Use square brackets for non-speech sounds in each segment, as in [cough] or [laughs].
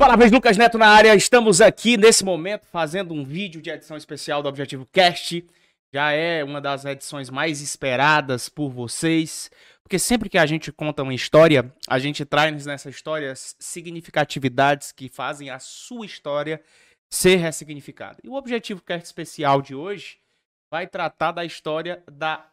parabéns, Lucas Neto na área. Estamos aqui nesse momento fazendo um vídeo de edição especial do Objetivo Cast. Já é uma das edições mais esperadas por vocês, porque sempre que a gente conta uma história, a gente traz nessa história significatividades que fazem a sua história ser ressignificada. E o Objetivo Cast especial de hoje vai tratar da história da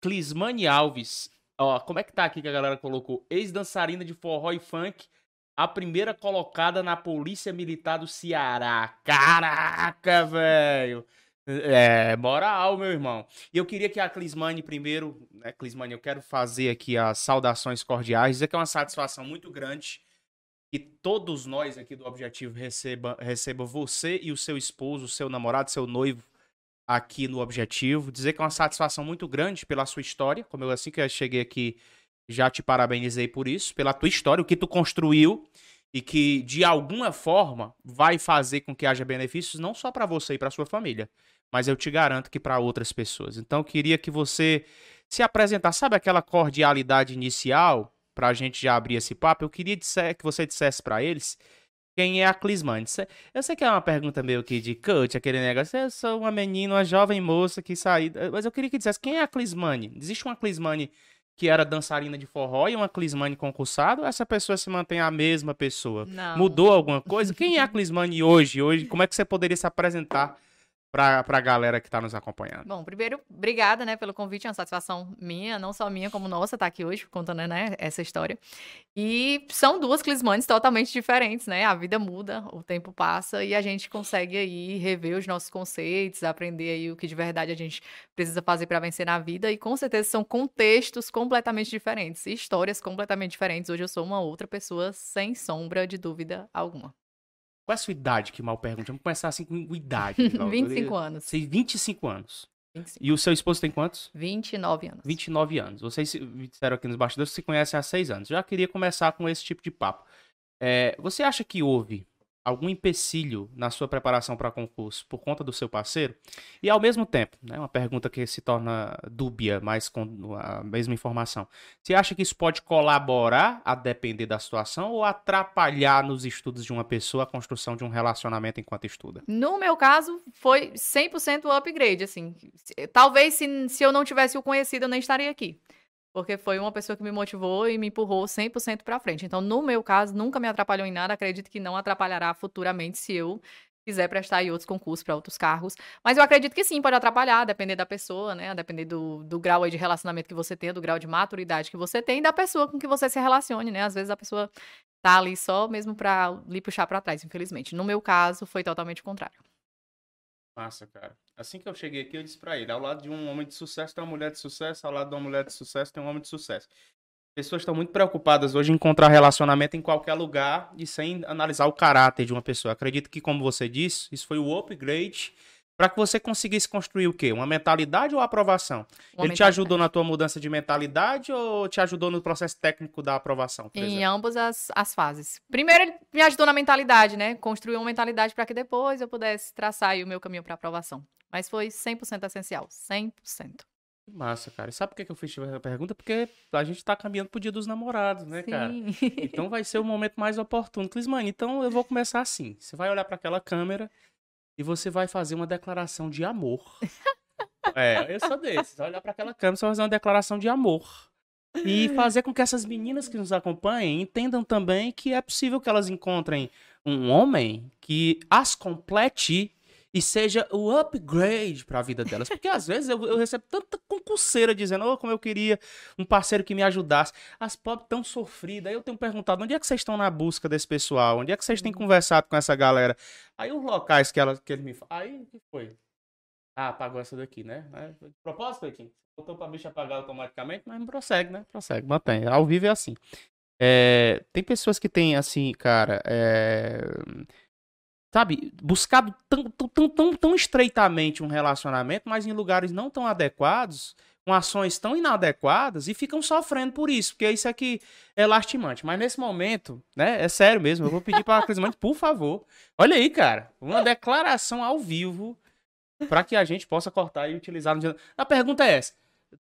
Clismane Alves. Ó, como é que tá aqui que a galera colocou? Ex-dançarina de forró e funk a primeira colocada na Polícia Militar do Ceará. Caraca, velho! É, moral, meu irmão. E eu queria que a Clismane primeiro, né, Clismane, eu quero fazer aqui as saudações cordiais, dizer que é uma satisfação muito grande que todos nós aqui do Objetivo receba, receba você e o seu esposo, o seu namorado, seu noivo aqui no Objetivo. Dizer que é uma satisfação muito grande pela sua história, como eu assim que eu cheguei aqui já te parabenizei por isso, pela tua história, o que tu construiu e que de alguma forma vai fazer com que haja benefícios não só para você e para sua família, mas eu te garanto que para outras pessoas. Então eu queria que você se apresentasse, sabe aquela cordialidade inicial para a gente já abrir esse papo? Eu queria que você dissesse para eles quem é a Clismane. Eu sei que é uma pergunta meio que de coach, aquele negócio. Eu sou uma menina, uma jovem moça que saiu. Mas eu queria que dissesse quem é a Clismane. Existe uma Clismane que era dançarina de forró e uma Clismane concursado, essa pessoa se mantém a mesma pessoa? Não. Mudou alguma coisa? Quem é a [laughs] Clismane hoje? Hoje, como é que você poderia se apresentar para a galera que está nos acompanhando. Bom, primeiro, obrigada, né, pelo convite, é uma satisfação minha, não só minha, como nossa, estar tá aqui hoje contando, né, essa história. E são duas Clismanes totalmente diferentes, né, a vida muda, o tempo passa e a gente consegue aí rever os nossos conceitos, aprender aí o que de verdade a gente precisa fazer para vencer na vida e com certeza são contextos completamente diferentes, histórias completamente diferentes. Hoje eu sou uma outra pessoa sem sombra de dúvida alguma. Qual é a sua idade, que mal pergunta? Vamos começar assim com idade. [laughs] 25 anos. Você 25 anos. 25. E o seu esposo tem quantos? 29 anos. 29 anos. Vocês me disseram aqui nos bastidores que se conhecem há 6 anos. Já queria começar com esse tipo de papo. É, você acha que houve algum empecilho na sua preparação para concurso por conta do seu parceiro? E ao mesmo tempo, né, uma pergunta que se torna dúbia, mas com a mesma informação. Você acha que isso pode colaborar a depender da situação ou atrapalhar nos estudos de uma pessoa a construção de um relacionamento enquanto estuda? No meu caso, foi 100% upgrade, assim. Talvez se, se eu não tivesse o conhecido, eu nem estaria aqui porque foi uma pessoa que me motivou e me empurrou 100% para frente. Então, no meu caso, nunca me atrapalhou em nada, acredito que não atrapalhará futuramente se eu quiser prestar em outros concursos para outros cargos. Mas eu acredito que sim, pode atrapalhar, depender da pessoa, né? Depender do, do grau de relacionamento que você tem, do grau de maturidade que você tem da pessoa com que você se relacione, né? Às vezes a pessoa tá ali só mesmo para lhe puxar para trás, infelizmente. No meu caso, foi totalmente o contrário. Massa, cara. Assim que eu cheguei aqui, eu disse pra ele: ao lado de um homem de sucesso tem uma mulher de sucesso, ao lado de uma mulher de sucesso tem um homem de sucesso. Pessoas estão muito preocupadas hoje em encontrar relacionamento em qualquer lugar e sem analisar o caráter de uma pessoa. Acredito que, como você disse, isso foi o upgrade para que você conseguisse construir o quê? Uma mentalidade ou aprovação? Uma Ele te ajudou na tua mudança de mentalidade ou te ajudou no processo técnico da aprovação? Em ambas as, as fases. Primeiro, ele me ajudou na mentalidade, né? Construiu uma mentalidade para que depois eu pudesse traçar o meu caminho para aprovação. Mas foi 100% essencial. 100%. Massa, cara. E sabe por que eu fiz essa pergunta? Porque a gente tá caminhando pro dia dos namorados, né, Sim. cara? [laughs] Então vai ser o momento mais oportuno. Clismane, então eu vou começar assim. Você vai olhar para aquela câmera e você vai fazer uma declaração de amor. [laughs] é, eu sou desse. Você vai olhar para aquela câmera, você vai fazer uma declaração de amor. E fazer com que essas meninas que nos acompanhem entendam também que é possível que elas encontrem um homem que as complete e seja o upgrade para a vida delas. Porque às vezes eu, eu recebo tanta concurseira dizendo, oh, como eu queria um parceiro que me ajudasse. As pobres tão sofridas. Aí eu tenho perguntado, onde é que vocês estão na busca desse pessoal? Onde é que vocês têm uhum. conversado com essa galera? Aí os locais que, ela, que eles me falam. Aí, o que foi? Ah, apagou essa daqui, né? De propósito, Tim? Botou pra bicha apagar automaticamente, mas não prossegue, né? Prossegue, mantém. Ao vivo é assim. É, tem pessoas que têm, assim, cara, é, sabe, buscado tão, tão, tão, tão estreitamente um relacionamento, mas em lugares não tão adequados, com ações tão inadequadas e ficam sofrendo por isso, porque isso aqui é lastimante. Mas nesse momento, né, é sério mesmo, eu vou pedir para a Crismante, por favor, olha aí, cara, uma declaração ao vivo para que a gente possa cortar e utilizar no dia. A pergunta é essa: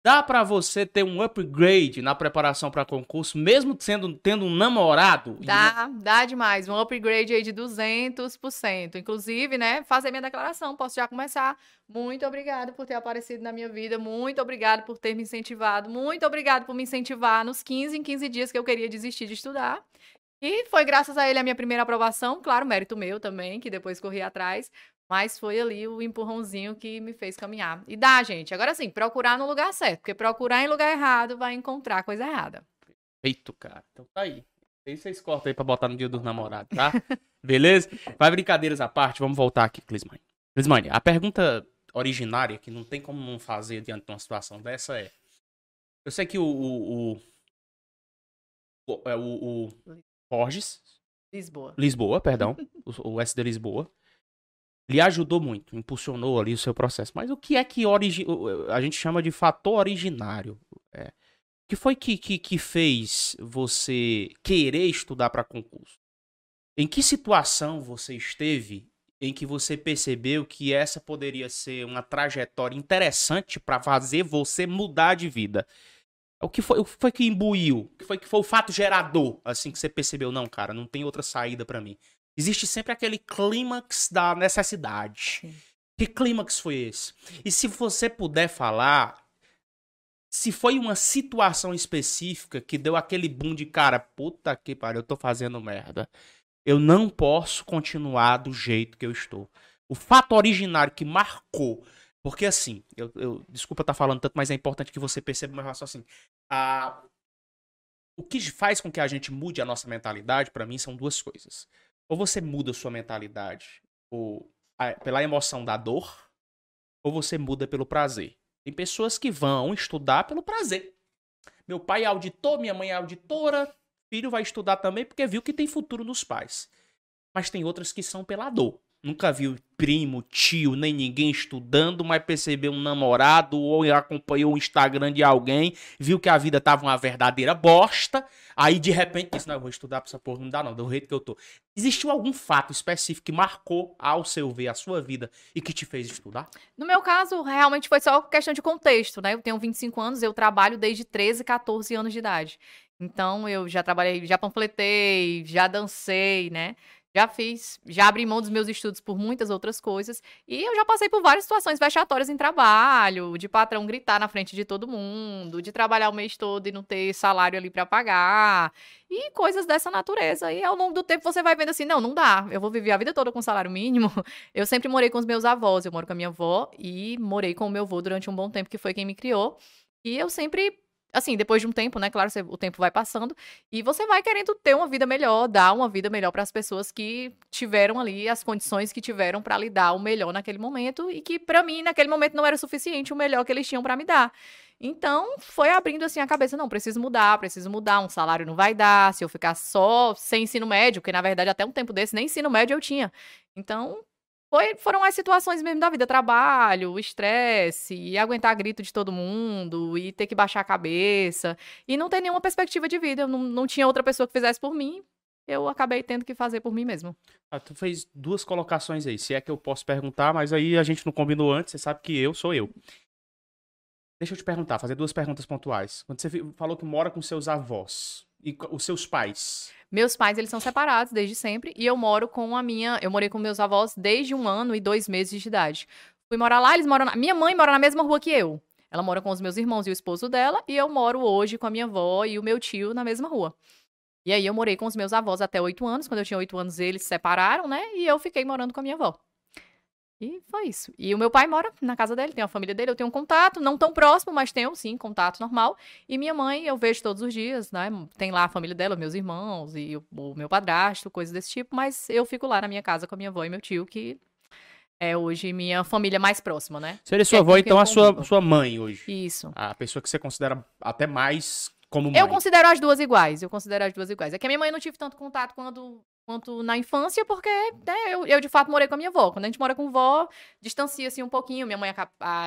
Dá pra você ter um upgrade na preparação pra concurso, mesmo sendo, tendo um namorado? Dá, dá demais. Um upgrade aí de 200%. Inclusive, né, fazer minha declaração. Posso já começar. Muito obrigada por ter aparecido na minha vida. Muito obrigado por ter me incentivado. Muito obrigado por me incentivar nos 15 em 15 dias que eu queria desistir de estudar. E foi graças a ele a minha primeira aprovação, claro, mérito meu também, que depois corri atrás, mas foi ali o empurrãozinho que me fez caminhar. E dá, gente. Agora sim, procurar no lugar certo, porque procurar em lugar errado vai encontrar coisa errada. Feito, cara. Então tá aí. Aí vocês cortam aí pra botar no dia dos namorados, tá? [laughs] Beleza? Vai brincadeiras à parte, vamos voltar aqui, Clismane. Clismane, a pergunta originária, que não tem como não fazer diante de uma situação dessa é... Eu sei que o... o, o, o, é, o. Lisboa. Lisboa, perdão. [laughs] o, o SD Lisboa. Lhe ajudou muito, impulsionou ali o seu processo. Mas o que é que origi a gente chama de fator originário? É. O que foi que, que, que fez você querer estudar para concurso? Em que situação você esteve em que você percebeu que essa poderia ser uma trajetória interessante para fazer você mudar de vida? O que foi, o que foi que imbuiu? O que foi que foi o fato gerador, assim que você percebeu, não, cara, não tem outra saída para mim. Existe sempre aquele clímax da necessidade. Sim. Que clímax foi esse? E se você puder falar, se foi uma situação específica que deu aquele boom de cara, puta que pariu, eu tô fazendo merda. Eu não posso continuar do jeito que eu estou. O fato originário que marcou porque assim, eu, eu desculpa estar tá falando tanto, mas é importante que você perceba meu raciocínio. A, o que faz com que a gente mude a nossa mentalidade, para mim, são duas coisas. Ou você muda sua mentalidade ou, a, pela emoção da dor, ou você muda pelo prazer. Tem pessoas que vão estudar pelo prazer. Meu pai é auditor, minha mãe é auditora, filho vai estudar também porque viu que tem futuro nos pais. Mas tem outras que são pela dor. Nunca viu primo, tio, nem ninguém estudando, mas percebeu um namorado ou acompanhou o Instagram de alguém, viu que a vida tava uma verdadeira bosta, aí de repente disse, não, eu vou estudar pra essa porra, não dá não, do jeito que eu tô. Existiu algum fato específico que marcou, ao seu ver, a sua vida e que te fez estudar? No meu caso, realmente foi só questão de contexto, né? Eu tenho 25 anos, eu trabalho desde 13, 14 anos de idade. Então, eu já trabalhei, já panfletei, já dancei, né? Já fiz, já abri mão dos meus estudos por muitas outras coisas. E eu já passei por várias situações vexatórias em trabalho, de patrão gritar na frente de todo mundo, de trabalhar o mês todo e não ter salário ali para pagar, e coisas dessa natureza. E ao longo do tempo você vai vendo assim: não, não dá, eu vou viver a vida toda com salário mínimo. [laughs] Eu sempre morei com os meus avós, eu moro com a minha avó e morei com o meu avô durante um bom tempo, que foi quem me criou. E eu sempre assim, depois de um tempo, né? Claro, você, o tempo vai passando e você vai querendo ter uma vida melhor, dar uma vida melhor para as pessoas que tiveram ali as condições que tiveram para lhe dar o melhor naquele momento e que para mim naquele momento não era suficiente o melhor que eles tinham para me dar. Então, foi abrindo assim a cabeça, não, preciso mudar, preciso mudar, um salário não vai dar, se eu ficar só sem ensino médio, porque na verdade até um tempo desse nem ensino médio eu tinha. Então, foi, foram as situações mesmo da vida, trabalho, estresse, e aguentar grito de todo mundo, e ter que baixar a cabeça, e não ter nenhuma perspectiva de vida. Eu não, não tinha outra pessoa que fizesse por mim, eu acabei tendo que fazer por mim mesmo. Ah, tu fez duas colocações aí, se é que eu posso perguntar, mas aí a gente não combinou antes, você sabe que eu sou eu. Deixa eu te perguntar, fazer duas perguntas pontuais. Quando você falou que mora com seus avós e os seus pais, meus pais, eles são separados desde sempre e eu moro com a minha. Eu morei com meus avós desde um ano e dois meses de idade. Fui morar lá, eles moram. Na, minha mãe mora na mesma rua que eu. Ela mora com os meus irmãos e o esposo dela, e eu moro hoje com a minha avó e o meu tio na mesma rua. E aí eu morei com os meus avós até oito anos. Quando eu tinha oito anos, eles se separaram, né? E eu fiquei morando com a minha avó. E foi isso. E o meu pai mora na casa dele, tem a família dele, eu tenho um contato, não tão próximo, mas tenho sim, contato normal. E minha mãe eu vejo todos os dias, né? Tem lá a família dela, meus irmãos e o, o meu padrasto, coisas desse tipo, mas eu fico lá na minha casa com a minha avó e meu tio, que é hoje minha família mais próxima, né? Seria sua é avó, então, a sua, sua mãe hoje. Isso. A pessoa que você considera até mais como mãe. Eu considero as duas iguais, eu considero as duas iguais. É que a minha mãe não tive tanto contato quando quanto na infância, porque né, eu, eu, de fato morei com a minha avó. Quando a gente mora com vó, distancia assim um pouquinho. Minha mãe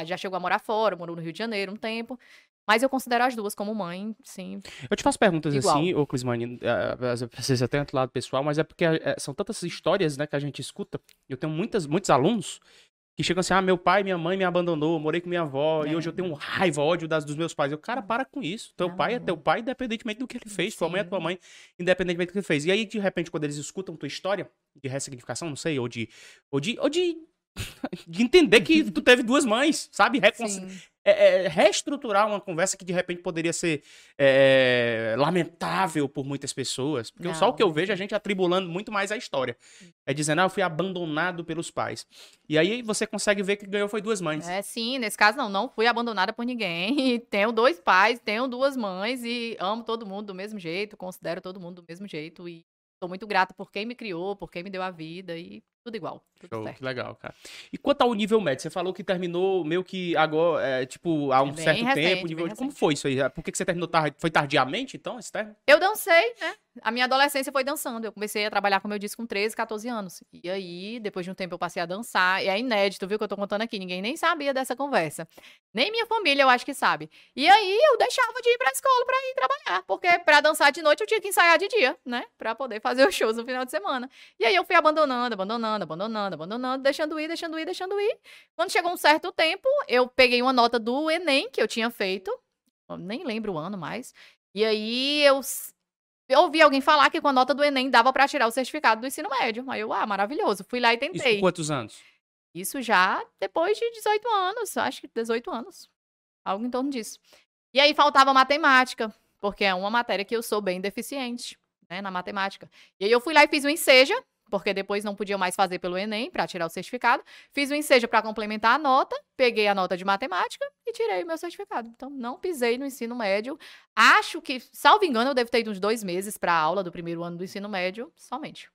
já chegou a morar fora, morou no Rio de Janeiro um tempo. Mas eu considero as duas como mãe, sim. Eu te faço perguntas igual. assim, ô Clismane, vocês até do lado pessoal, mas é porque é, são tantas histórias né, que a gente escuta. Eu tenho muitas, muitos alunos que chegam assim, ah, meu pai, minha mãe me abandonou, morei com minha avó, É. e hoje eu tenho raiva, ódio das, dos meus pais. Eu, cara, para com isso. Teu Não. pai é teu pai, independentemente do que ele fez. Tua mãe é tua Sim. mãe, independentemente do que ele fez. E aí, de repente, quando eles escutam tua história de ressignificação, não sei, ou de. Ou de. Ou de, [laughs] de entender que tu teve duas mães, sabe? Reconci- Sim. É, é, reestruturar uma conversa que de repente poderia ser é, lamentável por muitas pessoas. Porque só o Não. que eu vejo é a gente atribulando muito mais a história. É dizendo, ah, eu fui abandonado pelos pais. E aí você consegue ver que ganhou foi duas mães. É, sim, nesse caso não, não fui abandonada por ninguém. [laughs] Tenho dois pais, tenho duas mães e amo todo mundo do mesmo jeito, considero todo mundo do mesmo jeito e sou muito grata por quem me criou, por quem me deu a vida e tudo igual, tudo Show, certo. que legal, cara. E quanto ao nível médio, você falou que terminou meio que agora, é, tipo, há um É certo recente, tempo. nível- Como recente. foi isso aí? Por que, que você terminou tarde? Foi tardiamente, então, esse? Eu dancei, né? A minha adolescência foi dançando. Eu comecei a trabalhar, como eu disse, com 13, 14 anos. E aí, depois de um tempo, eu passei a dançar. E é inédito, viu, que eu tô contando aqui. Ninguém nem sabia dessa conversa. Nem minha família, eu acho que sabe. E aí, eu deixava de ir pra escola pra ir trabalhar. Porque pra dançar de noite, eu tinha que ensaiar de dia, né? Pra poder fazer os shows no final de semana. E aí, eu fui abandonando, abandonando, abandonando, abandonando, deixando ir, deixando ir, deixando ir. Quando chegou um certo tempo, eu peguei uma nota do Enem que eu tinha feito. Eu nem lembro o ano mais. E aí, eu eu ouvi alguém falar que com a nota do Enem dava pra tirar o certificado do ensino médio. Aí eu, ah, maravilhoso. Fui lá e Isso tentei. com quantos anos? Isso já depois de 18 anos, acho que 18 anos. Algo em torno disso. E aí faltava matemática, porque é uma matéria que eu sou bem deficiente, né, na matemática. E aí eu fui lá e fiz o enseja, porque depois não podia mais fazer pelo Enem para tirar o certificado. Fiz o enseja para complementar a nota, peguei a nota de matemática e tirei o meu certificado. Então não pisei no ensino médio. Acho que, salvo engano, eu devo ter ido uns dois meses para a aula do primeiro ano do ensino médio, somente.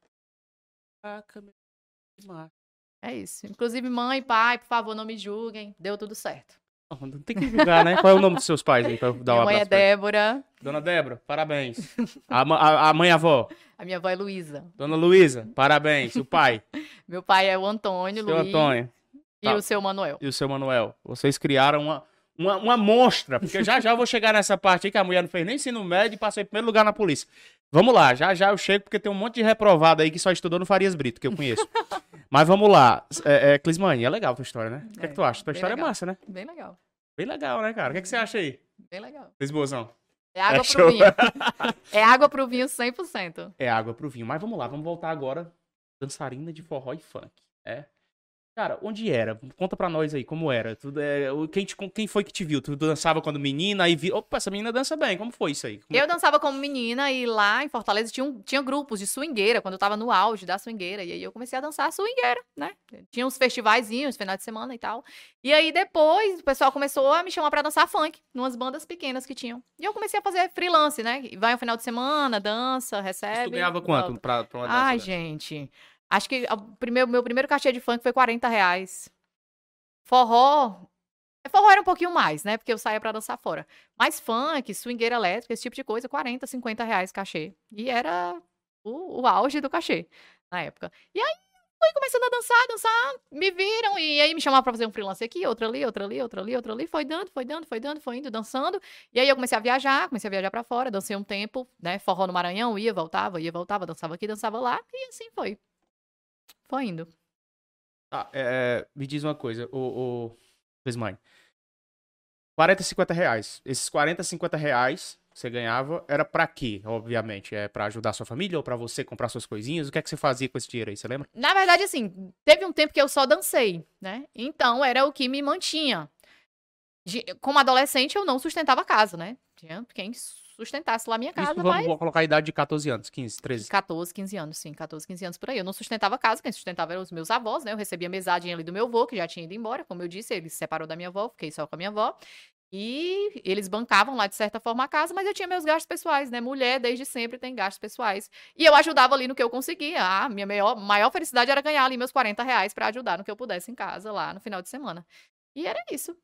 É isso. Inclusive, mãe, pai, por favor, não me julguem. Deu tudo certo. Não, tem que julgar, né? Qual é o nome dos seus pais aí, pra eu dar um Minha mãe é? Débora, Dona Débora, parabéns. [laughs] A, a, a mãe e a avó, a minha avó é Luísa. Dona Luísa, parabéns. O pai, [laughs] Meu pai é o Antônio, seu Luiz Antônio e Tá. o seu Manuel. e o seu Manuel. Vocês criaram uma, uma, uma monstra, porque já já eu vou chegar nessa parte aí que a mulher não fez nem ensino médio e passou em primeiro lugar na polícia. Vamos lá, já já eu chego porque tem um monte de reprovado aí que só estudou no Farias Brito, que eu conheço. [laughs] Mas vamos lá. É, é, Clismane, é legal a tua história, né? O que, é que tu É, acha? Tua história é legal. massa, né? Bem legal. Bem legal, né, cara? O que, é que você acha aí, Bem legal. Lisboazão? É água É pro show. vinho. [laughs] É água pro vinho 100%. É água pro vinho. Mas vamos lá, vamos voltar agora. Dançarina de forró e funk. É. Cara, onde era? Conta pra nós aí, como era. Tu, é, quem, te- quem foi que te viu? Tu dançava quando menina, aí vi. Opa, essa menina dança bem. Como foi isso aí? Como- Eu dançava como menina e lá em Fortaleza tinha, um- tinha grupos de swingueira, quando eu tava no auge da swingueira. E aí eu comecei a dançar swingueira, né? Tinha uns festivaizinhos, finais de semana e tal. E aí depois o pessoal começou a me chamar pra dançar funk, numas bandas pequenas que tinham. E eu comecei a fazer freelance, né? Vai um final de semana, dança, recebe. tu ganhava quanto pra, pra uma dança Ai, dessa? gente. Acho que o primeiro, meu primeiro cachê de funk foi 40 reais. Forró. é, Forró era um pouquinho mais, né? Porque eu saía pra dançar fora. Mas funk, swingueira elétrica, esse tipo de coisa, 40, 50 reais cachê. E era o, o auge do cachê na época. E aí fui começando a dançar, dançar, me viram e aí me chamavam pra fazer um freelance aqui, outra ali, outra ali, outra ali, outra ali, foi dando, foi dando, foi dando, foi indo, dançando. E aí eu comecei a viajar, comecei a viajar pra fora, dancei um tempo, né, forró no Maranhão, ia, voltava, ia, voltava, dançava aqui, dançava lá, e assim foi. Foi indo. Tá, é, me diz uma coisa, o, o Clismane. 40, 50 reais. Esses 40, 50 reais que você ganhava era pra quê? Obviamente, é pra ajudar a sua família ou pra você comprar suas coisinhas? O que é que você fazia com esse dinheiro aí, você lembra? Na verdade, assim, teve um tempo que eu só dancei, né? Então era o que me mantinha. Como adolescente, eu não sustentava a casa, né? Tinha quem sustentasse lá minha casa, Isso, mas vamos colocar a idade de 14 anos, 15, 13. 14, 15 anos, sim, 14, 15 anos por aí. Eu não sustentava a casa, quem sustentava eram os meus avós, né? Eu recebia mesadinha ali do meu avô, que já tinha ido embora, como eu disse, ele se separou da minha avó, fiquei só com a minha avó. E eles bancavam lá, de certa forma, a casa, mas eu tinha meus gastos pessoais, né? Mulher, desde sempre, tem gastos pessoais. E eu ajudava ali no que eu conseguia. Ah, minha maior, maior felicidade era ganhar ali meus 40 reais pra ajudar no que eu pudesse em casa, lá no final de semana. E era isso.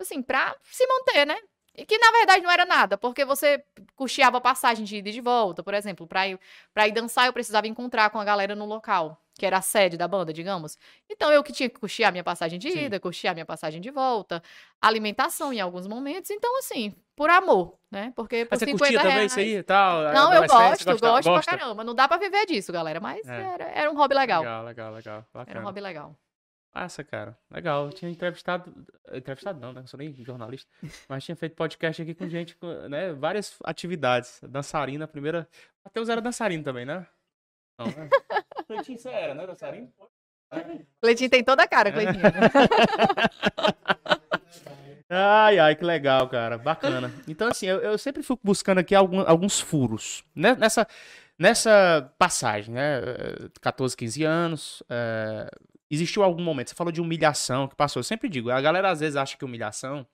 Assim, pra se manter, né? E que na verdade não era nada, porque você custeava passagem de ida e de volta, por exemplo, pra ir, pra ir dançar eu precisava encontrar com a galera no local, que era a sede da banda, digamos. Então eu que tinha que custear minha passagem de Sim. ida, custear minha passagem de volta, alimentação em alguns momentos. Então, assim, por amor, né? Porque por Mas você 50 curtia também reais... isso aí e tal? Não, eu gosto, gosta- gosto gosta? pra caramba. Não dá pra viver disso, galera, mas É. era, era um hobby legal. Legal, legal, legal. Era um Bacana. hobby legal. Massa, cara. Legal. Eu tinha entrevistado. Entrevistado não, né? Eu sou nem jornalista. [laughs] Mas tinha feito podcast aqui com gente, com, né? Várias atividades. Dançarina, a primeira. Matheus era dançarino também, né? Não, né? [laughs] Cleitinho, você era, né? Dançarino? Cleitinho tem toda a cara, Cleitinho. [laughs] Ai, ai, que legal, cara. Bacana. Então, assim, eu, eu sempre fico buscando aqui algum, alguns furos. Né? Nessa, nessa passagem, né? 14, 15 anos. É... Existiu algum momento, você falou de humilhação que passou. Eu sempre digo, a galera às vezes acha que humilhação.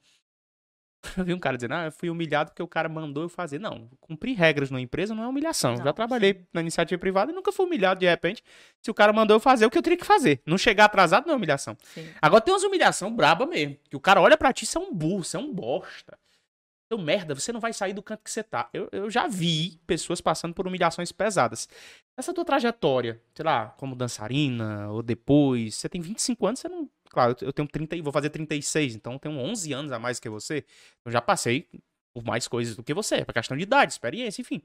[laughs] Eu vi um cara dizendo, ah, eu fui humilhado porque o cara mandou eu fazer. Não, cumprir regras numa empresa não é humilhação. Não, Já trabalhei sim. na iniciativa privada e nunca fui humilhado de repente. Se o cara mandou eu fazer o que eu teria que fazer. Não chegar atrasado não é humilhação. Sim. Agora tem umas humilhação braba mesmo. Que o cara olha para ti, você é um burro, você é um bosta. Então, merda, você não vai sair do canto que você tá. Eu, eu já vi pessoas passando por humilhações pesadas. Essa tua trajetória, sei lá, como dançarina, ou depois, você tem 25 anos, você não. Claro, eu tenho 30, vou fazer 36, então eu tenho 11 anos a mais que você. Eu já passei por mais coisas do que você, é questão de idade, experiência, enfim.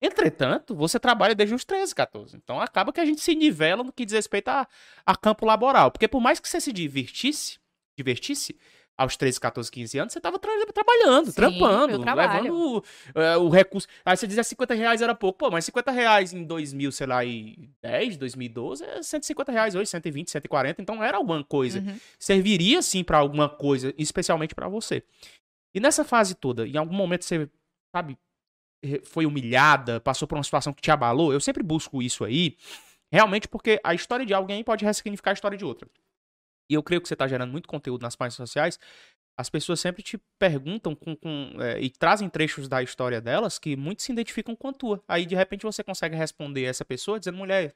Entretanto, você trabalha desde os 13, 14. Então acaba que a gente se nivela no que diz respeito a, a campo laboral. Porque por mais que você se divertisse, divertisse, aos 13, 14, 15 anos, você estava tra trabalhando, Sim, trampando, levando uh, o recurso. Aí você dizia 50 reais era pouco. Pô, mas 50 reais em 2000, sei lá, e 10, 2012 é 150 reais hoje, 120, 140. Então era alguma coisa. Uhum. Serviria sim para alguma coisa, especialmente para você. E nessa fase toda, em algum momento você, sabe, foi humilhada, passou por uma situação que te abalou. Eu sempre busco isso aí, realmente porque a história de alguém pode ressignificar a história de outra e eu creio que você está gerando muito conteúdo nas páginas sociais, as pessoas sempre te perguntam com, com é, e trazem trechos da história delas que muitos se identificam com a tua. Aí, de repente, você consegue responder essa pessoa dizendo, mulher,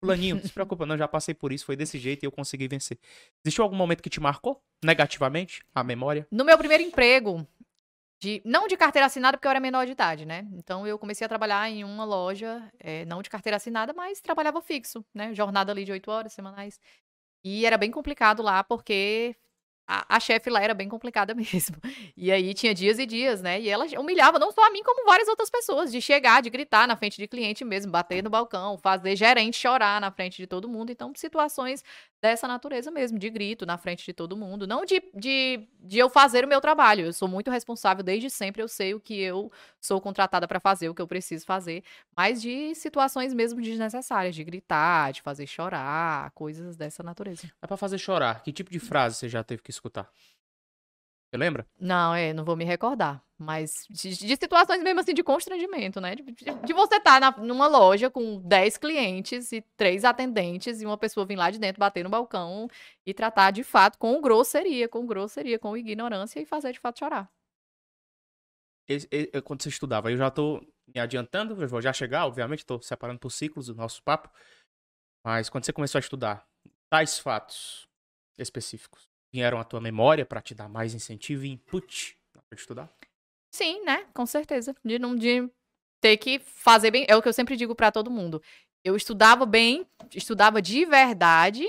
planinho, não se [laughs] preocupa, não, já passei por isso, foi desse jeito e eu consegui vencer. Existiu algum momento que te marcou negativamente a memória? No meu primeiro emprego, de, não de carteira assinada, porque eu era menor de idade, né? Então eu comecei a trabalhar em uma loja, é, não de carteira assinada, mas trabalhava fixo, né? Jornada ali de oito horas semanais. E era bem complicado lá, porque a, a chefe lá era bem complicada [laughs] mesmo. E aí tinha dias e dias, né? E ela humilhava não só a mim, como várias outras pessoas, de chegar, de gritar na frente de cliente mesmo, bater no balcão, fazer gerente chorar na frente de todo mundo. Então, situações dessa natureza mesmo, de grito na frente de todo mundo. Não de, de, de eu fazer o meu trabalho. Eu sou muito responsável desde sempre, eu sei o que eu sou contratada para fazer, o que eu preciso fazer, mas de situações mesmo desnecessárias, de gritar, de fazer chorar, coisas dessa natureza. É para fazer chorar. Que tipo de frase você já teve que escutar? Você lembra? Não, é, não vou me recordar. Mas de, de situações mesmo assim de constrangimento, né? De, de, de você estar tá numa loja com 10 clientes e três atendentes e uma pessoa vir lá de dentro, bater no balcão e tratar de fato com grosseria, com grosseria, com ignorância e fazer de fato chorar. Esse, esse, quando você estudava, eu já tô me adiantando, eu vou já chegar, obviamente, estou separando por ciclos o nosso papo. Mas quando você começou a estudar, tais fatos específicos, vieram à tua memória para te dar mais incentivo e input de estudar? Sim, né? Com certeza. De não de ter que fazer bem. É o que eu sempre digo para todo mundo. Eu estudava bem, estudava de verdade,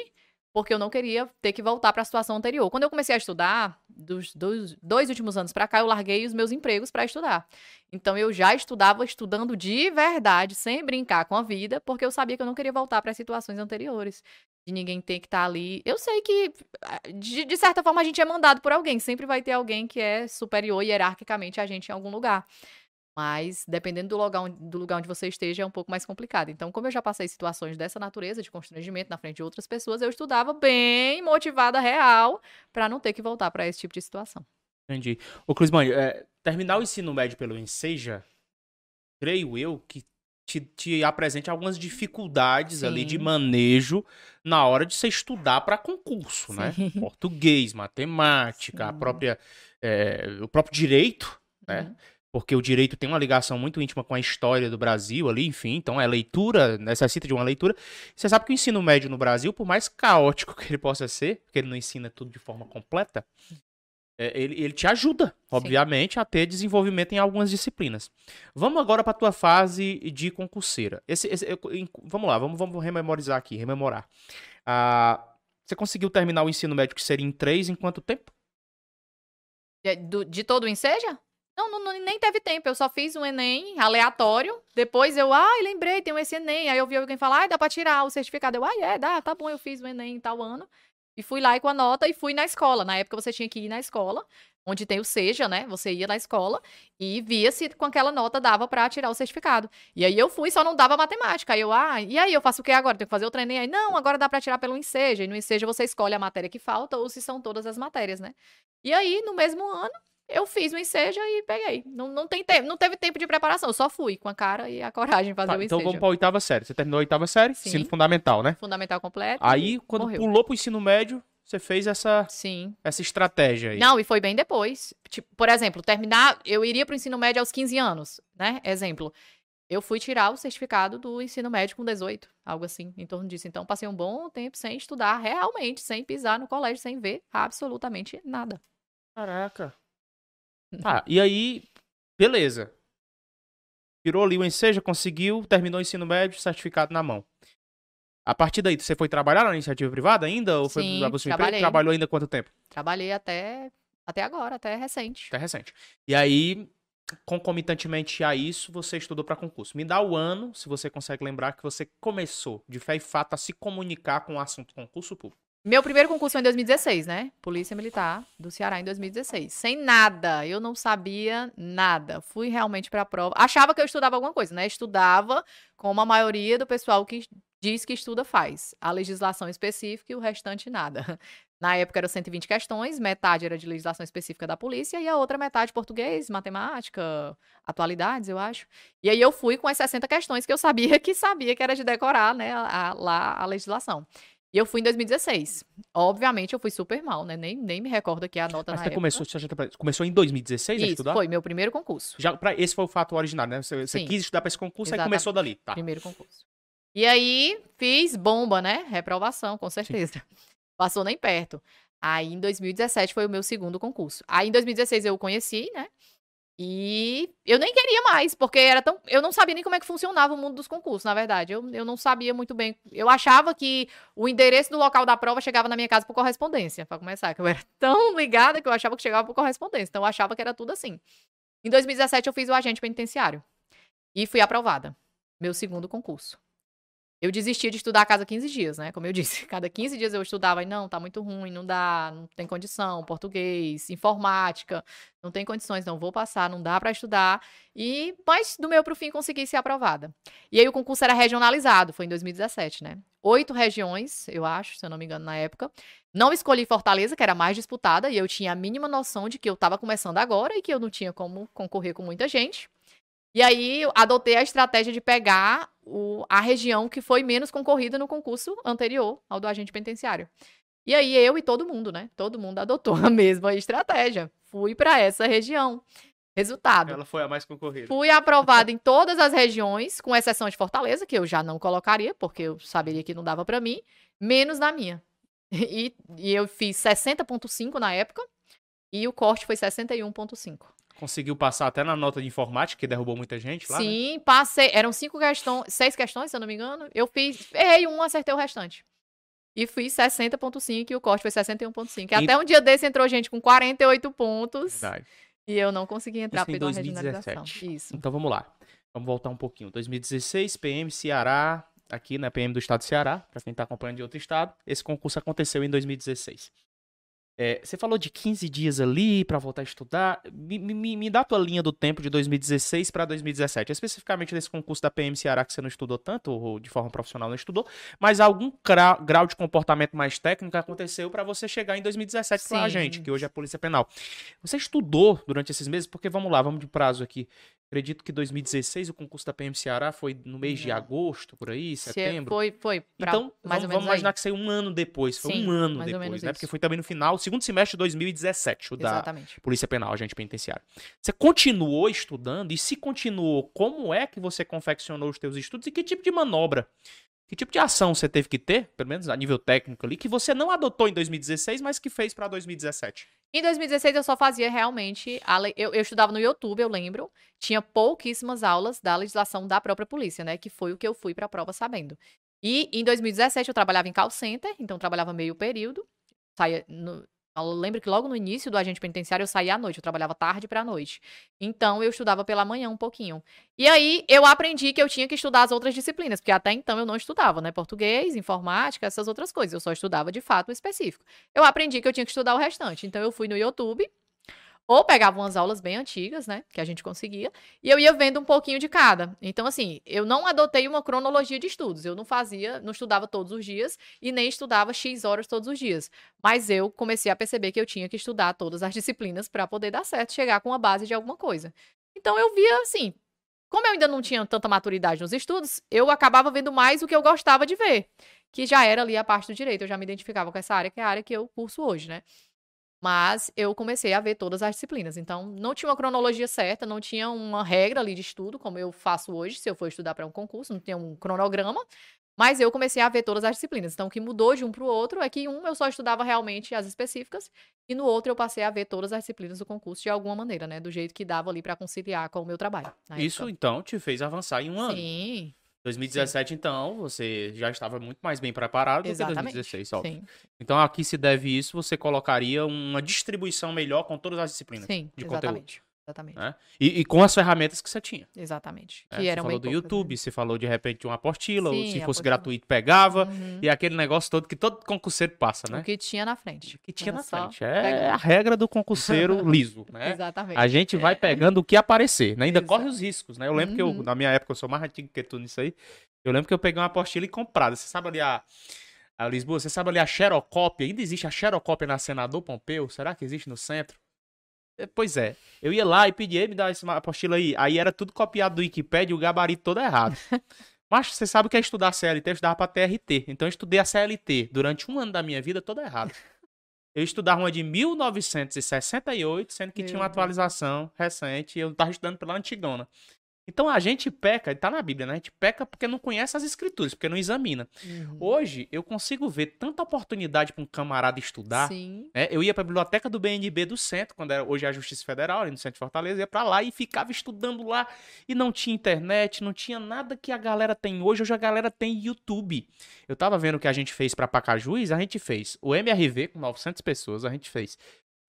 porque eu não queria ter que voltar para a situação anterior. Quando eu comecei a estudar, dos, dois últimos anos para cá, eu larguei os meus empregos para estudar. Então eu já estudava estudando de verdade, sem brincar com a vida, porque eu sabia que eu não queria voltar para as situações anteriores de ninguém ter que estar tá ali. Eu sei que, ah, de, de, certa forma, a gente é mandado por alguém. Sempre vai ter alguém que é superior hierarquicamente a gente em algum lugar. Mas, dependendo do lugar, onde, do lugar onde você esteja, é um pouco mais complicado. Então, como eu já passei situações dessa natureza, de constrangimento na frente de outras pessoas, eu estudava bem motivada, real, para não ter que voltar para esse tipo de situação. Entendi. Ô, Clismane, é, terminar o ensino médio pelo Enseja, creio eu que te, te apresente algumas dificuldades Sim. ali de manejo na hora de você estudar para concurso, né? Sim. né? [laughs] Português, matemática, Sim. a própria, é, o próprio direito, né? Uhum. Porque o direito tem uma ligação muito íntima com a história do Brasil ali, enfim, então é leitura, necessita de uma leitura. Você sabe que o ensino médio no Brasil, por mais caótico [laughs] que ele possa ser, porque ele não ensina tudo de forma completa, é, ele, ele te ajuda, obviamente, Sim. a ter desenvolvimento em algumas disciplinas. Vamos agora para a tua fase de concurseira. Esse, esse, vamos lá, vamos, vamos rememorizar aqui, rememorar. Ah, você conseguiu terminar o ensino médio que seria em três em quanto tempo? De, do, de todo o Enseja? Não, não, nem teve tempo. Eu só fiz um Enem aleatório. Depois eu, ai, lembrei, tem esse Enem. Aí eu vi alguém falar, ai, dá pra tirar o certificado. Eu, ai, é, dá, tá bom, eu fiz o Enem em tal ano. E fui lá e com a nota e fui na escola. Na época você tinha que ir na escola, onde tem o SEJA, né? Você ia na escola e via se com aquela nota dava para tirar o certificado. E aí eu fui, só não dava matemática. Aí eu, ah, e aí eu faço o que agora? Tenho que fazer o treino? Aí, não, agora dá para tirar pelo INSEJA. E no INSEJA você escolhe a matéria que falta ou se são todas as matérias, né? E aí, no mesmo ano, eu fiz o enseja e peguei. Não, não, tem tempo, não teve tempo de preparação, eu só fui com a cara e a coragem fazer Tá, o então enseja. vamos pra oitava série. Você terminou a oitava série, Sim. ensino fundamental, né? Fundamental completo. Aí, quando morreu. pulou pro ensino médio, você fez essa, Sim. essa estratégia aí. Não, e foi bem depois. Tipo, por exemplo, terminar, eu iria pro ensino médio aos 15 anos, né? Exemplo. Eu fui tirar o certificado do ensino médio com 18, algo assim, em torno disso. Então, passei um bom tempo sem estudar realmente, sem pisar no colégio, sem ver absolutamente nada. Caraca. Tá, e aí, beleza. Tirou ali o enseja, conseguiu, terminou o ensino médio, certificado na mão. A partir daí, você foi trabalhar na iniciativa privada ainda? Ou foi Sim, você trabalhei. Trabalhou ainda quanto tempo? Trabalhei até, até agora, até recente. Até recente. E aí, concomitantemente a isso, você estudou para concurso. Me dá o ano, se você consegue lembrar, que você começou, de fé e fato, a se comunicar com o assunto concurso público. Meu primeiro concurso foi em 2016, né? Polícia Militar do Ceará em 2016. Sem nada, eu não sabia nada. Fui realmente pra prova. Achava que eu estudava alguma coisa, né? Estudava como a maioria do pessoal que diz que estuda faz. A legislação específica e o restante nada. [laughs] Na época eram 120 questões, metade era de legislação específica da polícia e a outra metade português, matemática, atualidades, eu acho. E aí eu fui com as 60 questões que eu sabia [laughs] que sabia que era de decorar, né, a- a- lá a legislação. E eu fui em 2016. Obviamente eu fui super mal, né? Nem, nem me recordo aqui a nota Mas na você época. começou, começou em 2016 a Isso, estudar? foi meu primeiro concurso. Já, pra, esse foi o fato originário, né? Você, você Sim. quis estudar para esse concurso e começou dali. Tá. Primeiro concurso. E aí, fiz bomba, né? Reprovação, com certeza. [laughs] Passou nem perto. Aí, em 2017, foi o meu segundo concurso. Aí, em 2016, eu o conheci, né? E eu nem queria mais, porque era tão. Eu não sabia nem como é que funcionava o mundo dos concursos, na verdade. Eu, eu não sabia muito bem. Eu achava que o endereço do local da prova chegava na minha casa por correspondência, pra começar. Que eu era [laughs] tão ligada que eu achava que chegava por correspondência. Então, eu achava que era tudo assim. Em 2017, eu fiz o agente penitenciário. E fui aprovada. Meu segundo concurso. Eu desisti de estudar a cada 15 dias, né? Como eu disse, [laughs] cada 15 dias eu estudava e não, tá muito ruim, não dá, não tem condição, português, informática, não tem condições, não vou passar, não dá pra estudar. E mas do meu pro fim consegui ser aprovada. E aí o concurso era regionalizado, foi em 2017, né? Oito regiões, eu acho, se eu não me engano na época. Não escolhi Fortaleza, que era mais disputada, e eu tinha a mínima noção de que eu tava começando agora e que eu não tinha como concorrer com muita gente. E aí adotei a estratégia de pegar o- a região que foi menos concorrida no concurso anterior ao do agente penitenciário. E aí eu e todo mundo, né? Todo mundo adotou a [laughs] mesma estratégia. Fui para essa região. Resultado. Ela foi a mais concorrida. Fui aprovada em todas as regiões, com exceção de Fortaleza, que eu já não colocaria, porque eu saberia que não dava para mim, menos na minha. [laughs] E, e eu fiz 60,5 na época, e o corte foi 61,5. Conseguiu passar até na nota de informática, que derrubou muita gente lá, né? Sim, passei. Eram cinco questões, seis questões, se eu não me engano. Eu fiz, errei um, acertei o restante. E fiz 60,5 e o corte foi 61,5. E Até um dia desse entrou gente com 48 pontos Verdade. e eu não consegui entrar Isso em pela 2017. regionalização. Isso. Então vamos lá. Vamos voltar um pouquinho. 2016, PM Ceará, aqui na PM do estado de Ceará, para quem está acompanhando de outro estado. Esse concurso aconteceu em 2016. É, você falou de 15 dias ali para voltar a estudar. Me, me, me dá a tua linha do tempo de 2016 para 2017. Especificamente desse concurso da PM Ceará que você não estudou tanto, ou de forma profissional não estudou, mas algum gra- grau de comportamento mais técnico aconteceu para você chegar em 2017 com a gente, que hoje é a Polícia Penal. Você estudou durante esses meses? Porque vamos lá, vamos de prazo aqui. Acredito que 2016 o concurso da PM Ceará foi no mês de Não. agosto, por aí, Se- setembro. Foi, foi. pra- Então, mais vamos, vamos imaginar aí. que saiu um ano depois. Foi Sim, um ano depois, né? Porque isso. foi também no final, segundo semestre de 2017, o da Exatamente. Polícia Penal, agente penitenciário. Você continuou estudando? E se continuou, como é que você confeccionou os teus estudos? E que tipo de manobra? Que tipo de ação você teve que ter, pelo menos a nível técnico ali, que você não adotou em 2016, mas que fez para 2017? Em 2016 eu só fazia realmente. le- Eu, eu estudava no YouTube, eu lembro. Tinha pouquíssimas aulas da legislação da própria polícia, né? Que foi o que eu fui para a prova sabendo. E em 2017 eu trabalhava em call center, então trabalhava meio período. Saía no- Eu lembro que logo no início do agente penitenciário eu saía à noite, eu trabalhava tarde para noite. Então eu estudava pela manhã um pouquinho. E aí eu aprendi que eu tinha que estudar as outras disciplinas, porque até então eu não estudava, né? Português, informática, essas outras coisas. Eu só estudava de fato o específico. Eu aprendi que eu tinha que estudar o restante. Então eu fui no YouTube ou pegava umas aulas bem antigas, né? Que a gente conseguia. E eu ia vendo um pouquinho de cada. Então, assim, eu não adotei uma cronologia de estudos. Eu não fazia, não estudava todos os dias e nem estudava X horas todos os dias. Mas eu comecei a perceber que eu tinha que estudar todas as disciplinas para poder dar certo, chegar com a base de alguma coisa. Então, eu via, assim, como eu ainda não tinha tanta maturidade nos estudos, eu acabava vendo mais o que eu gostava de ver, que já era ali a parte do direito. Eu já me identificava com essa área, que é a área que eu curso hoje, né? Mas eu comecei a ver todas as disciplinas. Então, não tinha uma cronologia certa, não tinha uma regra ali de estudo, como eu faço hoje, se eu for estudar para um concurso, não tinha um cronograma. Mas eu comecei a ver todas as disciplinas. Então, o que mudou de um para o outro é que um eu só estudava realmente as específicas, e no outro eu passei a ver todas as disciplinas do concurso de alguma maneira, né? Do jeito que dava ali para conciliar com o meu trabalho. Isso, então, te fez avançar em um ano. Sim. 2017, Sim. então, você já estava muito mais bem preparado Exatamente. do que 2016, óbvio. Sim. Então, aqui se deve isso, você colocaria uma distribuição melhor com todas as disciplinas Sim, de exatamente. conteúdo. Exatamente. Né? E, e, com as ferramentas que você tinha. Exatamente. É, que você falou do YouTube, você falou de repente uma apostila, Sim, ou se fosse apostila. gratuito pegava, uhum. e aquele negócio todo que todo concurseiro passa, né? O que tinha na frente. O que tinha Era na frente. É a regra do concurseiro [laughs] liso, né? Exatamente. A gente vai pegando o que aparecer, né? Ainda Exato. corre os riscos, né? Eu lembro uhum. que eu, uhum. na minha época, eu sou mais antigo que tu nisso aí, eu lembro que eu peguei uma apostila e comprada. Você sabe ali a... A Lisboa, você sabe ali a xerocópia? Ainda existe a xerocópia na Senador Pompeu? Será que existe no centro? É, pois é. Eu ia lá e pedia, me dá essa apostila aí. Aí era tudo copiado do Wikipedia e o gabarito todo errado. [laughs] Mas você sabe o que é estudar CLT? Eu estudava pra TRT. Então eu estudei a CLT durante um ano da minha vida toda errada. Eu estudava uma de 1968, sendo que Meu tinha uma atualização recente e eu estava estudando pela antigona. Então a gente peca, está na Bíblia, né? A gente peca porque não conhece as escrituras, porque não examina. Uhum. Hoje eu consigo ver tanta oportunidade para um camarada estudar. Sim. Né? Eu ia para a biblioteca do BNB do centro, quando era hoje é a Justiça Federal, ali no centro de Fortaleza, ia para lá e ficava estudando lá e não tinha internet, não tinha nada que a galera tem hoje. Hoje a galera tem YouTube. Eu tava vendo o que a gente fez para Pacajus, a gente fez o MRV com 900 pessoas, a gente fez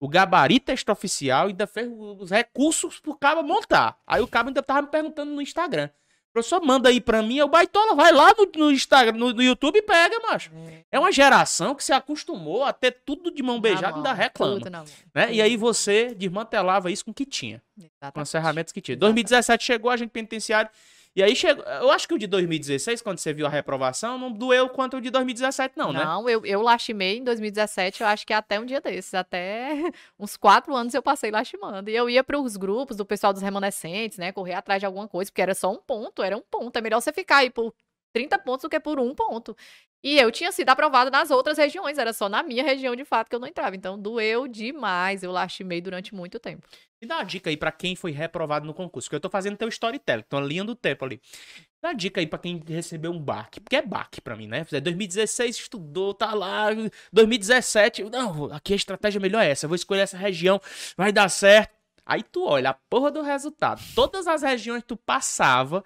o gabarito extraoficial e ainda fez os recursos pro cabo montar. Aí o cabo ainda tava me perguntando no Instagram. Professor, manda aí pra mim, o baitola vai lá no, no Instagram, no, no, YouTube e pega, macho. É. é uma geração que se acostumou a ter tudo de mão beijada e ainda reclama. Né? E aí você desmantelava isso com o que tinha. Exatamente. Com as ferramentas que tinha. Exatamente. 2017 chegou a gente penitenciário e aí chegou. Eu acho que o de 2016, quando você viu a reprovação, não doeu quanto o de 2017, não, não né? Não, eu, eu lastimei em 2017, eu acho que até um dia desses. Até [laughs] uns quatro anos eu passei lastimando. E eu ia para os grupos do pessoal dos remanescentes, né? Correr atrás de alguma coisa, porque era só um ponto, era um ponto. É melhor você ficar aí por 30 pontos do que por um ponto. E eu tinha sido aprovada nas outras regiões, era só na minha região de fato que eu não entrava. Então doeu demais, eu lastimei durante muito tempo. Me dá uma dica aí para quem foi reprovado no concurso, porque eu tô fazendo teu storytelling, tô linha do tempo ali. Dá uma dica aí para quem recebeu um baque, porque é baque para mim, né? 2016 estudou, tá lá, 2017, não, aqui a estratégia melhor é essa, eu vou escolher essa região, vai dar certo. Aí tu olha a porra do resultado. Todas as regiões que tu passava,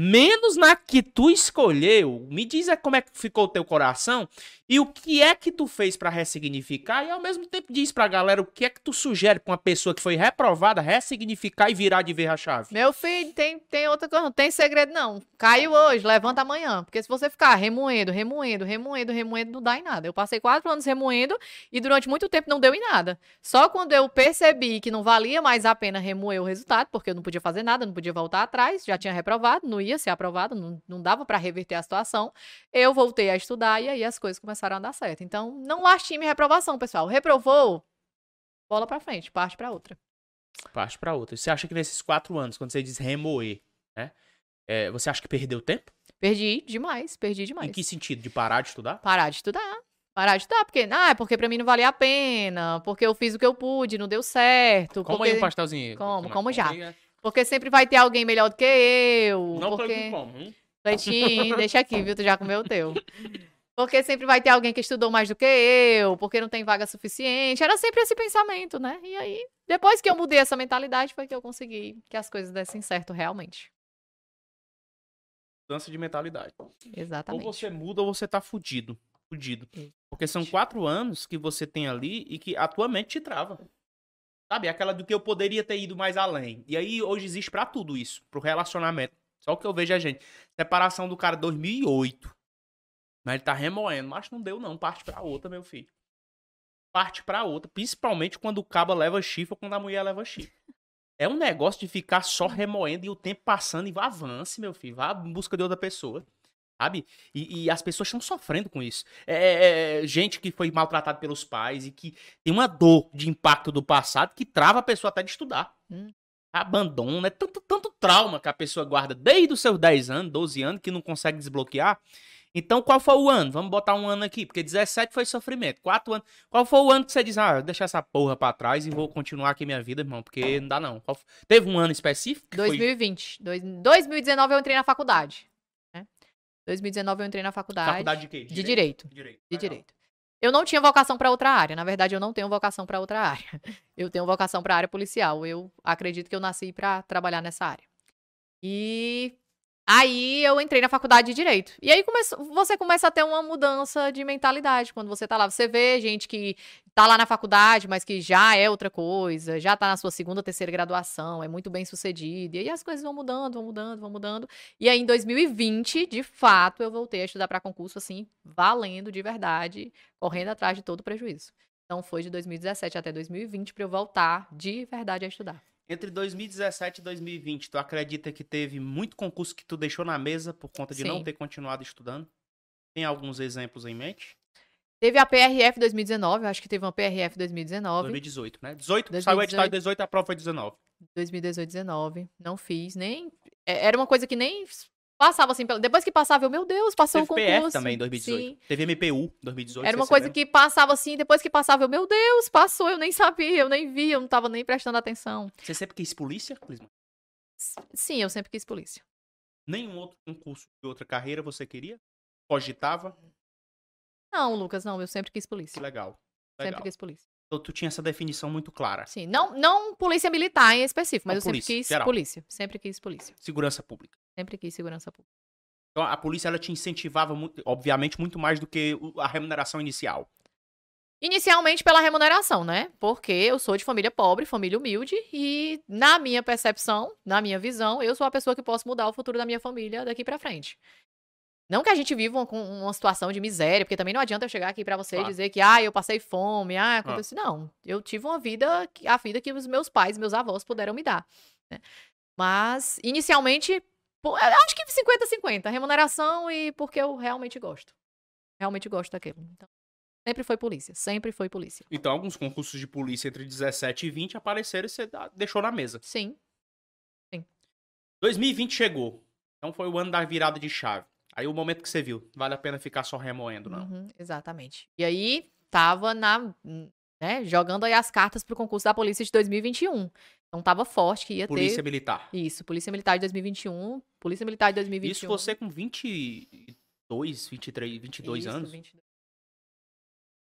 menos na que tu escolheu. Me diz é como é que ficou o teu coração e o que é que tu fez para ressignificar e ao mesmo tempo diz pra galera o que é que tu sugere pra uma pessoa que foi reprovada ressignificar e virar de ver a chave. Meu filho, tem, tem outra coisa, não tem segredo não. Caiu hoje, levanta amanhã, porque se você ficar remoendo, remoendo, remoendo, remoendo, não dá em nada. Eu passei quatro anos remoendo e durante muito tempo não deu em nada. Só quando eu percebi que não valia mais a pena remoer o resultado, porque eu não podia fazer nada, não podia voltar atrás, já tinha reprovado, não ia ser aprovado, não, não dava para reverter a situação, eu voltei a estudar e aí as coisas começaram começaram a dar certo. Então, não lastime reprovação, pessoal. Reprovou, bola para frente, parte para outra. Parte para outra. Você acha que nesses quatro anos, quando você diz remoer, né? É, você acha que perdeu tempo? Perdi demais, perdi demais. Em que sentido? De parar de estudar? Parar de estudar. Parar de estudar, porque, ah, é porque pra mim não valia a pena, porque eu fiz o que eu pude, não deu certo. Como porque... aí um pastelzinho? Como, como já. Porque sempre vai ter alguém melhor do que eu. Não porque... como, hein? Leitinho, deixa aqui, viu? Tu já comeu o teu. [laughs] Porque sempre vai ter alguém que estudou mais do que eu, porque não tem vaga suficiente. Era sempre esse pensamento, né? E aí, depois que eu mudei essa mentalidade, foi que eu consegui que as coisas dessem certo realmente. Mudança de mentalidade. Exatamente. Ou você muda ou você tá fudido. fudido. Porque são quatro anos que você tem ali e que a tua mente te trava. Sabe? Aquela do que eu poderia ter ido mais além. E aí hoje existe pra tudo isso, pro relacionamento. Só o que eu vejo é, gente, separação do cara 2008. Mas ele tá remoendo. Mas não deu, não. Parte pra outra, meu filho. Parte pra outra. Principalmente quando o caba leva chifre ou quando a mulher leva chifre. É um negócio de ficar só remoendo e o tempo passando e vá avance, meu filho. Vá em busca de outra pessoa. Sabe? E, e as pessoas estão sofrendo com isso. É, é, é, gente que foi maltratada pelos pais e que tem uma dor de impacto do passado que trava a pessoa até de estudar. Hum. Abandono, é tanto, tanto trauma que a pessoa guarda desde os seus 10 anos, 12 anos, que não consegue desbloquear. Então, qual foi o ano? Vamos botar um ano aqui, porque 17 foi sofrimento. 4 anos. Qual foi o ano que você diz, ah, deixa essa porra pra trás e vou continuar aqui minha vida, irmão? Porque não dá não. Qual f- Teve um ano específico? que foi- 2020. Dois- 2019 eu entrei na faculdade. Né? 2019 eu entrei na faculdade, Faculdade de quê? de direito. Direito. De Legal. direito. Eu não tinha vocação para outra área. Na verdade, eu não tenho vocação para outra área. [laughs] Eu tenho vocação para área policial. Eu acredito que eu nasci para trabalhar nessa área. E aí eu entrei na faculdade de direito. E aí você começa a ter uma mudança de mentalidade quando você tá lá. Você vê gente que tá lá na faculdade, mas que já é outra coisa, já tá na sua segunda, terceira graduação, é muito bem sucedido. E aí as coisas vão mudando, vão mudando, vão mudando. E aí em 2020, de fato, eu voltei a estudar para concurso assim, valendo de verdade, correndo atrás de todo o prejuízo. Então foi de 2017 até 2020 para eu voltar de verdade a estudar. Entre 2017 e 2020, tu acredita que teve muito concurso que tu deixou na mesa por conta de não Sim. ter continuado estudando? Tem alguns exemplos em mente? Teve a PRF 2019, eu acho que teve uma PRF 2019. 2018, né? 18, saiu o edital em 18, a prova foi 19. 2018, 19. Não fiz, nem. é- Era uma coisa que nem passava assim. Depois que passava, eu, meu Deus, passou Teve o concurso. PF também em 2018. Sim. Teve MPU em 2018. Era uma coisa lembra? que passava assim, depois que passava, eu, meu Deus, passou, eu nem sabia, eu nem vi, eu não tava nem prestando atenção. Você sempre quis polícia, Clisma? Sim, eu sempre quis polícia. Nenhum outro concurso de outra carreira você queria? Cogitava? Não, Lucas, não, eu sempre quis Que polícia. legal. Sempre Legal. quis polícia. Então tu tinha essa definição muito clara. Sim, não, não polícia militar em específico, mas Não, eu sempre polícia, quis geral. polícia. Sempre quis polícia. Segurança pública. Sempre quis segurança pública. Então a polícia ela te incentivava, obviamente, muito mais do que a remuneração inicial. Inicialmente pela remuneração, né? Porque eu sou de família pobre, família humilde, e na minha percepção, na minha visão, eu sou a pessoa que posso mudar o futuro da minha família daqui pra frente. Não que a gente viva com uma situação de miséria, porque também não adianta eu chegar aqui pra você Claro. e dizer que, ah, eu passei fome, ah, aconteceu. Não, eu tive uma vida, a vida que os meus pais, meus avós puderam me dar. né? Mas, inicialmente, eu acho que 50-50, remuneração e porque eu realmente gosto. Realmente gosto daquilo. Então, sempre foi polícia, sempre foi polícia. Então alguns concursos de polícia entre 17 e 20 apareceram e você deixou na mesa. Sim. 2020 chegou. Então foi o ano da virada de chave. Aí o momento que você viu, vale a pena ficar só remoendo, não. Uhum, exatamente. E aí, tava na, né, jogando aí as cartas pro concurso da polícia de 2021. Então tava forte que ia Polícia ter militar. isso, Polícia Militar de 2021, Polícia Militar de 2021. Isso você com 22, 23, 22 Isso, anos. 22.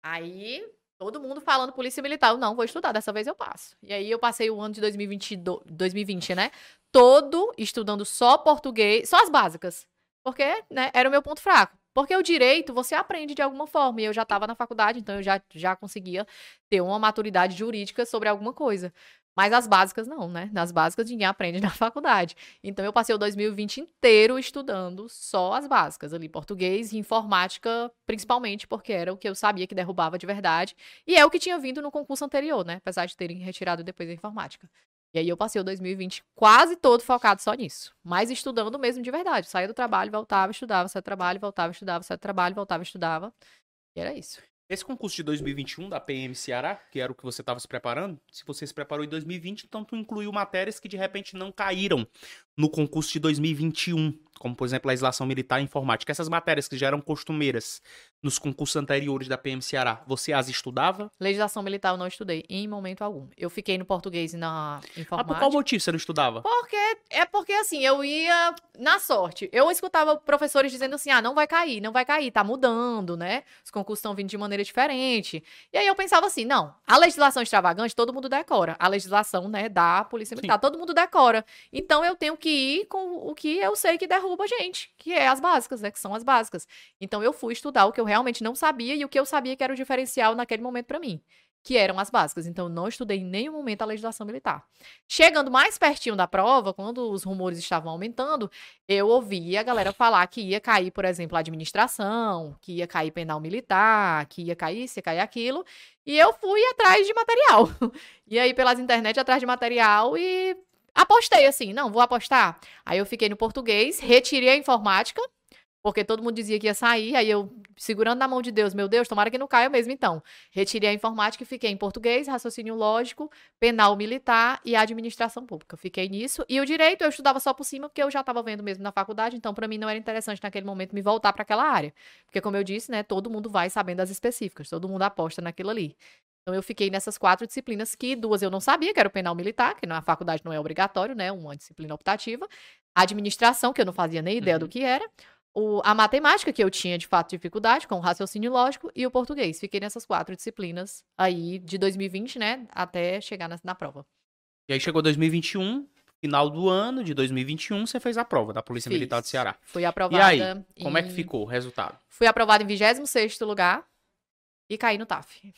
Aí, todo mundo falando Polícia Militar. Eu não vou estudar, dessa vez eu passo. E aí eu passei o ano de 2022, 2020, né? Todo estudando só português, só as básicas. Porque, né, era o meu ponto fraco. Porque o direito você aprende de alguma forma. E eu já estava na faculdade, então eu já, já conseguia ter uma maturidade jurídica sobre alguma coisa. Mas as básicas não, né? Nas básicas ninguém aprende [laughs] na faculdade. Então eu passei o 2020 inteiro estudando só as básicas ali, português e informática, principalmente porque era o que eu sabia que derrubava de verdade. E é o que tinha vindo no concurso anterior, né? Apesar de terem retirado depois a informática. E aí eu passei o 2020 quase todo focado só nisso. Mas estudando mesmo de verdade. Saía do trabalho, voltava, estudava, saía do trabalho, voltava, estudava, saía do trabalho, voltava, estudava. E era isso. Esse concurso de 2021 da PM Ceará, que era o que você estava se preparando, se você se preparou em 2020, então tu incluiu matérias que de repente não caíram no concurso de 2021, como por exemplo a legislação militar e informática. Essas matérias que já eram costumeiras nos concursos anteriores da PM Ceará, você as estudava? Legislação militar eu não estudei em momento algum. Eu fiquei no português e na Ah, informática. por qual motivo você não estudava? Porque é porque assim, eu ia na sorte. Eu escutava professores dizendo assim: "Ah, não vai cair, não vai cair, tá mudando, né? Os concursos estão vindo de maneira diferente". E aí eu pensava assim: "Não, a legislação extravagante todo mundo decora. A legislação, né, da Polícia Militar, todo mundo decora. Então eu tenho que ir com o que eu sei que derruba a gente, que é as básicas, né, que são as básicas. Então eu fui estudar o que eu realmente não sabia e o que eu sabia que era o diferencial naquele momento para mim que eram as básicas. Então, não estudei em nenhum momento a legislação militar. Chegando mais pertinho da prova, quando os rumores estavam aumentando, eu ouvi a galera falar que ia cair, por exemplo, a administração, que ia cair penal militar, que ia cair isso, ia cair aquilo. E eu fui atrás de material. [laughs] E aí, pelas internet, atrás de material e apostei assim, não, vou apostar. Aí eu fiquei no português, retirei a informática, porque todo mundo dizia que ia sair, aí eu, segurando na mão de Deus, meu Deus, tomara que não caia mesmo então. Retirei a informática e fiquei em português, raciocínio lógico, penal militar e administração pública. Fiquei nisso. E o direito eu estudava só por cima, porque eu já estava vendo mesmo na faculdade, então para mim não era interessante naquele momento me voltar para aquela área. Porque, como eu disse, né, todo mundo vai sabendo as específicas, todo mundo aposta naquilo ali. Então eu fiquei nessas quatro disciplinas que duas eu não sabia, que era o penal militar, que na faculdade não é obrigatório, né, uma disciplina optativa, administração, que eu não fazia nem ideia uhum. do que era, o, a matemática, que eu tinha de fato dificuldade, com o raciocínio lógico, e o português. Fiquei nessas quatro disciplinas aí de 2020, né, até chegar na, na prova. E aí chegou 2021, final do ano de 2021, você fez a prova da Polícia Fiz. Militar do Ceará. Fui aprovada. E aí, como é que ficou o resultado? Fui aprovada em 26 lugar e caí no TAF.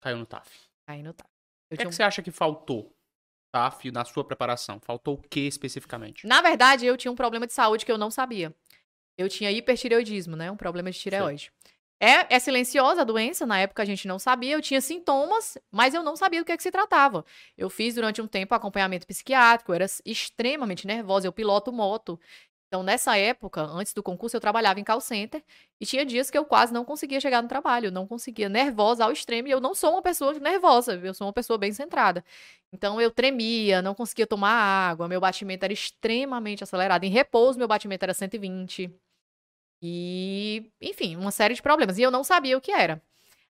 Caiu no TAF. Caí no TAF. O que, é que você acha que faltou? TAF na sua preparação? Faltou o que especificamente? Na verdade, eu tinha um problema de saúde que eu não sabia eu tinha hipertireoidismo, né? Um problema de tireoide. É, é, silenciosa a doença, na época a gente não sabia, eu tinha sintomas, mas eu não sabia do que, é que se tratava. Eu fiz durante um tempo acompanhamento psiquiátrico, eu era extremamente nervosa, eu piloto moto. Então, nessa época, antes do concurso, eu trabalhava em call center e tinha dias que eu quase não conseguia chegar no trabalho, não conseguia, nervosa ao extremo, e eu não sou uma pessoa nervosa, eu sou uma pessoa bem centrada. Então, eu tremia, não conseguia tomar água, meu batimento era extremamente acelerado. Em repouso, meu batimento era 120. E, enfim, uma série de problemas. E eu não sabia o que era.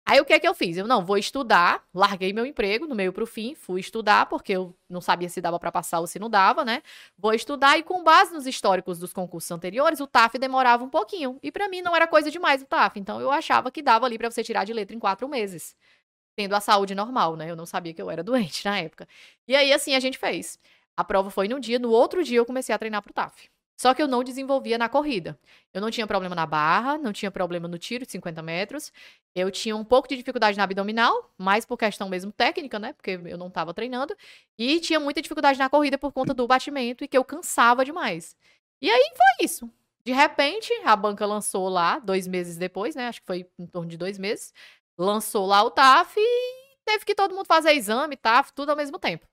Aí o que é que eu fiz? Eu não vou estudar, larguei meu emprego no meio pro fim, fui estudar porque eu não sabia se dava para passar ou se não dava, né? Vou estudar e com base nos históricos dos concursos anteriores, o TAF demorava um pouquinho e para mim não era coisa demais o TAF, então eu achava que dava ali para você tirar de letra em quatro meses, tendo a saúde normal, né? Eu não sabia que eu era [laughs] doente na época. E aí assim a gente fez. A prova foi num dia, no outro dia eu comecei a treinar pro TAF. Só que eu não desenvolvia na corrida. Eu não tinha problema na barra, não tinha problema no tiro de 50 metros. Eu tinha um pouco de dificuldade na abdominal, mais por questão mesmo técnica, né? Porque eu não estava treinando. E tinha muita dificuldade na corrida por conta do batimento e que eu cansava demais. E aí foi isso. De repente, a banca lançou lá, dois meses depois, né? Acho que foi em torno de dois meses. Lançou lá o TAF e teve que todo mundo fazer exame, TAF, tudo ao mesmo tempo.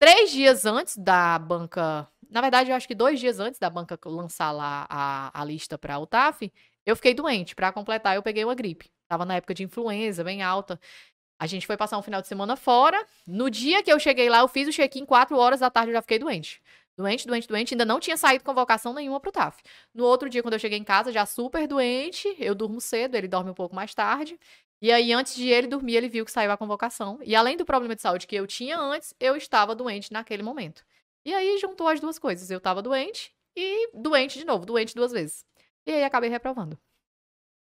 Três dias antes da banca na verdade, eu acho que dois dias antes da banca lançar lá a, a lista para o TAF, eu fiquei doente. Para completar, eu peguei uma gripe. Tava na época de influenza, bem alta. A gente foi passar um final de semana fora. No dia que eu cheguei lá, eu fiz o check-in, quatro horas da tarde eu já fiquei doente. Doente, doente, doente. Ainda não tinha saído convocação nenhuma pro TAF. No outro dia, quando eu cheguei em casa, já super doente. Eu durmo cedo, ele dorme um pouco mais tarde. E aí, antes de ele dormir, ele viu que saiu a convocação. E além do problema de saúde que eu tinha antes, eu estava doente naquele momento. E aí juntou as duas coisas. Eu tava doente e doente de novo, doente duas vezes. E aí acabei reprovando.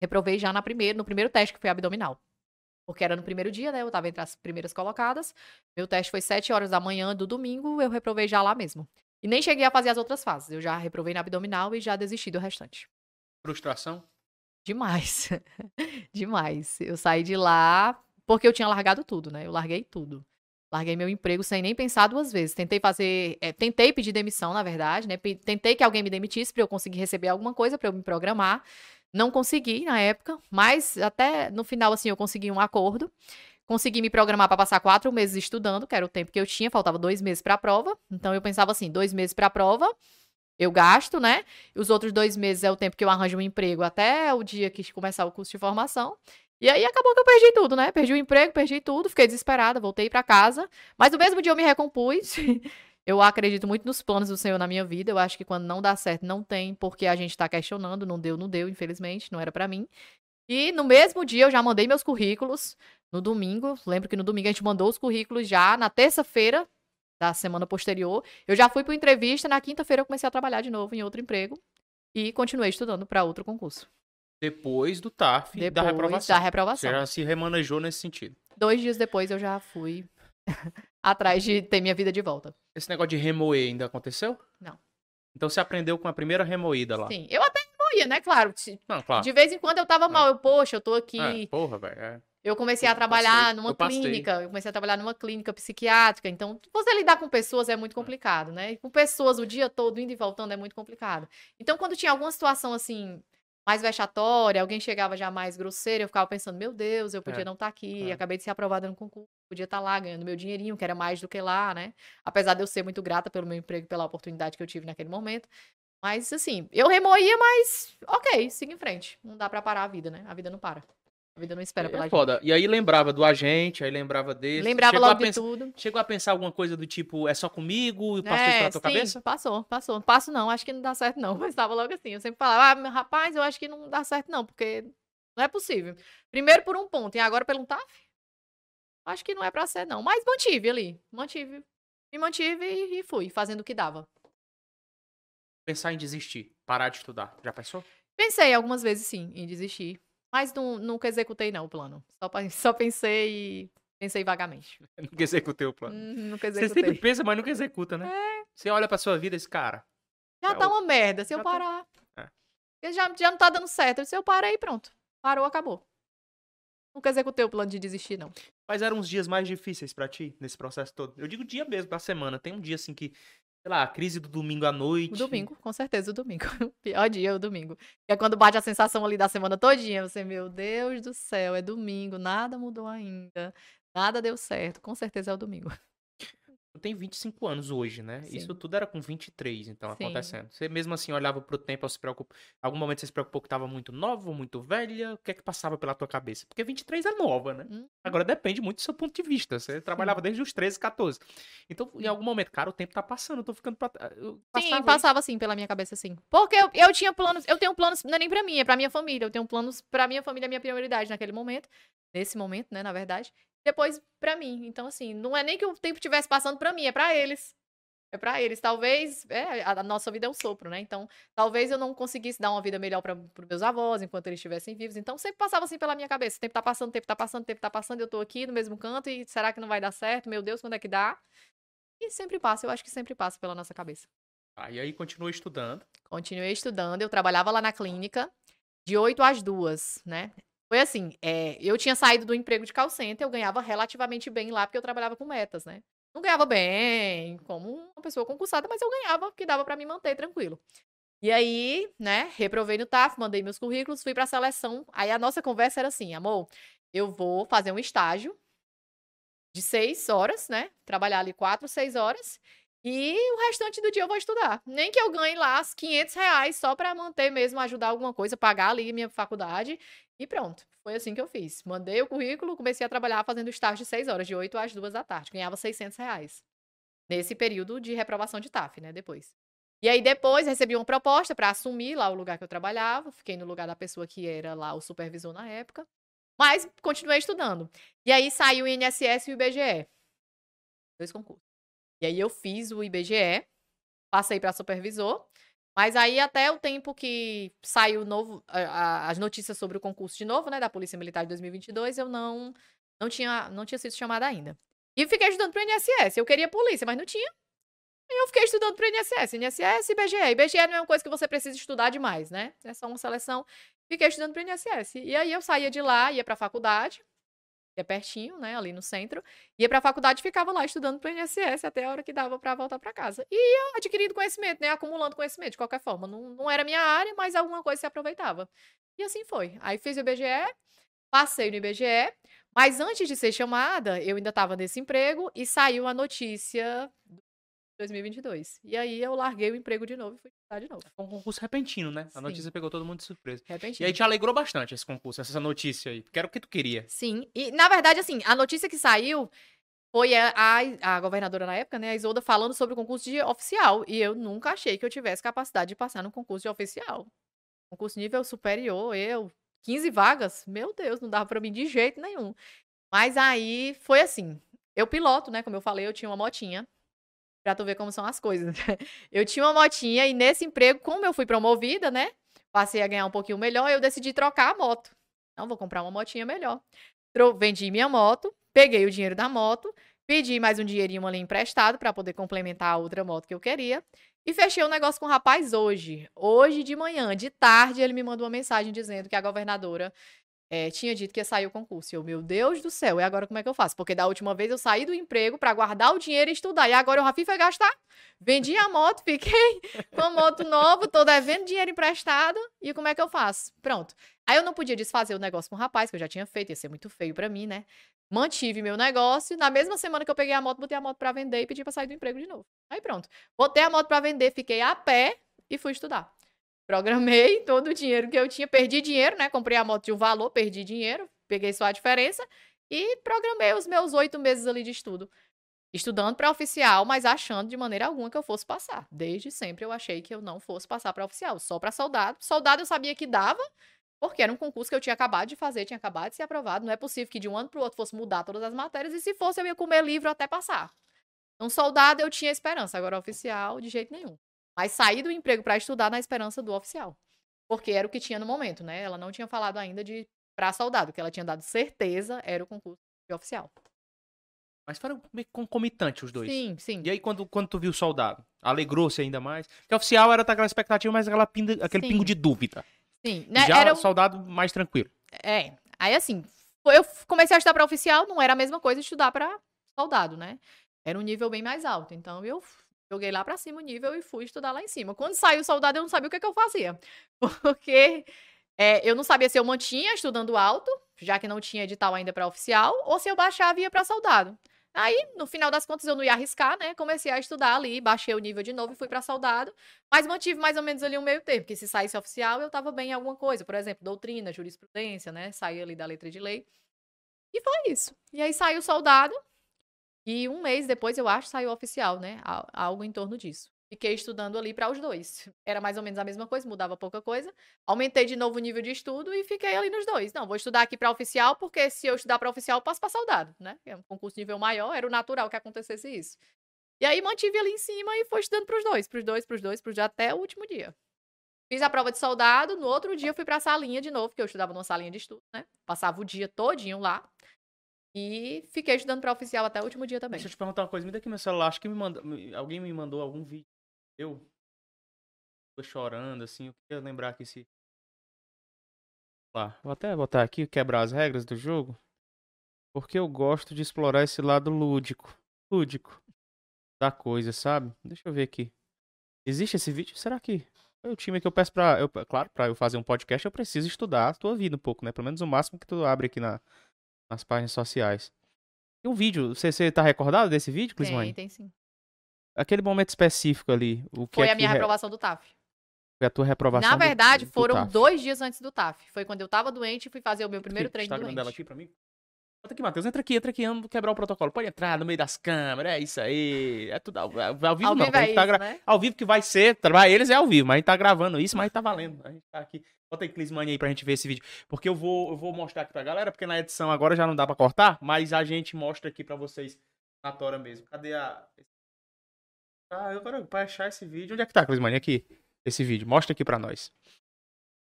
Reprovei já na primeira, no primeiro teste, que foi abdominal. Porque era no primeiro dia, né? Eu tava entre as primeiras colocadas. Meu teste foi 7 horas da manhã do domingo, eu reprovei já lá mesmo. E nem cheguei a fazer as outras fases. Eu já reprovei na abdominal e já desisti do restante. Frustração? Demais. [laughs] Demais. Eu saí de lá porque eu tinha largado tudo, né? Eu larguei tudo. Larguei meu emprego sem nem pensar duas vezes. Tentei fazer. É, tentei pedir demissão, na verdade, né? Tentei que alguém me demitisse para eu conseguir receber alguma coisa, para eu me programar. Não consegui na época, mas até no final, assim, eu consegui um acordo. Consegui me programar para passar quatro meses estudando, que era o tempo que eu tinha, faltava dois meses para a prova. Então eu pensava assim: dois meses para a prova, eu gasto, né? Os outros dois meses é o tempo que eu arranjo um emprego até o dia que começar o curso de formação. E aí acabou que eu perdi tudo, né? Perdi o emprego, perdi tudo, fiquei desesperada, voltei para casa. Mas no mesmo dia eu me recompus. [laughs] eu acredito muito nos planos do Senhor na minha vida. Eu acho que quando não dá certo, não tem porque a gente tá questionando. Não deu, não deu, infelizmente, não era para mim. E no mesmo dia eu já mandei meus currículos. No domingo, lembro que no domingo a gente mandou os currículos já. Na terça-feira da semana posterior, eu já fui para entrevista. Na quinta-feira eu comecei a trabalhar de novo em outro emprego e continuei estudando para outro concurso. Depois do TAF Depois da reprovação. Da reprovação. Você já se remanejou nesse sentido. Dois dias depois eu já fui [laughs] atrás de ter minha vida de volta. Esse negócio de remoer ainda aconteceu? Não. Então você aprendeu com a primeira remoída lá? Sim. Eu até ia, né? Claro. Não, claro. De vez em quando eu tava mal. Eu, poxa, eu tô aqui. É, porra, velho. é. Eu comecei a trabalhar numa eu clínica, eu comecei a trabalhar numa clínica psiquiátrica, então você lidar com pessoas é muito complicado, né? E com pessoas o dia todo indo e voltando é muito complicado. Então quando tinha alguma situação assim mais vexatória, alguém chegava já mais grosseiro, eu ficava pensando, meu Deus, eu podia É, não estar aqui, é. acabei de ser aprovada no concurso, podia estar lá ganhando meu dinheirinho, que era mais do que lá, né? Apesar de eu ser muito grata pelo meu emprego, e pela oportunidade que eu tive naquele momento. Mas assim, eu remoía, mas ok, siga em frente. Não dá pra parar a vida, né? A vida não para. A vida não espera pela É gente. foda. E aí lembrava do agente, aí lembrava desse. Lembrava Chegou logo de tudo. Chegou a pensar alguma coisa do tipo, é só comigo? E passou isso É, pela tua sim, cabeça? Passou, passou. Passo não, acho que não dá certo não. [laughs] Mas tava logo assim. Eu sempre falava, ah, meu rapaz, eu acho que não dá certo não, porque não é possível. Primeiro por um ponto, e agora pelo um TAF? Acho que não é pra ser não. Mas mantive ali, mantive. Me mantive e, e fui, fazendo o que dava. Pensar em desistir, parar de estudar. Já pensou? Pensei algumas vezes sim em desistir, mas nu- nunca executei não o plano. Só, [laughs] só pensei e pensei vagamente. [laughs] Nunca executei o plano. Hum, nunca Você executei. sempre pensa, mas nunca executa, né? Você olha pra sua vida esse cara. Já Já tá o- uma merda, se eu já tá- parar. É. Porque Já, já não tá dando certo. Se eu parei, pronto. Parou, acabou. Nunca executei o plano de desistir, não. Quais eram os dias mais difíceis pra ti nesse processo todo? Eu digo dia mesmo, da semana. Tem um dia assim que, sei lá, a crise do domingo à noite. O domingo, com certeza, o domingo. O [laughs] pior dia é o domingo. É quando bate a sensação ali da semana todinha. Você, meu Deus do céu, é domingo, nada mudou ainda. Nada deu certo. Com certeza é o domingo. [laughs] Tem 25 anos hoje, né? Sim. Isso tudo era com 23, então, Sim. acontecendo. Você mesmo assim olhava pro tempo, se preocupa... algum momento você se preocupou que tava muito nova muito velha? O que é que passava pela tua cabeça? Porque 23 é nova, né? Hum. Agora depende muito do seu ponto de vista. Você trabalhava desde os 13, 14. Então, em algum momento, cara, o tempo tá passando, eu tô ficando pra... eu Sim, passava passava assim pela minha cabeça, sim. Porque eu, eu tinha planos, eu tenho planos, não é nem pra mim, é pra minha família. Eu tenho planos pra minha família, é minha prioridade naquele momento. Nesse momento, né, na verdade. Depois pra mim. Então, assim, não é nem que o tempo estivesse passando pra mim, é pra eles. É pra eles. Talvez, é, a, nossa vida é um sopro, né? Então, talvez eu não conseguisse dar uma vida melhor para meus avós enquanto eles estivessem vivos. Então, sempre passava assim pela minha cabeça. O tempo tá passando, o tempo tá passando, o tempo tá passando, eu tô aqui no mesmo canto e será que não vai dar certo? Meu Deus, quando é que dá? E sempre passa, eu acho que sempre passa pela nossa cabeça. Ah, e aí continua estudando. Continuei estudando, eu trabalhava lá na clínica de 8 às 2, né? Foi assim, é, eu tinha saído do emprego de call center, eu ganhava relativamente bem lá, porque eu trabalhava com metas, né? Não ganhava bem, como uma pessoa concursada, mas eu ganhava que dava pra me manter tranquilo. E aí, né, reprovei no TAF, mandei meus currículos, fui pra seleção. Aí a nossa conversa era assim, amor, eu vou fazer um estágio de seis horas, né? Trabalhar ali quatro, seis horas. E o restante do dia eu vou estudar. Nem que eu ganhe lá os 500 reais só pra manter mesmo, ajudar alguma coisa, pagar ali minha faculdade. E pronto. Foi assim que eu fiz. Mandei o currículo, comecei a trabalhar fazendo estágio de 6 horas, de 8 às 2 da tarde. Ganhava 600 reais. Nesse período de reprovação de TAF, né? Depois. E aí depois recebi uma proposta pra assumir lá o lugar que eu trabalhava. Fiquei no lugar da pessoa que era lá o supervisor na época. Mas continuei estudando. E aí saiu o INSS e o IBGE. Dois concursos. E aí eu fiz o IBGE, passei para supervisor, mas aí até o tempo que saiu novo, a- a- as notícias sobre o concurso de novo, né, da Polícia Militar de 2022, eu não não tinha não tinha sido chamada ainda. E fiquei estudando para o INSS. Eu queria polícia, mas não tinha. E eu fiquei estudando para o INSS, INSS e IBGE. IBGE não é uma coisa que você precisa estudar demais, né? É só uma seleção. Fiquei estudando para o INSS. E aí eu saía de lá, ia para a faculdade, é pertinho, né, ali no centro. Ia pra faculdade e ficava lá estudando pro INSS até a hora que dava pra voltar pra casa. E ia adquirindo conhecimento, né? Acumulando conhecimento de qualquer forma. Não, não era minha área, mas alguma coisa se aproveitava. E assim foi. Aí fiz o IBGE, passei no IBGE, mas antes de ser chamada, eu ainda estava nesse emprego e saiu a notícia 2022. E aí eu larguei o emprego de novo e fui estudar de novo. Foi um concurso repentino, né? A Sim. notícia pegou todo mundo de surpresa. E Repentino. aí te alegrou bastante esse concurso, essa notícia aí. Porque era o que tu queria. Sim, e na verdade, assim, a notícia que saiu foi a, a, a governadora na época, né, a Isolda, falando sobre o concurso de oficial. E eu nunca achei que eu tivesse capacidade de passar no concurso de oficial. Concurso nível superior, eu, 15 vagas, meu Deus, não dava pra mim de jeito nenhum. Mas aí foi assim, eu piloto, né, como eu falei, eu tinha uma motinha. Pra tu ver como são as coisas. [laughs] Eu tinha uma motinha e nesse emprego, como eu fui promovida, né, passei a ganhar um pouquinho melhor, eu decidi trocar a moto. Não, vou comprar uma motinha melhor. Vendi minha moto, peguei o dinheiro da moto, Pedi mais um dinheirinho ali emprestado para poder complementar a outra moto que eu queria. E fechei o um negócio com o rapaz hoje. Hoje de manhã, de tarde, ele me mandou uma mensagem dizendo que a governadora é, tinha dito que ia sair o concurso. E eu, meu Deus do céu, e agora como é que eu faço? Porque da última vez eu saí do emprego para guardar o dinheiro e estudar. E agora o Rafi foi gastar. Vendi a moto, [laughs] fiquei com a moto nova, tô devendo dinheiro emprestado. E como é que eu faço? Pronto. Aí eu não podia desfazer o negócio com o rapaz, que eu já tinha feito, ia ser muito feio para mim, né? Mantive meu negócio. Na mesma semana que eu peguei a moto, botei a moto para vender e pedi para sair do emprego de novo. Aí pronto. Botei a moto para vender, fiquei a pé e fui estudar. Programei todo o dinheiro que eu tinha, perdi dinheiro, né? Comprei a moto de um valor, perdi dinheiro, peguei só a diferença e programei os meus oito meses ali de estudo. Estudando para oficial, mas achando de maneira alguma que eu fosse passar. Desde sempre eu achei que eu não fosse passar para oficial, só para soldado. Soldado eu sabia que dava, porque era um concurso que eu tinha acabado de fazer, tinha acabado de ser aprovado. Não é possível que de um ano para o outro fosse mudar todas as matérias, e se fosse, eu ia comer livro até passar. Um soldado eu tinha esperança, agora oficial, de jeito nenhum. Mas saí do emprego para estudar na esperança do oficial. Porque era o que tinha no momento, né? Ela não tinha falado ainda de para soldado, que ela tinha dado certeza era o concurso de oficial. Mas foram meio concomitante os dois. Sim, sim. E aí, quando, quando tu viu o soldado, alegrou-se ainda mais? Porque oficial era aquela expectativa, mas aquela pinda, aquele sim. pingo de dúvida. Sim. Né? Já era o soldado mais tranquilo. É. Aí, assim, eu comecei a estudar para oficial, não era a mesma coisa estudar para soldado, né? Era um nível bem mais alto. Então, eu Joguei lá pra cima o nível e fui estudar lá em cima. Quando saiu o soldado, eu não sabia o que, é que eu fazia. [laughs] Porque é, eu não sabia se eu mantinha estudando alto, já que não tinha edital ainda para oficial, ou se eu baixava e ia pra soldado. Aí, no final das contas, eu não ia arriscar, né? Comecei a estudar ali, baixei o nível de novo e fui para soldado. Mas mantive mais ou menos ali um meio tempo, porque se saísse oficial, eu tava bem em alguma coisa. Por exemplo, doutrina, jurisprudência, né? Saí ali da letra de lei. E foi isso. E aí saiu soldado, e um mês depois, eu acho, saiu oficial, né? Algo em torno disso. Fiquei estudando ali para os dois. [laughs] Era mais ou menos a mesma coisa, mudava pouca coisa. Aumentei de novo o nível de estudo e fiquei ali nos dois. Não, vou estudar aqui para oficial, porque se eu estudar para oficial, eu passo para soldado, né? É um concurso nível maior, era o natural que acontecesse isso. E aí mantive ali em cima e foi estudando para os dois, para os dois, para os dois, para os dois, até o último dia. Fiz a prova de soldado, no outro dia fui para a salinha de novo, porque eu estudava numa salinha de estudo, né? Passava o dia todinho lá. E fiquei estudando para oficial até o último dia também. Deixa eu te perguntar uma coisa. Me dá aqui meu celular. Acho que me manda... alguém me mandou algum vídeo. Eu tô chorando, assim. Eu queria lembrar aqui se. Lá. Vou até botar aqui, quebrar as regras do jogo. Porque eu gosto de explorar esse lado lúdico. Lúdico. Da coisa, sabe? Deixa eu ver aqui. Existe esse vídeo? Será que. É o time que eu peço pra. Eu, claro, pra eu fazer um podcast, eu preciso estudar a tua vida um pouco, né? Pelo menos o máximo que tu abre aqui na, nas páginas sociais. Tem um vídeo, você, você tá recordado desse vídeo, Clismane? Tem, tem sim. Aquele momento específico ali. O que Foi é a minha re... reprovação do TAF. Foi a tua reprovação Na verdade, do, do foram TAF. dois dias antes do TAF. Foi quando eu tava doente e fui fazer o meu primeiro treino Instagram doente. dela aqui pra mim. Bota aqui, Matheus. Entra aqui, entra aqui. Vamos quebrar o protocolo. Pode entrar no meio das câmeras. É isso aí. É tudo ao, ao vivo, ao não. Vivo é tá isso, né? Ao vivo que vai ser. Pra eles é ao vivo, mas a gente tá gravando isso, mas tá valendo. A gente tá aqui. Bota aí Clismania aí pra gente ver esse vídeo. Porque eu vou, eu vou mostrar aqui pra galera, porque na edição agora já não dá pra cortar, mas a gente mostra aqui pra vocês na tora mesmo. Cadê a. Ah, agora pra achar esse vídeo. Onde é que tá, Clismania? Aqui. Esse vídeo. Mostra aqui pra nós.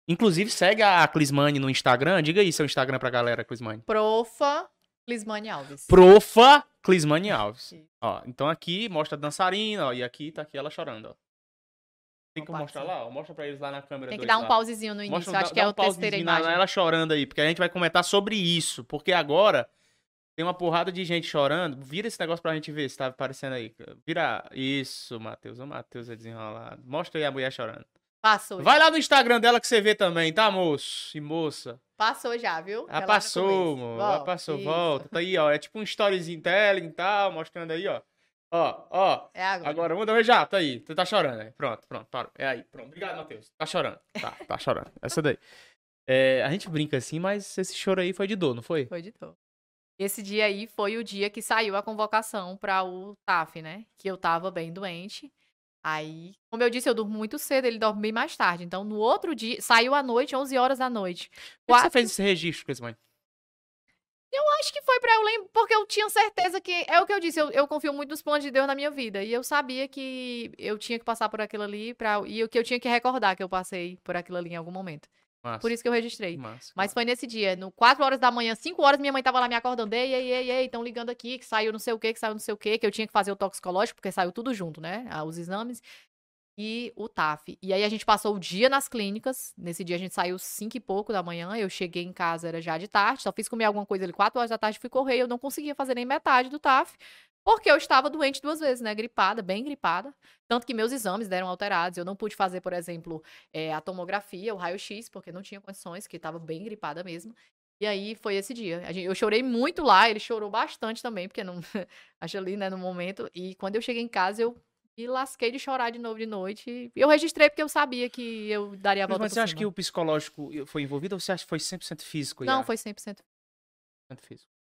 Inclusive, segue a Clismane no Instagram. Diga aí seu Instagram pra galera, Clismane. Profa Clismane Alves. Profa Clismane Alves. Ó, então aqui mostra a dançarina, ó, e aqui tá aqui ela chorando, ó. Tem que mostrar lá? Ó, mostra pra eles lá na câmera. Tem que dois dar um lá. pausezinho no início. Mostra, acho dá- que é um o pausezinho na- imagem. Ela chorando aí, porque a gente vai comentar sobre isso. Porque agora tem uma porrada de gente chorando. Vira esse negócio pra gente ver se tá aparecendo aí. Vira. Isso, Matheus. O Matheus é desenrolado. Mostra aí a mulher chorando. Passou. Vai lá no Instagram dela que você vê também, tá, moço? E moça. Passou já, viu? Ah, É passou, mano. Ah, passou, isso. volta. Tá aí, ó. É tipo um storyzinho telling e tal, mostrando aí, ó. Ó, ó. É agora. Agora, manda ver já, tá aí. Tu tá chorando, né? Pronto, pronto, para. É aí, pronto. Obrigado, Matheus. Tá chorando. Tá, tá chorando. Essa daí. É, a gente brinca assim, mas esse choro aí foi de dor, não foi? Foi de dor. Esse dia aí foi o dia que saiu a convocação para o TAF, né? Que eu tava bem doente. Aí, como eu disse, eu durmo muito cedo, ele dorme bem mais tarde. Então, no outro dia, saiu à noite, 11 horas da noite. Por que você fez esse registro, Clismane? Acho que foi pra eu lembrar, porque eu tinha certeza que. É o que eu disse, eu, eu confio muito nos planos de Deus na minha vida. E eu sabia que eu tinha que passar por aquilo ali pra, e o que eu tinha que recordar que eu passei por aquilo ali em algum momento. Massa. Por isso que eu registrei. Massa, Mas foi nesse dia, no 4 horas da manhã, 5 horas, minha mãe tava lá me acordando. Ei, ei, ei, ei, estão ligando aqui, que saiu não sei o que, que saiu não sei o que, que eu tinha que fazer o toxicológico, porque saiu tudo junto, né? ah, Os exames e o TAF. E aí a gente passou o dia nas clínicas. Nesse dia a gente saiu 5 e pouco da manhã. Eu cheguei em casa, era já de tarde. Só fiz comer alguma coisa ali 4 horas da tarde, fui correr. Eu não conseguia fazer nem metade do TAF. Porque eu estava doente duas vezes, né? Gripada, bem gripada. Tanto que meus exames deram alterados. Eu não pude fazer, por exemplo, eh, a tomografia, o raio-x, porque não tinha condições, que estava bem gripada mesmo. E aí foi esse dia. Eu chorei muito lá, ele chorou bastante também, porque não. [laughs] Acho ali, né, no momento. E quando eu cheguei em casa, eu me lasquei de chorar de novo de noite. Eu registrei porque eu sabia que eu daria a Mas volta você por acha cima. que o psicológico foi envolvido ou você acha que foi 100% físico? Não, foi 100%. 100% físico.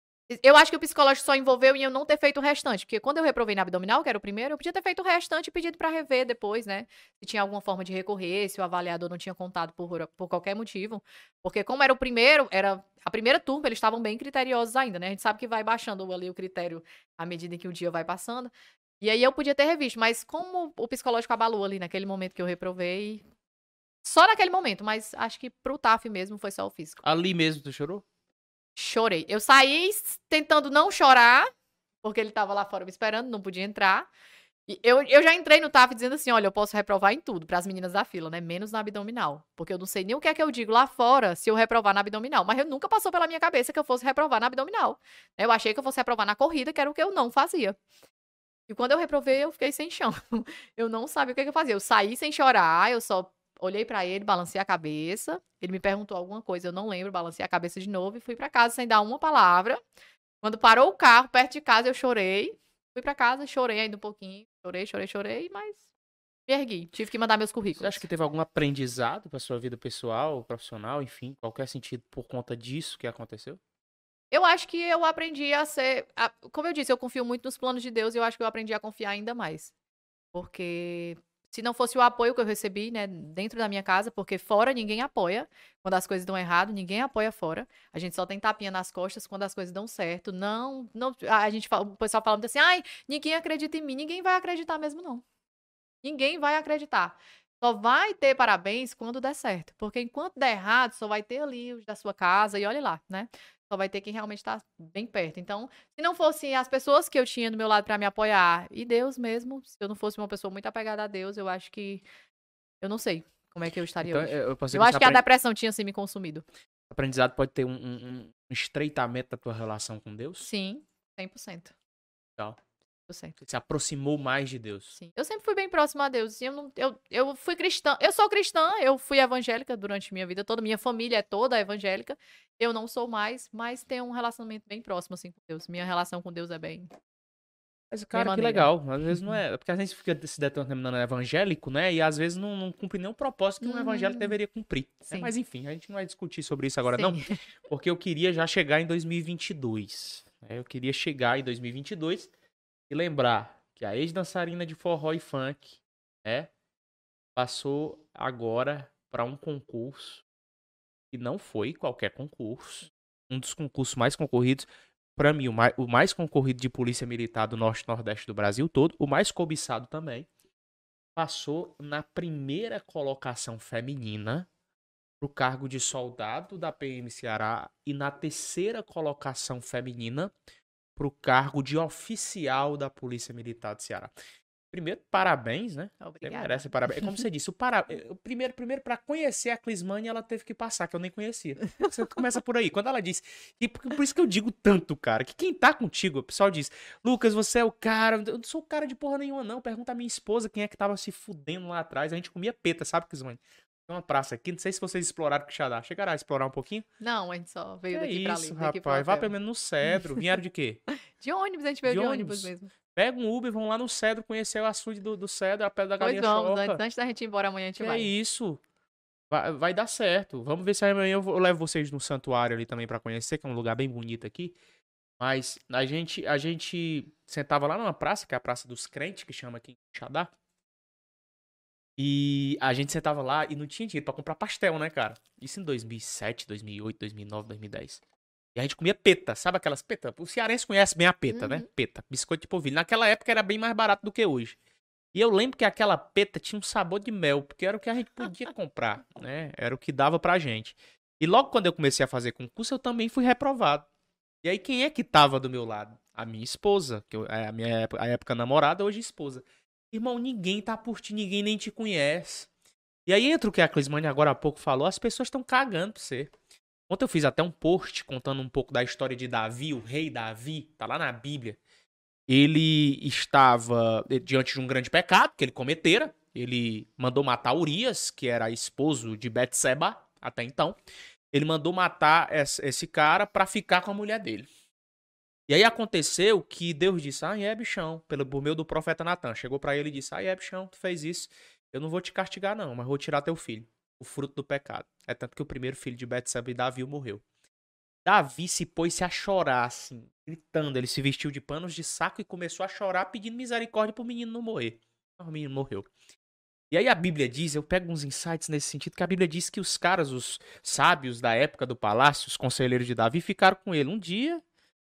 Eu acho que o psicológico só envolveu em eu não ter feito o restante. Porque quando eu reprovei na abdominal, que era o primeiro, eu podia ter feito o restante e pedido pra rever depois, né? Se tinha alguma forma de recorrer, se o avaliador não tinha contado por, por qualquer motivo. Porque como era o primeiro, era a primeira turma, eles estavam bem criteriosos ainda, né? A gente sabe que vai baixando ali o critério à medida que o dia vai passando. E aí eu podia ter revisto, mas como o psicológico abalou ali naquele momento que eu reprovei, só naquele momento, mas acho que pro TAF mesmo foi só o físico. Ali mesmo tu chorou? Chorei. Eu saí tentando não chorar, porque ele tava lá fora me esperando, não podia entrar. E eu, eu já entrei no TAF dizendo assim: olha, eu posso reprovar em tudo, para as meninas da fila, né? Menos na abdominal. Porque eu não sei nem o que é que eu digo lá fora se eu reprovar na abdominal. Mas eu nunca passou pela minha cabeça que eu fosse reprovar na abdominal. Eu achei que eu fosse reprovar na corrida, que era o que eu não fazia. E quando eu reprovei, eu fiquei sem chão. [laughs] Eu não sabia o que, que eu fazia. Eu saí sem chorar, eu só olhei pra ele, balancei a cabeça. Ele me perguntou alguma coisa, eu não lembro, balancei a cabeça de novo e fui pra casa sem dar uma palavra. Quando parou o carro perto de casa, eu chorei. Fui pra casa, chorei ainda um pouquinho. Chorei, chorei, chorei, mas me ergui. Tive que mandar meus currículos. Você acha que teve algum aprendizado pra sua vida pessoal, profissional, enfim, qualquer sentido por conta disso que aconteceu? Eu acho que eu aprendi a ser. a- como eu disse, eu confio muito nos planos de Deus e eu acho que eu aprendi a confiar ainda mais. Porque se não fosse o apoio que eu recebi, né, dentro da minha casa, porque fora ninguém apoia. Quando as coisas dão errado, ninguém apoia fora. A gente só tem tapinha nas costas quando as coisas dão certo. Não, não, a gente fala, o pessoal falando assim: "Ai, ninguém acredita em mim". Ninguém vai acreditar mesmo não. Ninguém vai acreditar. Só vai ter parabéns quando der certo. Porque enquanto der errado, só vai ter ali os da sua casa e olhe lá, né? Só vai ter quem realmente está bem perto. Então, se não fossem as pessoas que eu tinha do meu lado para me apoiar e Deus mesmo, se eu não fosse uma pessoa muito apegada a Deus, eu acho que eu não sei como é que eu estaria Então, hoje. eu, Eu acho que a apren- depressão tinha se me consumido. aprendizado pode ter um, um- um estreitamento da tua relação com Deus? Sim, 100%. Legal. 100%. Você se aproximou mais de Deus. Sim. Eu sempre fui bem próxima a Deus. assim, Eu, não, eu, eu fui cristã. Eu sou cristã, eu fui evangélica durante minha vida toda. Minha família é toda evangélica. Eu não sou mais, mas tenho um relacionamento bem próximo assim com Deus. Minha relação com Deus é bem. Mas, cara, que legal. Às vezes não é. Porque a gente fica se determinando evangélico, né? E às vezes não, não cumpre nenhum propósito que um evangélico Uhum. deveria cumprir. né? Mas enfim, a gente não vai discutir sobre isso agora, não. Sim. [laughs] Porque eu queria já chegar em 2022. né? Eu queria chegar em 2022 e lembrar que a ex-dançarina de forró e funk, né? Passou agora para um concurso que não foi qualquer concurso. Um dos concursos mais concorridos. Para mim, o mais, o mais concorrido de polícia militar do norte e nordeste do Brasil todo. O mais cobiçado também. Passou na primeira colocação feminina para o cargo de soldado da PM Ceará e na terceira colocação feminina para o cargo de oficial da Polícia Militar do Ceará. Primeiro, parabéns, né? Obrigada. merece parabéns. É como você disse, o para... o primeiro, primeiro para conhecer a Clismane, ela teve que passar, que eu nem conhecia. Você começa por aí. Quando ela disse, e por, por isso que eu digo tanto, cara, que quem tá contigo, o pessoal diz, Lucas, você é o cara, eu não sou o cara de porra nenhuma, não. Pergunta a minha esposa quem é que tava se fudendo lá atrás. A gente comia peta, sabe, Clismane? Tem uma praça aqui, não sei se vocês exploraram o Quixadá. Chegaram a explorar um pouquinho? Não, a gente só veio é daqui pra ali. isso, daqui pro rapaz. Vá pelo menos no Cedro. Vieram de quê? [laughs] De ônibus, a gente veio De de, ônibus? ônibus mesmo. Pega um Uber, vão lá no Cedro conhecer o açude do, do Cedro, a pé da Pois galinha vamos, choca. antes, antes da gente ir embora amanhã, a gente Que é vai. isso. Vai, vai dar certo. Vamos ver se amanhã eu, vou- eu levo vocês no santuário ali também pra conhecer, que é um lugar bem bonito aqui. Mas a gente, a gente sentava lá numa praça, que é a Praça dos Crentes, que chama aqui em Xadá. E a gente sentava lá e não tinha dinheiro pra comprar pastel, né, cara? Isso em 2007, 2008, 2009, 2010. E a gente comia peta, sabe aquelas peta? O cearense conhece bem a peta, né? Uhum. Peta, biscoito de polvilho. Naquela época era bem mais barato do que hoje. E eu lembro que aquela peta tinha um sabor de mel, porque era o que a gente podia comprar, [laughs] né? Era o que dava pra gente. E logo quando eu comecei a fazer concurso, eu também fui reprovado. E aí, quem é que tava do meu lado? A minha esposa, que eu, é a minha época, a época namorada, hoje esposa. Irmão, ninguém tá por ti, ninguém nem te conhece. E aí entra o que a Clismane agora há pouco falou, as pessoas estão cagando pra você. Ontem eu fiz até um post contando um pouco da história de Davi, o rei Davi, tá lá na Bíblia. Ele estava diante de um grande pecado que ele cometera. Ele mandou matar Urias, que era esposo de Betseba até então ele mandou matar esse cara para ficar com a mulher dele. E aí aconteceu que Deus disse: Ah, é bichão, pelo, por meio do profeta Natan. Chegou para ele e disse: Ah, é bichão, tu fez isso. Eu não vou te castigar, não, mas vou tirar teu filho, o fruto do pecado. É tanto que o primeiro filho de Betseba Davi morreu. Davi se pôs-se a chorar, assim, gritando. Ele se vestiu de panos de saco e começou a chorar, pedindo misericórdia pro menino não morrer. O menino morreu. E aí a Bíblia diz, eu pego uns insights nesse sentido, que a Bíblia diz que os caras, os sábios da época do palácio, os conselheiros de Davi, ficaram com ele um dia,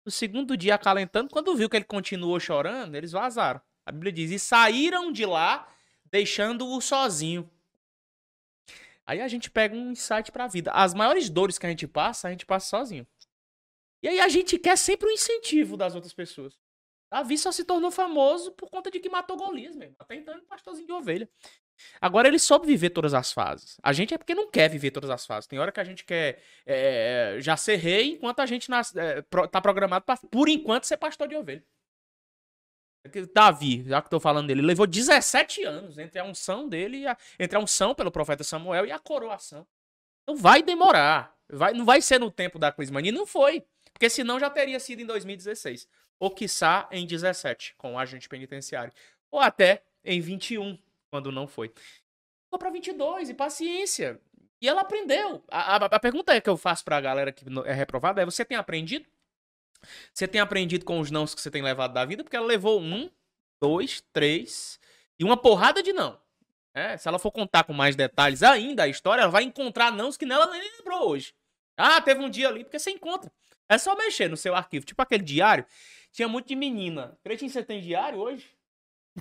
no segundo dia acalentando, quando viu que ele continuou chorando, eles vazaram. A Bíblia diz, e saíram de lá, deixando-o sozinho. Aí a gente pega um insight para a vida. As maiores dores que a gente passa, a gente passa sozinho. E aí a gente quer sempre o um incentivo das outras pessoas. Davi só se tornou famoso por conta de que matou Golias mesmo. Até então ele é pastorzinho de ovelha. Agora ele soube viver todas as fases. A gente é porque não quer viver todas as fases. Tem hora que a gente quer é, já ser rei, enquanto a gente nas, é, pro, tá programado para, por enquanto, ser pastor de ovelha. Davi, já que estou falando dele, levou 17 anos entre a unção dele, a, entre a unção pelo profeta Samuel e a coroação. Então vai demorar. Vai, não vai ser no tempo da Clismania. Não foi. Porque senão já teria sido em 2016. Ou quiçá em 17, com o agente penitenciário. Ou até em 21, quando não foi. Ficou para 22 e paciência. E ela aprendeu. A, a, a pergunta que eu faço para a galera que é reprovada é: você tem aprendido? Você tem aprendido com os nãos que você tem levado da vida? Porque ela levou um, dois, três e uma porrada de não. É, se ela for contar com mais detalhes ainda a história, ela vai encontrar nãos que nela nem lembrou hoje. Ah, teve um dia ali, porque você encontra. É só mexer no seu arquivo. Tipo aquele diário. Tinha muito de menina. Cretinho, você tem diário hoje?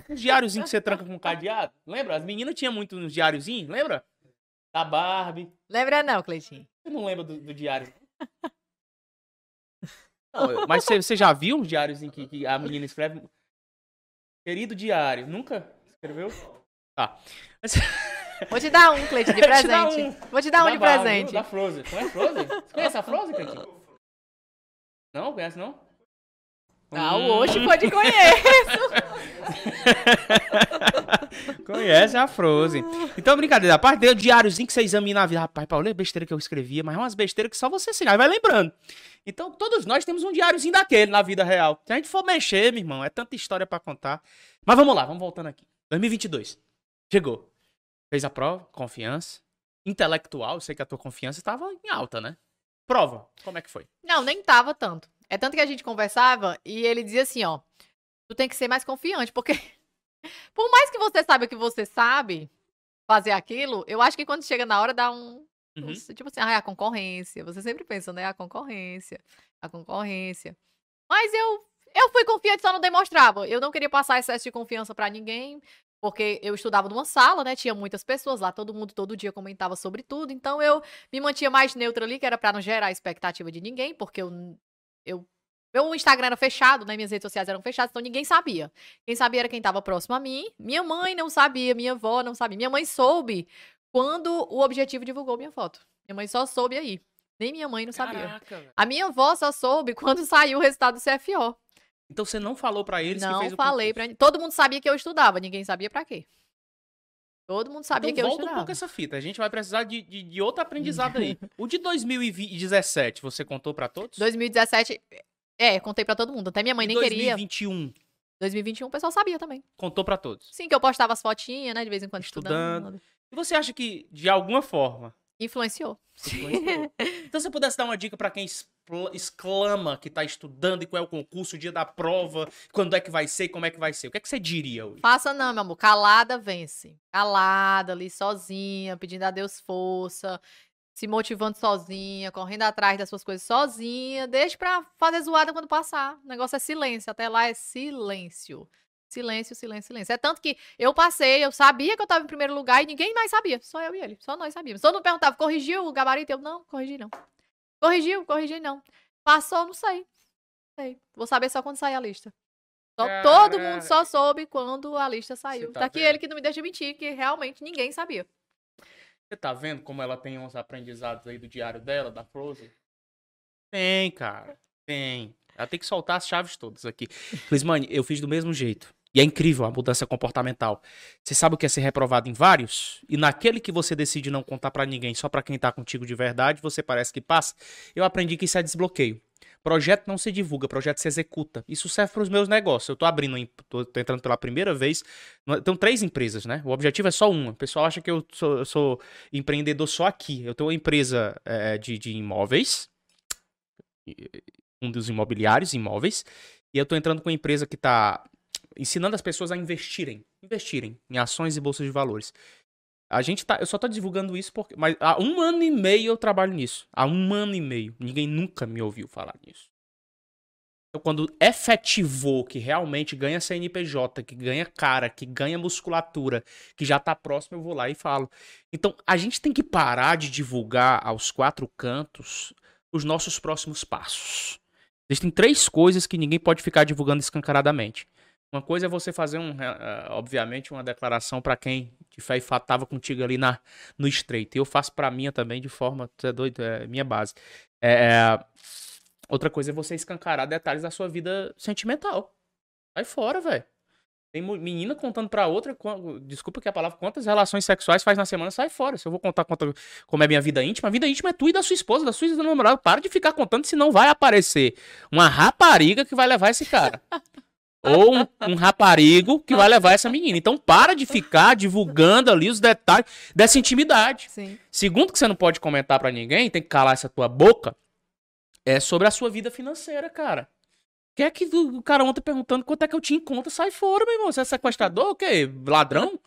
Um diáriozinho que você tranca com cadeado. Lembra? As meninas tinham muito uns diáriozinhos, lembra? Da Barbie. Lembra não, Cleitinho. Você não lembra do, do diário? [laughs] Não, mas você, você, já viu um diáriozinho que, que, a menina escreve? Querido diário. Nunca escreveu? Tá. Mas... [laughs] Vou te dar um, Cleitinho, de presente. Um. Vou te dar um da de Barbie, presente. Da Frozen. Conhece Frozen? Você conhece a Frozen, Cleitinho? Não? Conhece não? Ah, o Oxi pode conhecer. [laughs] [laughs] Conhece a Frozen. Então, brincadeira. A parte dele, o diáriozinho que você examina a vida. Rapaz, Paulo, é besteira que eu escrevia, mas é umas besteiras que só você se vai lembrando. Então, todos nós temos um diáriozinho daquele na vida real. Se a gente for mexer, meu irmão, é tanta história para contar. Mas vamos lá, vamos voltando aqui. 2022. Chegou. Fez a prova, confiança. Intelectual, eu sei que a tua confiança estava em alta, né? Prova, como é que foi? Não, nem tava tanto. É tanto que a gente conversava e ele dizia assim, ó, tu tem que ser mais confiante, porque [laughs] por mais que você saiba que você sabe fazer aquilo, eu acho que quando chega na hora dá um, uhum. um tipo assim, ah, é a concorrência. Você sempre pensa, né, a concorrência, a concorrência. Mas eu eu fui confiante, só não demonstrava. Eu não queria passar excesso de confiança para ninguém, porque eu estudava numa sala, né? Tinha muitas pessoas lá, todo mundo todo dia comentava sobre tudo. Então eu me mantinha mais neutra ali, que era para não gerar expectativa de ninguém, porque eu eu meu Instagram era fechado, né? Minhas redes sociais eram fechadas, então ninguém sabia. Quem sabia era quem estava próximo a mim. Minha mãe não sabia, minha avó não sabia. Minha mãe soube quando o objetivo divulgou minha foto. Minha mãe só soube aí. Nem minha mãe não sabia. Caraca, a minha avó só soube [laughs] quando saiu o resultado do CFO. Então você não falou para eles não que fez o falei para Todo mundo sabia que eu estudava, ninguém sabia para quê. Todo mundo sabia então, que eu volta um pouco essa fita. A gente vai precisar de, de, de outro [laughs] aprendizado aí. o de 2017, você contou para todos? 2017, é, contei para todo mundo. Até minha mãe nem 2021. queria. 2021. 2021 o pessoal sabia também. Contou para todos. Sim, que eu postava as fotinhas, né, de vez em quando estudando. estudando. E você acha que, de alguma forma... Influenciou. Influenciou. [laughs] então, se você pudesse dar uma dica para quem exclama que tá estudando e qual é o concurso, o dia da prova, quando é que vai ser, como é que vai ser, o que é que você diria hoje? Faça não, meu amor. Calada vence. Calada ali, sozinha, pedindo a Deus força, se motivando sozinha, correndo atrás das suas coisas sozinha. Deixe pra fazer zoada quando passar. O negócio é silêncio. Até lá é silêncio. Silêncio, silêncio, silêncio. É tanto que eu passei, eu sabia que eu tava em primeiro lugar e ninguém mais sabia. Só eu e ele. Só nós sabíamos. Todo mundo perguntava, corrigiu o gabarito? Eu, não, corrigi não. Corrigiu, corrgi não. Passou, não sei. Não sei. Vou saber só quando sair a lista. Só, todo mundo só soube quando a lista saiu. tá tá aqui vendo? ele que não me deixa mentir, que realmente ninguém sabia. Você tá vendo como ela tem uns aprendizados aí do diário dela, da Frozen? Tem, cara. Tem. Ela tem que soltar as chaves todas aqui. Clismane, eu fiz do mesmo jeito. E é incrível a mudança comportamental. Você sabe o que é ser reprovado em vários? E naquele que você decide não contar pra ninguém, só pra quem tá contigo de verdade, você parece que passa. Eu aprendi que isso é desbloqueio. Projeto não se divulga, projeto se executa. Isso serve para os meus negócios. Eu tô abrindo, tô entrando pela primeira vez. Tem três empresas, né? O objetivo é só uma. O pessoal acha que eu sou, eu sou empreendedor só aqui. Eu tenho uma empresa eh, de, de imóveis, um dos imobiliários, imóveis, e eu tô entrando com uma empresa que tá ensinando as pessoas a investirem, investirem em ações e bolsas de valores. A gente tá, eu só tô divulgando isso porque, mas há um ano e meio eu trabalho nisso. Há um ano e meio, ninguém nunca me ouviu falar nisso. Então, quando efetivou que realmente ganha CNPJ, que ganha cara, que ganha musculatura, que já tá próximo, eu vou lá e falo. Então, a gente tem que parar de divulgar aos quatro cantos os nossos próximos passos. Existem três coisas que ninguém pode ficar divulgando escancaradamente. Uma coisa é você fazer, um, eh, eh, obviamente, uma declaração para quem de fé e fato estava contigo ali na, no estreito. E eu faço para minha também de forma, tu é doido, é minha base. É, é, outra coisa é você escancarar detalhes da sua vida sentimental. Sai fora, velho. Tem menina contando pra outra, desculpa que a palavra, quantas relações sexuais faz na semana, sai fora. Se eu vou contar quanta- como é minha vida íntima, a vida íntima é tua e da sua esposa, da sua do namorado. Para de ficar contando, senão vai aparecer uma rapariga que vai levar esse cara. [laughs] Ou um, um raparigo que vai levar essa menina. Então para de ficar divulgando ali os detalhes dessa intimidade. Sim. Segundo que você não pode comentar pra ninguém, tem que calar essa tua boca, é sobre a sua vida financeira, cara. Quer que o cara ontem perguntando quanto é que eu tinha em conta, sai fora, meu irmão. Você é sequestrador, o quê? Ladrão?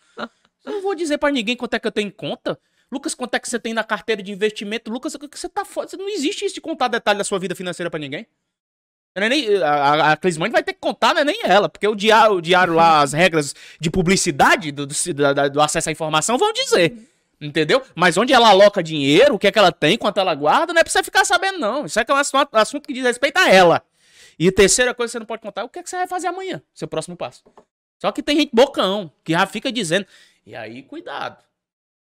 Eu não vou dizer pra ninguém quanto é que eu tenho em conta. Lucas, quanto é que você tem na carteira de investimento? Lucas, o que você tá fora? Não existe isso de contar detalhe da sua vida financeira pra ninguém. É nem, a, a, Clismane vai ter que contar, não é nem ela, porque o diário, o diário lá, as regras de publicidade do, do, do acesso à informação vão dizer. Entendeu? Mas onde ela aloca dinheiro, o que é que ela tem, quanto ela guarda, não é pra você ficar sabendo, não. Isso é que é um assunto, que diz respeito a ela. E terceira coisa que você não pode contar o que, é que você vai fazer amanhã, seu próximo passo. Só que tem gente bocão, que já fica dizendo. E aí, cuidado.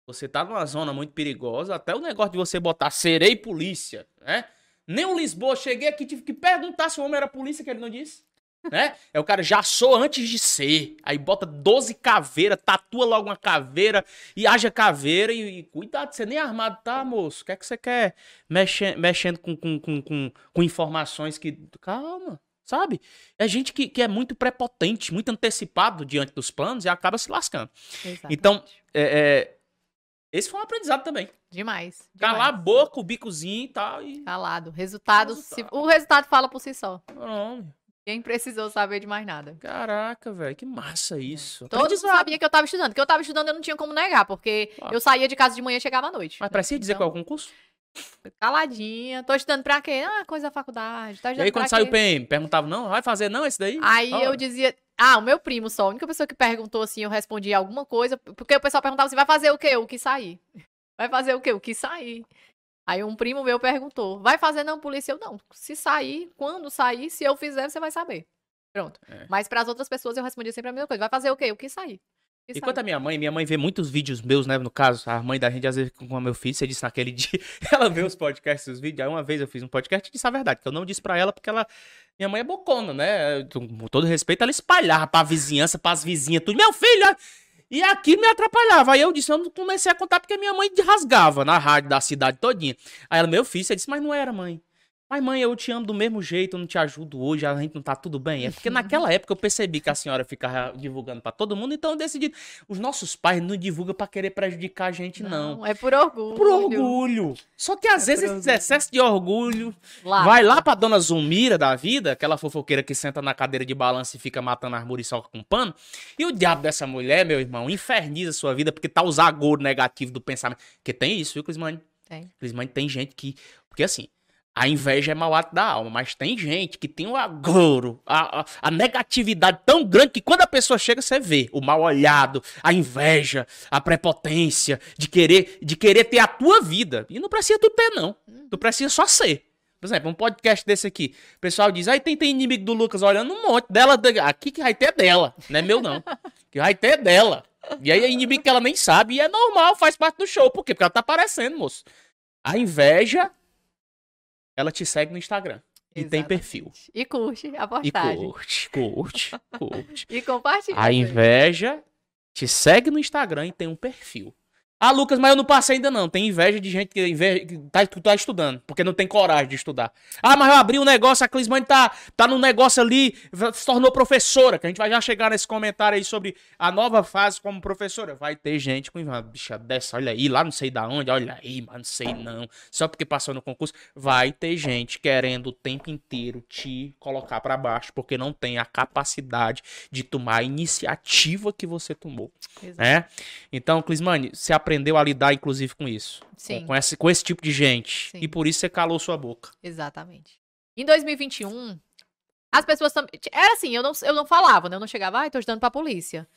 Você tá numa zona muito perigosa, até o negócio de você botar serei polícia, né? Nem o Lisboa, cheguei aqui, tive que perguntar se o homem era polícia, que ele não disse. Né? É o cara, já sou antes de ser. Aí bota 12 caveiras, tatua logo uma caveira e haja caveira. E, e cuidado, você nem armado tá, moço. O que é que você quer mexe, mexendo com, com, com, com, com informações que. Calma, sabe? É gente que, que é muito prepotente, muito antecipado diante dos planos e acaba se lascando. Exatamente. Então, é, é, esse foi um aprendizado também. Demais. Calar a demais. boca, o bicozinho e tal. E. Calado. Resultado, se- Resultado. o resultado fala por si só. Não, Quem precisou saber de mais nada. caraca, velho, que massa isso. Todos sabiam que eu tava estudando. Que eu tava estudando, eu não tinha como negar, porque Claro. eu saía de casa de manhã e chegava à noite. Mas precisa dizer Então, qual é o concurso? Caladinha. Tô estudando pra quê? Ah, coisa da faculdade. Tá E aí, quando saiu o? PM, perguntava, não, vai fazer não esse daí? Aí Ah, eu dizia. Ah, o meu primo só. A única pessoa que perguntou assim, eu respondi alguma coisa. Porque o pessoal perguntava assim: vai fazer o quê? O que sair? [laughs] Vai fazer o quê? O que sair? Aí um primo meu perguntou: vai fazer não, polícia? Eu não. Se sair, quando sair, se eu fizer, você vai saber. Pronto. É. Mas para as outras pessoas eu respondia sempre a mesma coisa: vai fazer o quê? O que sair? E quanto a minha mãe, minha mãe vê muitos vídeos meus, né? No caso, a mãe da gente, às vezes, com o meu filho, você disse naquele [laughs] dia, ela vê os podcasts, os vídeos. Aí uma vez eu fiz um podcast e disse a verdade, que eu não disse pra ela porque ela. Minha mãe é bocona, né? Com todo respeito, ela espalhava pra vizinhança, pras vizinhas, tudo. Meu filho! ó, E aqui me atrapalhava. Aí eu disse, eu não comecei a contar porque minha mãe rasgava na rádio da cidade todinha. Aí ela, meu filho, você disse, mas não era, mãe. Mas, mãe, eu te amo do mesmo jeito, eu não te ajudo hoje, a gente não tá tudo bem. É porque [laughs] naquela época eu percebi que a senhora ficava divulgando pra todo mundo, então eu decidi. Os nossos pais não divulgam pra querer prejudicar a gente, não. É por orgulho. Por orgulho. Só que às É vezes esse excesso de orgulho Lá. vai lá pra dona Zumira da vida, aquela fofoqueira que senta na cadeira de balanço e fica matando as muriçoca com pano. E o diabo dessa mulher, meu irmão, inferniza a sua vida porque tá os agouro negativo do pensamento. Porque tem isso, viu, Clismane? Tem. Clismane tem gente que. Porque assim, A inveja é mau ato da alma, mas tem gente que tem o agouro, a, a, a, negatividade tão grande que quando a pessoa chega, você vê o mal olhado, a inveja, a prepotência de querer, de querer ter a tua vida. E não precisa tu ter, não. Tu precisa só ser. Por exemplo, um podcast desse aqui. O pessoal diz, aí tem, tem inimigo do Lucas olhando um monte dela. Aqui que vai ter dela. Não é meu, não. [laughs] Que vai ter dela. E aí é inimigo que ela nem sabe. E é normal, faz parte do show. Por quê? Porque ela tá aparecendo, moço. A inveja ela te segue no Instagram. E Exatamente. tem perfil. E curte a postagem. E curte, curte, [laughs] curte. e compartilha. A inveja te segue no Instagram e tem um perfil. Ah, Lucas, mas eu não passei ainda não. Tem inveja de gente que, inveja, que tá, tá, estudando, porque não tem coragem de estudar. Ah, mas eu abri um negócio, a Clismane tá, tá num negócio ali, se tornou professora, que a gente vai já chegar nesse comentário aí sobre a nova fase como professora. Vai ter gente com inveja, bicha dessa, olha aí, lá não sei da onde, olha aí, mas não sei não. Só porque passou no concurso. Vai ter gente querendo o tempo inteiro te colocar para baixo, porque não tem a capacidade de tomar a iniciativa que você tomou. Exato. Né? Então, Clismane, se a aprendeu a lidar, inclusive, com isso. Sim. Com, com, esse, com esse tipo de gente. Sim. E por isso você calou sua boca. Exatamente. Em 2021, as pessoas também. Era assim, eu não, eu não falava, né? Eu não chegava, ai, tô estudando pra polícia.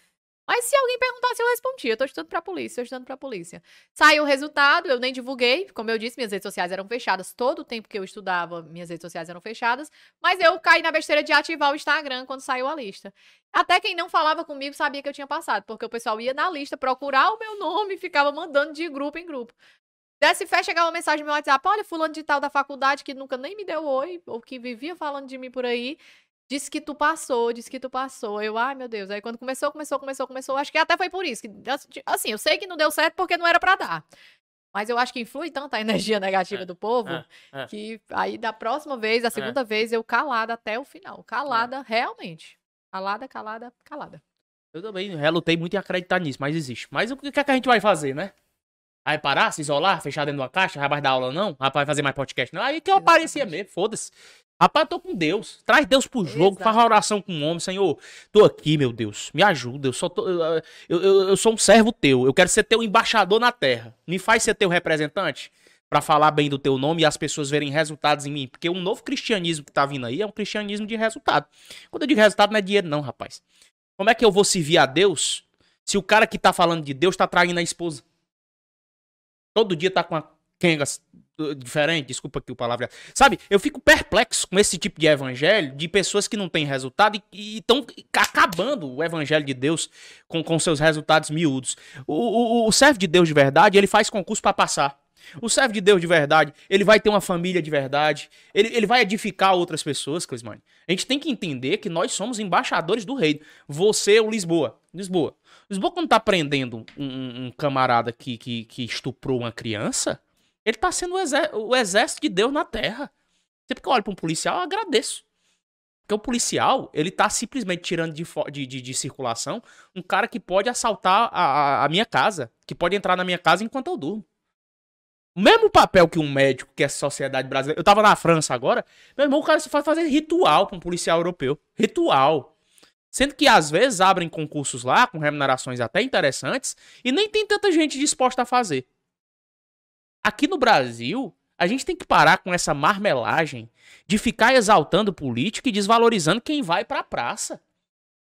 Mas se alguém perguntasse, eu respondia. Eu tô estudando pra polícia, tô estudando pra polícia. Saiu o resultado, eu nem divulguei. Como eu disse, minhas redes sociais eram fechadas. Todo o tempo que eu estudava, minhas redes sociais eram fechadas. Mas eu caí na besteira de ativar o Instagram quando saiu a lista. Até quem não falava comigo sabia que eu tinha passado, porque o pessoal ia na lista procurar o meu nome e ficava mandando de grupo em grupo. Desse fé, chegava uma mensagem no meu WhatsApp: olha, fulano de tal da faculdade que nunca nem me deu oi, ou que vivia falando de mim por aí, Disse que tu passou, disse que tu passou. Eu, ai meu Deus. Aí quando começou, começou, começou, começou. Acho que até foi por isso. Que, assim, eu sei que não deu certo porque não era para dar. Mas eu acho que influi tanto a energia [laughs] negativa é, do povo é, é. que aí da próxima vez, a é. segunda vez, eu calada até o final. Calada, é. realmente. Calada, calada, calada. Eu também relutei muito em acreditar nisso, mas existe. Mas o que é que a gente vai fazer, né? Vai parar, se isolar, fechar dentro de uma caixa, vai mais dar aula não? Vai fazer mais podcast não? Aí que eu aparecia mesmo, foda-se. Rapaz, eu tô com Deus. Traz Deus pro jogo, Exato. faz uma oração com o homem, Senhor. Tô aqui, meu Deus. Me ajuda. Eu, só tô, eu, eu, eu, sou um servo teu. Eu quero ser teu embaixador na terra. Me faz ser teu representante para falar bem do teu nome e as pessoas verem resultados em mim. Porque um novo cristianismo que tá vindo aí é um cristianismo de resultado. Quando eu digo resultado, não é dinheiro, não, rapaz. Como é que eu vou servir a Deus se o cara que tá falando de Deus tá traindo a esposa? Todo dia tá com a quenga diferente, desculpa aqui o palavra. Sabe, eu fico perplexo com esse tipo de evangelho, de pessoas que não têm resultado e estão acabando o evangelho de Deus com, com seus resultados miúdos. O, o, o servo de Deus de verdade, ele faz concurso para passar. O servo de Deus de verdade, ele vai ter uma família de verdade, ele, ele vai edificar outras pessoas, Clismane. A gente tem que entender que nós somos embaixadores do reino. Você, o Lisboa. Lisboa. Lisboa, quando tá prendendo um, um camarada que, que, que estuprou uma criança, ele tá sendo o, o exército de Deus na terra. Sempre que eu olho pra um policial, eu agradeço. Porque o policial, ele tá simplesmente tirando de, de, de, de circulação um cara que pode assaltar a, a, a, minha casa, que pode entrar na minha casa enquanto eu durmo. O mesmo papel que um médico, que é a sociedade brasileira. Eu tava na França agora, meu irmão, o cara faz fazer ritual pra um policial europeu. Ritual. Sendo que às vezes abrem concursos lá, com remunerações até interessantes, e nem tem tanta gente disposta a fazer. Aqui no Brasil, a gente tem que parar com essa marmelagem de ficar exaltando político e desvalorizando quem vai pra praça.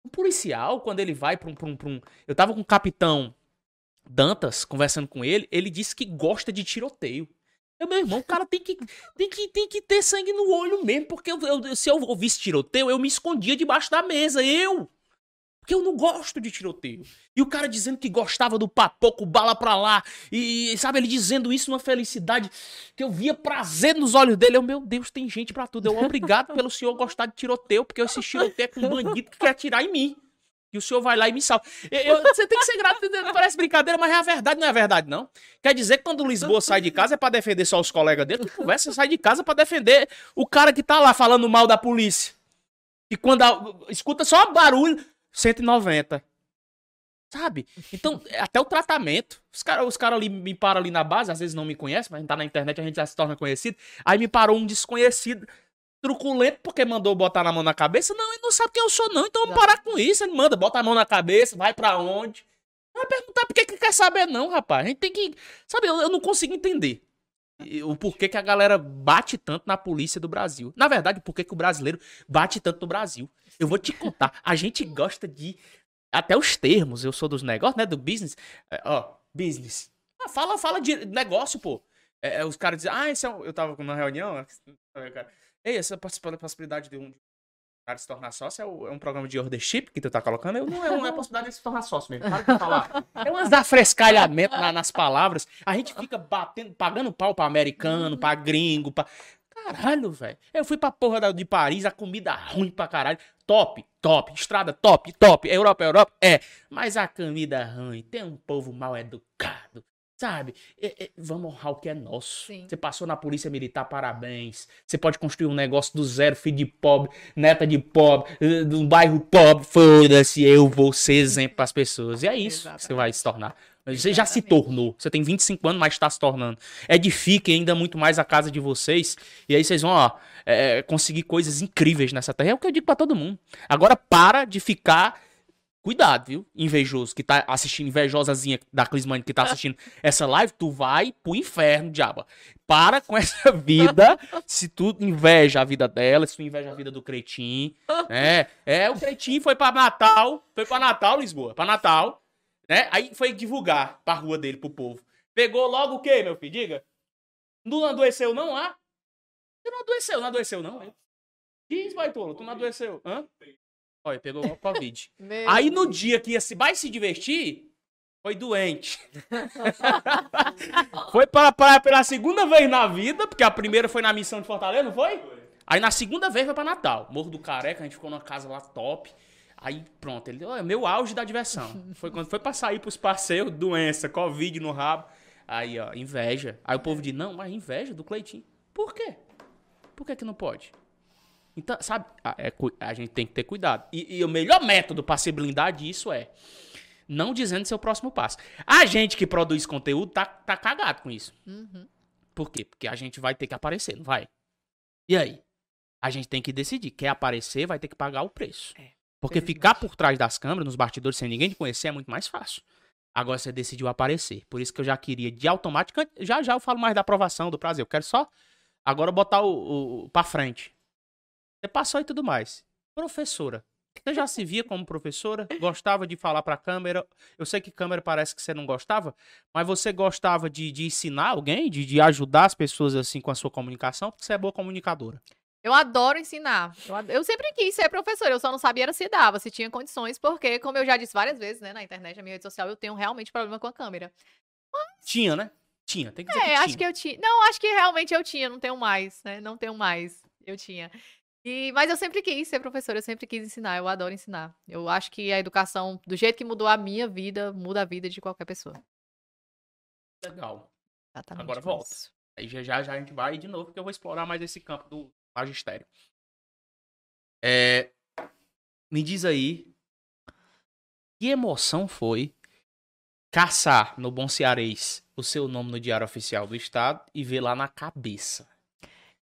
Um policial, quando ele vai pra um. Um, um... Eu tava com o capitão Dantas conversando com ele, ele disse que gosta de tiroteio. Eu, meu irmão, o cara tem que, tem, que, tem que ter sangue no olho mesmo, porque eu, eu, se eu ouvisse tiroteio, eu me escondia debaixo da mesa. Eu! Porque eu não gosto de tiroteio. E o cara dizendo que gostava do papoco, bala pra lá. E, sabe, ele dizendo isso numa felicidade que eu via prazer nos olhos dele. Eu, meu Deus, tem gente pra tudo. Eu, obrigado pelo senhor gostar de tiroteio, porque esse tiroteio é com um bandido que quer atirar em mim. E o senhor vai lá e me salva. Eu, eu, você tem que ser grato, parece brincadeira, mas é a verdade, não é a verdade, não. Quer dizer que quando Lisboa sai de casa é pra defender só os colegas dele? Que conversa, sai de casa pra defender o cara que tá lá falando mal da polícia. E quando a, escuta só barulho, 190. Sabe? [laughs] Então, até o tratamento. Os caras os cara ali me param ali na base, às vezes não me conhecem, mas a gente tá na internet, a gente já se torna conhecido. Aí me parou um desconhecido, truculento, porque mandou botar na mão na cabeça. Não, ele não sabe quem eu sou, não. Então vamos parar com isso. Ele manda, bota a mão na cabeça, vai para onde. Vai perguntar por que, que quer saber, não, rapaz. A gente tem que. Sabe, eu, eu não consigo entender. O porquê que a galera bate tanto na polícia do Brasil. Na verdade, o porquê que o brasileiro bate tanto no Brasil. Eu vou te contar. A gente gosta de. Até os termos. Eu sou dos negócios, né? Do business. É, ó, business. Ah, fala, fala de negócio, pô. É, é, os caras dizem, ah, esse é um... Eu tava numa reunião. cara, Ei, essa possi- possibilidade de um cara se tornar sócio é, o- é um programa de ordership que tu tá colocando? Eu, não, é, não [laughs] é a possibilidade de se tornar sócio mesmo. Para de falar. [laughs] É umas afrescalhamento na- nas palavras. A gente fica batendo, pagando pau pra americano, pra gringo, pra. Caralho, velho. Eu fui pra porra da- de Paris, a comida ruim pra caralho. Top, top. Estrada top, top. Europa, Europa, é. Mas a comida ruim. Tem um povo mal educado. Sabe? É- é, vamos honrar o que é nosso. Sim. Você passou na polícia militar, parabéns. Você pode construir um negócio do zero, filho de pobre, neta de pobre, eh, de um bairro pobre. Foda-se, eu vou ser exemplo pras pessoas. E é isso que você vai se tornar. Você já se Exatamente. tornou. Você tem 25 anos, mas está se tornando. Edifique ainda muito mais a casa de vocês. E aí vocês vão, ó, é, conseguir coisas incríveis nessa terra. É o que eu digo pra todo mundo. Agora para de ficar. Cuidado, viu? Invejoso que tá assistindo, invejosazinha da Clismane que tá [laughs] assistindo essa live, tu vai pro inferno, diaba. Para com essa [laughs] vida. se tu inveja a vida dela, se tu inveja a vida do Cretim, né? É, o Cretim foi pra Natal, foi pra Natal, Lisboa, pra Natal, né? Aí foi divulgar pra rua dele, pro povo. Pegou logo o quê, meu filho? Diga. Não adoeceu não, ah? Você não adoeceu, não adoeceu não, hein? Diz, Baitolo, tu não adoeceu, hã? Olha, pegou o Covid. [laughs] Meu Aí no dia que ia se, vai se divertir, foi doente. [laughs] foi pra, pra- pela segunda vez na vida, porque a primeira foi na missão de Fortaleza, não foi? Aí na segunda vez foi pra Natal. Morro do Careca, a gente ficou numa casa lá top. Aí pronto, ele, olha, meu auge da diversão. Foi quando foi pra sair pros parceiros, doença, Covid no rabo. Aí, ó, inveja. Aí o povo diz, não, mas inveja do Cleitinho. Por quê? Por que que não pode? Então, sabe, a, é a gente tem que ter cuidado. E, e o melhor método pra se blindar disso é não dizendo seu próximo passo. A gente que produz conteúdo tá, tá cagado com isso. Uhum. Por quê? Porque a gente vai ter que aparecer, não vai? E aí? A gente tem que decidir. Quer aparecer, vai ter que pagar o preço. É, Porque ficar por trás das câmeras, nos bastidores, sem ninguém te conhecer, é muito mais fácil. Agora você decidiu aparecer. Por isso que eu já queria de automático. Já já eu falo mais da aprovação, do prazer. Eu quero só agora botar o, o, o pra frente. Você passou e tudo mais. Professora. Você já se via como professora? Gostava de falar pra câmera? Eu sei que câmera parece que você não gostava, mas você gostava de, de ensinar alguém, de, de ajudar as pessoas assim com a sua comunicação, porque você é boa comunicadora. Eu adoro ensinar. Eu, ad- eu sempre quis ser professora, eu só não sabia se dava, se tinha condições, porque, como eu já disse várias vezes, né, na internet, na minha rede social, eu tenho realmente problema com a câmera. Tinha, né? Tinha, tem que dizer É, que acho tinha. que eu tinha. Não, acho que realmente eu tinha, não tenho mais, né? Não tenho mais. Eu tinha. E, mas eu sempre quis ser professora, eu sempre quis ensinar, eu adoro ensinar. Eu acho que a educação, do jeito que mudou a minha vida, muda a vida de qualquer pessoa. Legal. Exatamente. Agora foi volta. isso. Aí já, já, já a gente vai de novo, porque eu vou explorar mais esse campo do magistério. É, me diz aí, que emoção foi caçar no Bom Cearês o seu nome no Diário Oficial do Estado e ver lá na cabeça?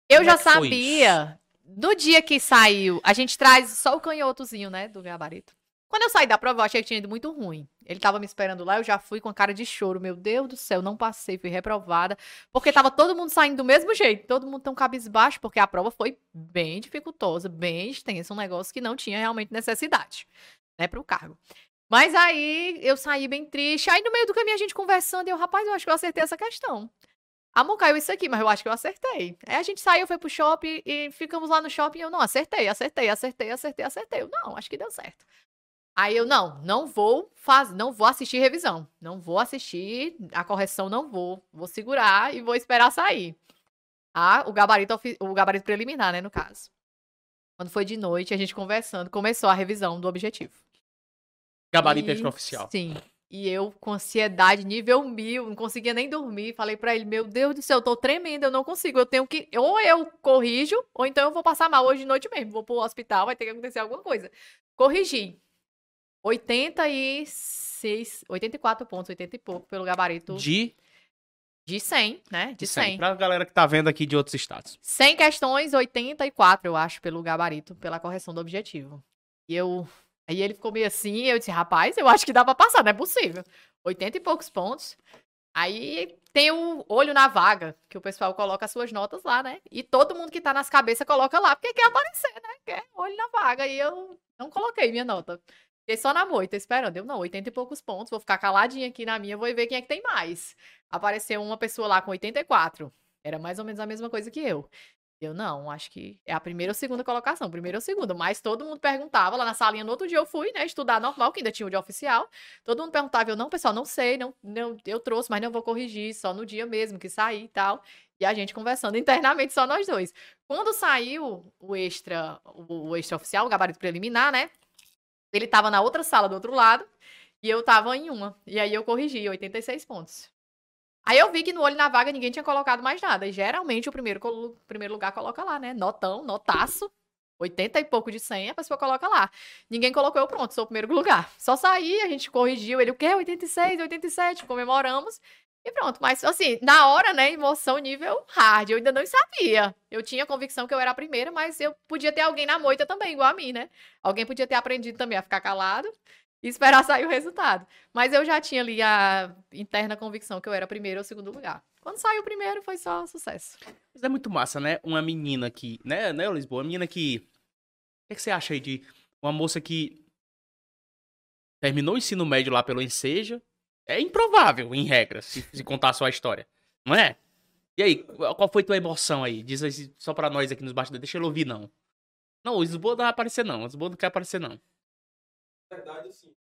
Eu Como já é que foi sabia. Do dia que saiu, a gente traz só o canhotozinho, né, do gabarito. Quando eu saí da prova, eu achei que tinha ido muito ruim. Ele tava me esperando lá, eu já fui com a cara de choro. Meu Deus do céu, não passei, fui reprovada. Porque tava todo mundo saindo do mesmo jeito, todo mundo tão cabisbaixo, porque a prova foi bem dificultosa, bem extensa, um negócio que não tinha realmente necessidade, né, pro cargo. Mas aí eu saí bem triste. Aí no meio do caminho a gente conversando, eu, rapaz, eu acho que eu acertei essa questão. Amor, caiu isso aqui, mas eu acho que eu acertei. Aí a gente saiu, foi pro shopping e ficamos lá no shopping. E eu, não, acertei, acertei, acertei, acertei, acertei. Eu, não, acho que deu certo. Aí eu, não, não vou fazer, não vou assistir revisão. Não vou assistir a correção, não vou. Vou segurar e vou esperar sair. Ah, o gabarito, o gabarito preliminar, né, no caso. Quando foi de noite, a gente conversando, começou a revisão do objetivo. Gabarito E- extraoficial. Sim. E eu com ansiedade nível mil, não conseguia nem dormir. Falei pra ele: Meu Deus do céu, eu tô tremendo, eu não consigo. Eu tenho que. Ou eu corrijo, ou então eu vou passar mal hoje de noite mesmo. Vou pro hospital, vai ter que acontecer alguma coisa. Corrigi. 86, 84 pontos, 80 e pouco pelo gabarito de, De, 100, né? De de 100. 100. Pra galera que tá vendo aqui de outros estados. 100 questões, 84, eu acho, pelo gabarito, pela correção do objetivo. E eu. Aí ele ficou meio assim, eu disse, rapaz, eu acho que dá pra passar, não é possível. 80 e poucos pontos. Aí tem o olho na vaga, que o pessoal coloca as suas notas lá, né? E todo mundo que tá nas cabeças coloca lá, porque quer aparecer, né? Quer olho na vaga. E eu não coloquei minha nota. Fiquei só na moita, esperando. Eu, não, 80 e poucos pontos, vou ficar caladinha aqui na minha, vou ver quem é que tem mais. Apareceu uma pessoa lá com 84. Era mais ou menos a mesma coisa que eu. Eu não, acho que é a primeira ou segunda colocação, primeira ou segunda, mas todo mundo perguntava lá na salinha, no outro dia eu fui, né, estudar normal, que ainda tinha o de oficial, todo mundo perguntava, eu não, pessoal, não sei, não, não eu trouxe, mas não vou corrigir, só no dia mesmo que sair e tal, e a gente conversando [laughs] internamente, só nós dois. Quando saiu o extra, o, o extra oficial, o gabarito preliminar, né, ele tava na outra sala do outro lado, e eu tava em uma, e aí eu corrigi, 86 pontos. Aí eu vi que no olho na vaga ninguém tinha colocado mais nada. E geralmente o primeiro, primeiro lugar coloca lá, né? Notão, notaço. 80 e pouco de 100, a pessoa coloca lá. Ninguém colocou eu, pronto, sou o primeiro lugar. Só saí, a gente corrigiu ele, o quê? 86, 87, comemoramos. E pronto, mas assim, na hora, né, emoção nível hard, eu ainda não sabia. Eu tinha convicção que eu era a primeira, mas eu podia ter alguém na moita também, igual a mim, né? Alguém podia ter aprendido também a ficar calado e esperar [laughs] sair o resultado. Mas eu já tinha ali a interna convicção que eu era primeiro ou segundo lugar. Quando saiu o primeiro, foi só sucesso. Mas é muito massa, né? Uma menina que, né, né, Lisboa? Uma menina que. O que, é que você acha aí de uma moça que terminou o ensino médio lá pelo Enseja? É improvável, em regra, se, se contar só a história. Não é? E aí, qual foi tua emoção aí? Diz aí, só pra nós aqui nos bastidores. Deixa ele ouvir, não. Não, o Lisboa não vai aparecer, não. O Lisboa não quer aparecer, não verdade, assim.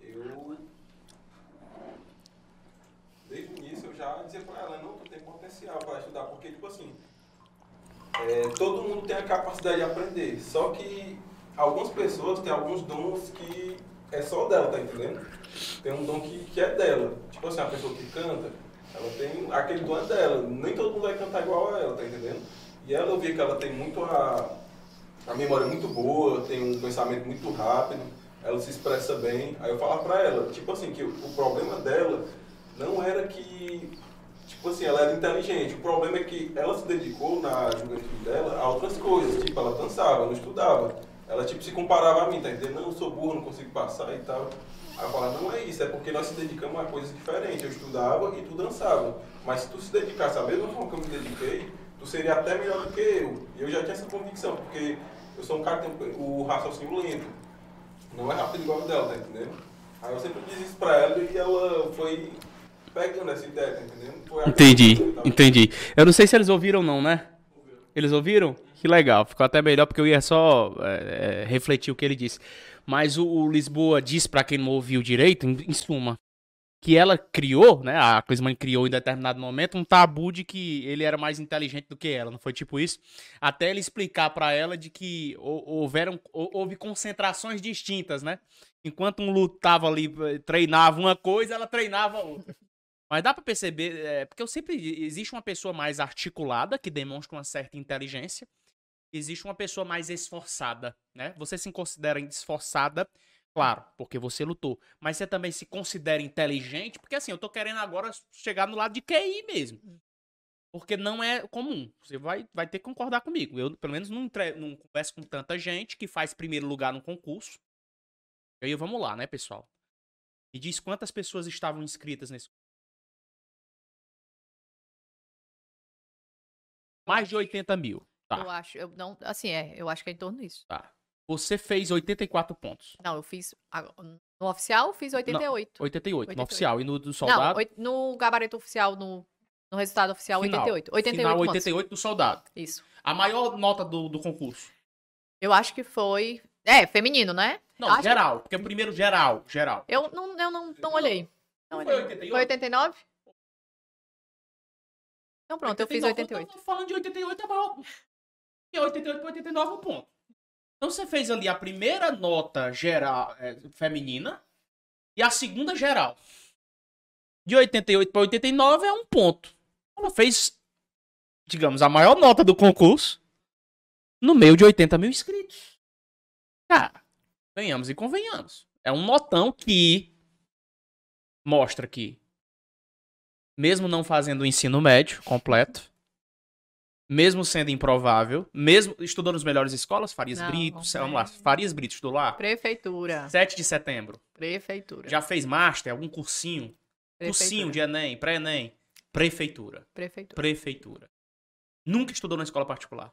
Eu. Desde o início eu já dizia pra ela, não, tu tem potencial para estudar, porque, tipo assim. É, todo mundo tem a capacidade de aprender, só que algumas pessoas têm alguns dons que é só dela, tá entendendo? Tem um dom que, que é dela. Tipo assim, a pessoa que canta, ela tem. Aquele dom é dela. Nem todo mundo vai cantar igual a ela, tá entendendo? E ela eu vi que ela tem muito a a memória é muito boa, tem um pensamento muito rápido, ela se expressa bem. Aí eu falava pra ela, tipo assim, que o, problema dela não era que, tipo assim, ela era inteligente. O problema é que ela se dedicou na juventude dela a outras coisas, tipo, ela dançava, não estudava. Ela, tipo, se comparava a mim, tá entendendo? Não, eu sou burro, não consigo passar e tal. Aí eu falava, não é isso, é porque nós se dedicamos a coisas diferentes. Eu estudava e tu dançava. Mas se tu se dedicasse da mesma forma que eu me dediquei, tu seria até melhor do que eu. E eu já tinha essa convicção, porque eu sou um cara que tem o raciocínio lento. Não é rápido igual o dela, tá entendendo? Aí eu sempre disse isso pra ela e ela foi pegando essa ideia, tá entendendo? entendi, entendi. Eu não sei se eles ouviram ou não, né? Eles ouviram? Que legal, ficou até melhor porque eu ia só é, é, refletir o que ele disse. Mas o, o Lisboa diz para quem não ouviu direito, em, em suma, que ela criou, né? A Clisman criou em determinado momento um tabu de que ele era mais inteligente do que ela, não foi tipo isso? Até ele explicar para ela de que houveram houve concentrações distintas, né? Enquanto um lutava ali, eh, treinava uma coisa, ela treinava outra. Mas dá para perceber, é, porque eu sempre existe uma pessoa mais articulada que demonstra uma certa inteligência, existe uma pessoa mais esforçada, né? Você se considera esforçada Claro, porque você lutou. Mas você também se considera inteligente, porque assim, eu tô querendo agora chegar no lado de QI mesmo. Hum. Porque não é comum. Você vai, vai ter que concordar comigo. Eu, pelo menos, não, entre, não converso com tanta gente que faz primeiro lugar no concurso. E aí, vamos lá, né, pessoal? Me diz quantas pessoas estavam inscritas nesse Mais de 80 mil. Tá. Eu acho, eu não, assim, é, eu acho que é em torno disso. Tá. Você fez 84 pontos. Não, eu fiz. No oficial, fiz 88. Não, 88, 88, no oficial. E no do soldado? Não, no gabarito oficial, no, no resultado oficial, Final. 88. 88 Final, 88 do soldado. Isso. A maior nota do, do concurso? Eu acho que foi. É, feminino, né? Não, acho geral. Que... Porque o primeiro geral. Geral. Eu não, eu não, não olhei. Não, olhei. Foi 88? Foi 89? Então pronto, 89, eu fiz 88. Eu tô falando de 88, é maior. E 88 para 89 um ponto. Então você fez ali a primeira nota geral é, feminina e a segunda geral. De 88 para 89 é um ponto. Ela fez, digamos, a maior nota do concurso no meio de 80 mil inscritos. Cara, venhamos e convenhamos. É um notão que mostra que, mesmo não fazendo o ensino médio completo, mesmo sendo improvável, mesmo estudou nas melhores escolas, Farias não, Brito, vamos lá, Farias Brito estudou lá? Prefeitura. 7 de setembro. Prefeitura. Já fez master, algum cursinho? Cursinho de Enem, pré-Enem. Prefeitura. Prefeitura. Prefeitura. Nunca estudou na escola particular.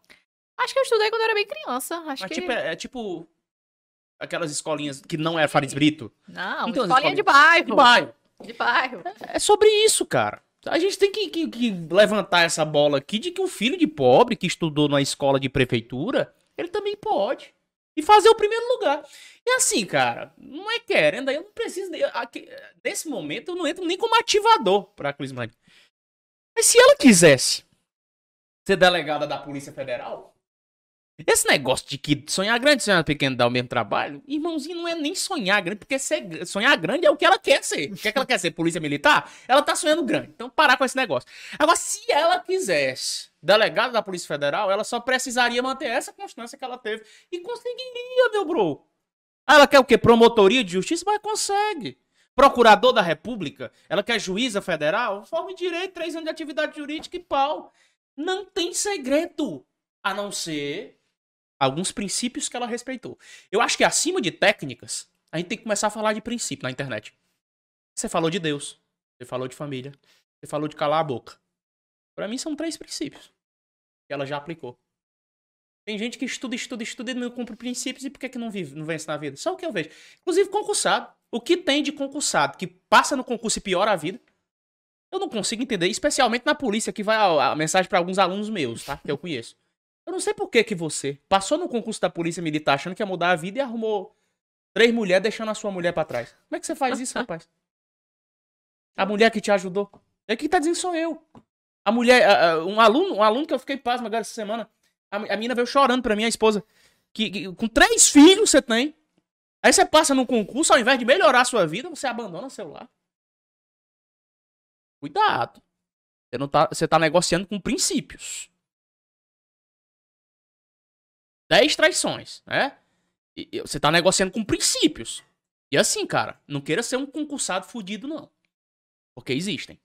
Acho que eu estudei quando eu era bem criança. Acho Mas que. tipo, é, é tipo aquelas escolinhas que não é Fares Brito. Não, Então, escolinha escolinha- de bairro. De bairro. De bairro. É sobre isso, cara. A gente tem que, que- que levantar essa bola aqui de que um filho de pobre que estudou na escola de prefeitura, ele também pode. E fazer o primeiro lugar. E assim, cara, não é querendo, eu não preciso. de- aqui- nesse momento, eu não entro nem como ativador pra Clismane. Mas se ela quisesse ser delegada da Polícia Federal, esse negócio de que sonhar grande e sonhar pequeno dá o mesmo trabalho, irmãozinho, não é nem sonhar grande, porque ser- sonhar grande é o que ela quer ser. O que, é que ela quer ser? Polícia militar? Ela tá sonhando grande. Então, parar com esse negócio. Agora, se ela quisesse delegada da Polícia Federal, ela só precisaria manter essa constância que ela teve. E conseguiria, meu bro. Ah, Ela quer o quê? Promotoria de justiça? Mas consegue. Procurador da República? Ela quer juíza federal? Forma em direito, três anos de atividade jurídica e pau. Não tem segredo. A não ser alguns princípios que ela respeitou. Eu acho que acima de técnicas, a gente tem que começar a falar de princípio na internet. Você falou de Deus, você falou de família, você falou de calar a boca. Pra mim são três princípios que ela já aplicou. Tem gente que estuda, estuda, estuda e não cumpre princípios e por que, que não vive, não vence na vida? Só o que eu vejo. Inclusive concursado. O que tem de concursado que passa no concurso e piora a vida? Eu não consigo entender, especialmente na polícia, que vai a, a mensagem pra alguns alunos meus, tá? Que eu conheço. Eu não sei por que que você passou no concurso da polícia militar achando que ia mudar a vida e arrumou três mulheres deixando a sua mulher pra trás. Como é que você faz isso, rapaz? A mulher que te ajudou. É quem tá dizendo sou eu. A mulher, a- a- um aluno, um aluno que eu fiquei pasmo agora essa semana, a, a menina veio chorando pra mim, a esposa, que, que com três filhos você tem. Aí você passa num concurso, ao invés de melhorar a sua vida, você abandona o celular. Cuidado. Você, não tá, você tá negociando com princípios. 10 traições, né? E- e você tá negociando com princípios. E assim, cara, não queira ser um concursado fudido, não. Porque existem.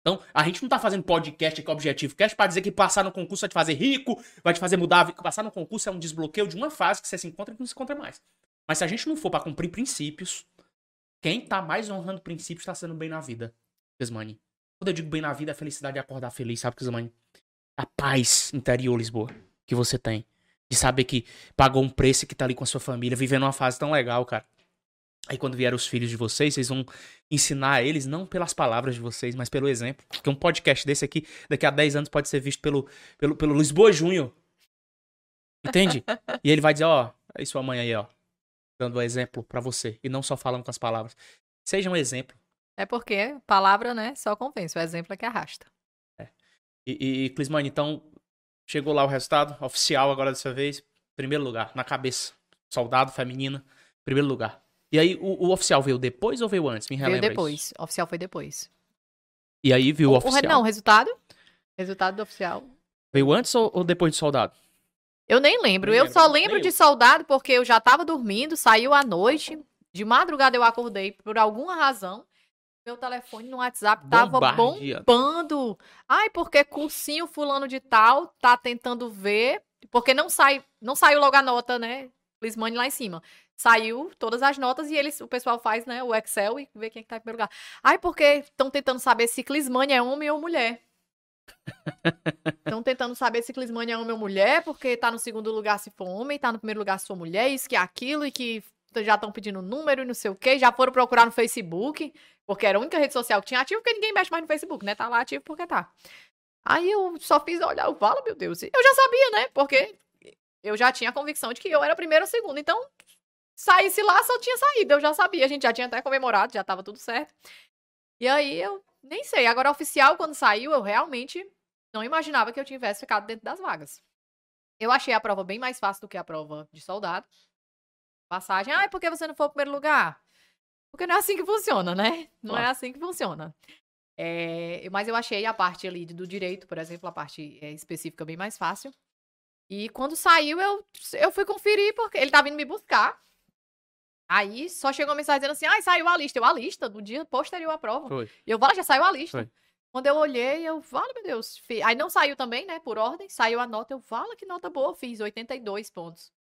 Então, a gente não tá fazendo podcast aqui, objetivo cast, pra dizer que passar no concurso vai te fazer rico, vai te fazer mudar. Passar no concurso é um desbloqueio de uma fase que você se encontra e não se encontra mais. Mas se a gente não for pra cumprir princípios, quem tá mais honrando princípios tá sendo bem na vida. Kismani. Quando eu digo bem na vida, a felicidade é acordar feliz, sabe, Kismani? A paz interior, Lisboa, que você tem. De saber que pagou um preço e que tá ali com a sua família, vivendo uma fase tão legal, cara. Aí quando vier os filhos de vocês, vocês vão ensinar a eles, não pelas palavras de vocês, mas pelo exemplo. Porque um podcast desse aqui, daqui a 10 anos, pode ser visto pelo, pelo, pelo Lisboa Júnior. Entende? e ele vai dizer, ó, aí sua mãe aí, ó. Dando o exemplo pra você. E não só falando com as palavras. Seja um exemplo. É porque palavra, né, só convence. O exemplo é que arrasta. E, e, e Clismane, então, chegou lá o resultado oficial agora dessa vez. Primeiro lugar, na cabeça. Soldado, feminina, primeiro lugar. E aí, o, o oficial veio depois ou veio antes? Me Veio relembra depois. isso. O oficial foi depois. E aí, viu o, O, oficial. não, o resultado? Resultado do oficial. Veio antes ou, ou depois de soldado? Eu nem lembro. Nem eu lembro. só Nem lembro eu. de soldado porque eu já tava dormindo, saiu à noite. De madrugada eu acordei por alguma razão. Meu telefone no WhatsApp tava Bombardeado. bombando. Ai, porque cursinho fulano de tal tá tentando ver, porque não sai, não saiu logo a nota, né? Lismane lá em cima. Saiu todas as notas e eles, o pessoal faz, né, o Excel e vê quem é que tá em primeiro lugar. Ai, porque estão tentando saber se Clismane é homem ou mulher. [laughs] Estão tentando saber se Clismane é homem ou mulher, porque tá no segundo lugar se for homem, tá no primeiro lugar se for mulher, isso que é aquilo, e que já estão pedindo número e não sei o quê. Já foram procurar no Facebook, porque era a única rede social que tinha ativo, porque ninguém mexe mais no Facebook, né? Tá lá ativo porque tá. Aí eu só fiz olhar, eu falo, meu Deus. Eu já sabia, né? Porque eu já tinha a convicção de que eu era primeiro ou segundo. Então, saísse lá, só tinha saído. Eu já sabia, a gente já tinha até comemorado, já tava tudo certo. E aí eu nem sei. Agora, oficial, quando saiu, eu realmente não imaginava que eu tivesse ficado dentro das vagas. Eu achei a prova bem mais fácil do que a prova de soldado. Passagem, ah, é porque você não foi o primeiro lugar? Porque não é assim que funciona, né? Não é Claro. assim que funciona. É, mas eu achei a parte ali do direito, por exemplo, a parte é, específica bem mais fácil. E quando saiu, eu, eu fui conferir, porque ele tava vindo me buscar. Aí só chegou a mensagem dizendo assim: ai, saiu a lista. Eu, a lista, no dia posterior à prova. Foi. E eu, vale, já saiu a lista. Foi. Quando eu olhei, eu, vale, meu Deus. fi- Aí não saiu também, né, por ordem. Saiu a nota, eu, vale, que nota boa, fiz 82 pontos.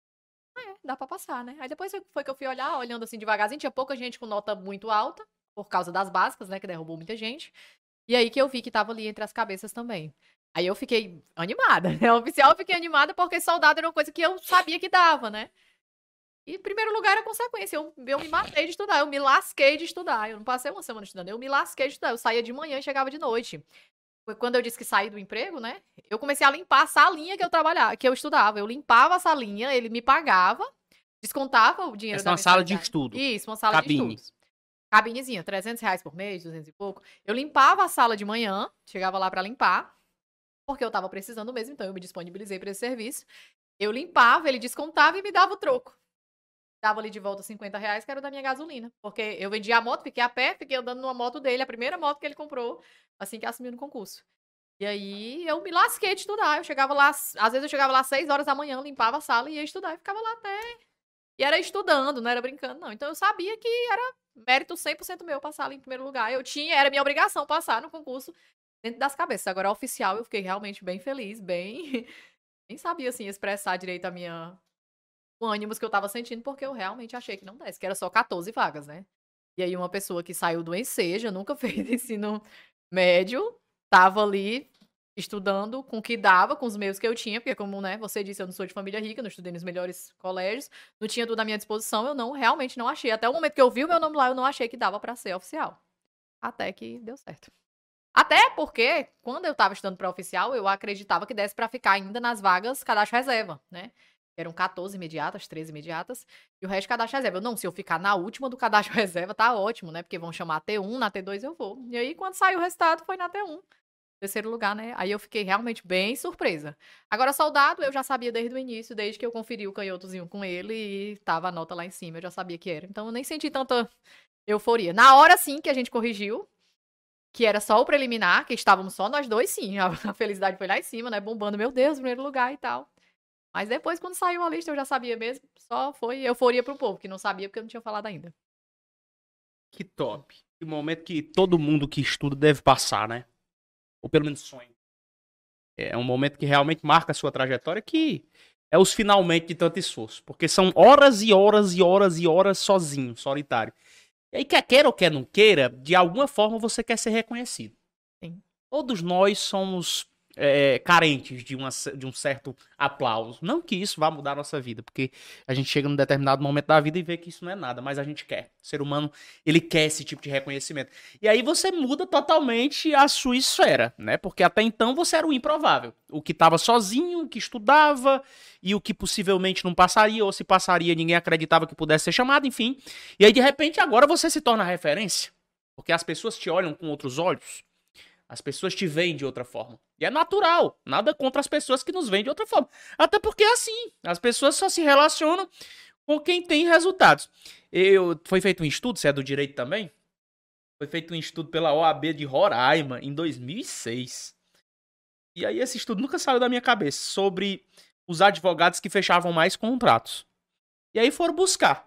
Ah, é, dá pra passar, né? Aí depois foi que eu fui olhar, olhando assim devagarzinho, tinha pouca gente com nota muito alta. por causa das básicas, né, que derrubou muita gente. E aí que eu vi que tava ali entre as cabeças também. Aí eu fiquei animada, né? [laughs] Oficial eu fiquei animada porque soldado era uma coisa que eu sabia que dava, né? E, em primeiro lugar, a consequência. Eu, eu me matei de estudar, eu me lasquei de estudar. Eu não passei uma semana estudando, eu me lasquei de estudar. Eu saía de manhã e chegava de noite. Foi quando eu disse que saí do emprego, né? Eu comecei a limpar a salinha que eu trabalhava, que eu estudava. Eu limpava a salinha, ele me pagava, descontava o dinheiro Essa da é uma sala de estudo. Isso, uma sala Cabine. de estudos. Cabinezinha, 300 reais por mês, 200 e pouco. Eu limpava a sala de manhã, chegava lá pra limpar, porque eu tava precisando mesmo, então eu me disponibilizei pra esse serviço. Eu limpava, ele descontava e me dava o troco. Dava ali de volta 50 reais, que era da minha gasolina. Porque eu vendia a moto, fiquei a pé, fiquei andando numa moto dele, a primeira moto que ele comprou, assim que assumiu no concurso. E aí eu me lasquei de estudar. Eu chegava lá, às vezes eu chegava lá às 6 horas da manhã, limpava a sala e ia estudar. E ficava lá até. E era estudando, não era brincando, não. Então eu sabia que era mérito 100% meu passar ali em primeiro lugar. Eu tinha, era minha obrigação passar no concurso dentro das cabeças. Agora, oficial, eu fiquei realmente bem feliz, bem. [laughs] Nem sabia, assim, expressar direito a minha. O ânimo que eu tava sentindo, porque eu realmente achei que não desse, que era só 14 vagas, né? E aí, uma pessoa que saiu do Enseja, nunca [laughs] fez ensino médio, tava ali estudando com o que dava, com os meios que eu tinha, porque como, né, você disse, eu não sou de família rica, não estudei nos melhores colégios, não tinha tudo à minha disposição, eu não, realmente não achei. Até o momento que eu vi o meu nome lá, eu não achei que dava pra ser oficial. Até que deu certo. Até porque, quando eu tava estudando para oficial, eu acreditava que desse pra ficar ainda nas vagas cadastro reserva, né? Eram 14 imediatas, 13 imediatas, e o resto cadastro reserva. Eu, não, se eu ficar na última do cadastro [laughs] reserva, tá ótimo, né? Porque vão chamar a T1, na T2 eu vou. E aí, quando saiu o resultado, foi na T1. Terceiro lugar, né? Aí eu fiquei realmente bem surpresa. Agora, soldado, eu já sabia desde o início, desde que eu conferi o canhotozinho com ele e tava a nota lá em cima, eu já sabia que era. Então, eu nem senti tanta euforia. Na hora, sim, que a gente corrigiu, que era só o preliminar, que estávamos só nós dois, sim. [laughs] A felicidade foi lá em cima, né? Bombando, meu Deus, primeiro lugar e tal. Mas depois, quando saiu a lista, eu já sabia mesmo. Só foi euforia pro povo, que não sabia porque eu não tinha falado ainda. Que top. Que momento que todo mundo que estuda deve passar, né? Ou pelo menos sonha. É um momento que realmente marca a sua trajetória, que é os finalmente de tanto esforço. Porque são horas e horas e horas e horas sozinho, solitário. E aí, quer queira ou quer não queira, de alguma forma você quer ser reconhecido. Sim. Todos nós somos é, carentes de, uma, de um certo aplauso. Não que isso vá mudar a nossa vida, porque a gente chega num determinado momento da vida e vê que isso não é nada, mas a gente quer. O ser humano, ele quer esse tipo de reconhecimento. E aí você muda totalmente a sua esfera, né? Porque até então você era o improvável. O que estava sozinho, o que estudava e o que possivelmente não passaria, ou se passaria, ninguém acreditava que pudesse ser chamado, enfim. E aí, de repente, agora você se torna referência. Porque as pessoas te olham com outros olhos. As pessoas te veem de outra forma. E é natural. Nada contra as pessoas que nos veem de outra forma. Até porque é assim. As pessoas só se relacionam com quem tem resultados. Eu, foi feito um estudo, você é do direito também? Foi feito um estudo pela OAB de Roraima em 2006. E aí esse estudo nunca saiu da minha cabeça. Sobre os advogados que fechavam mais contratos. E aí foram buscar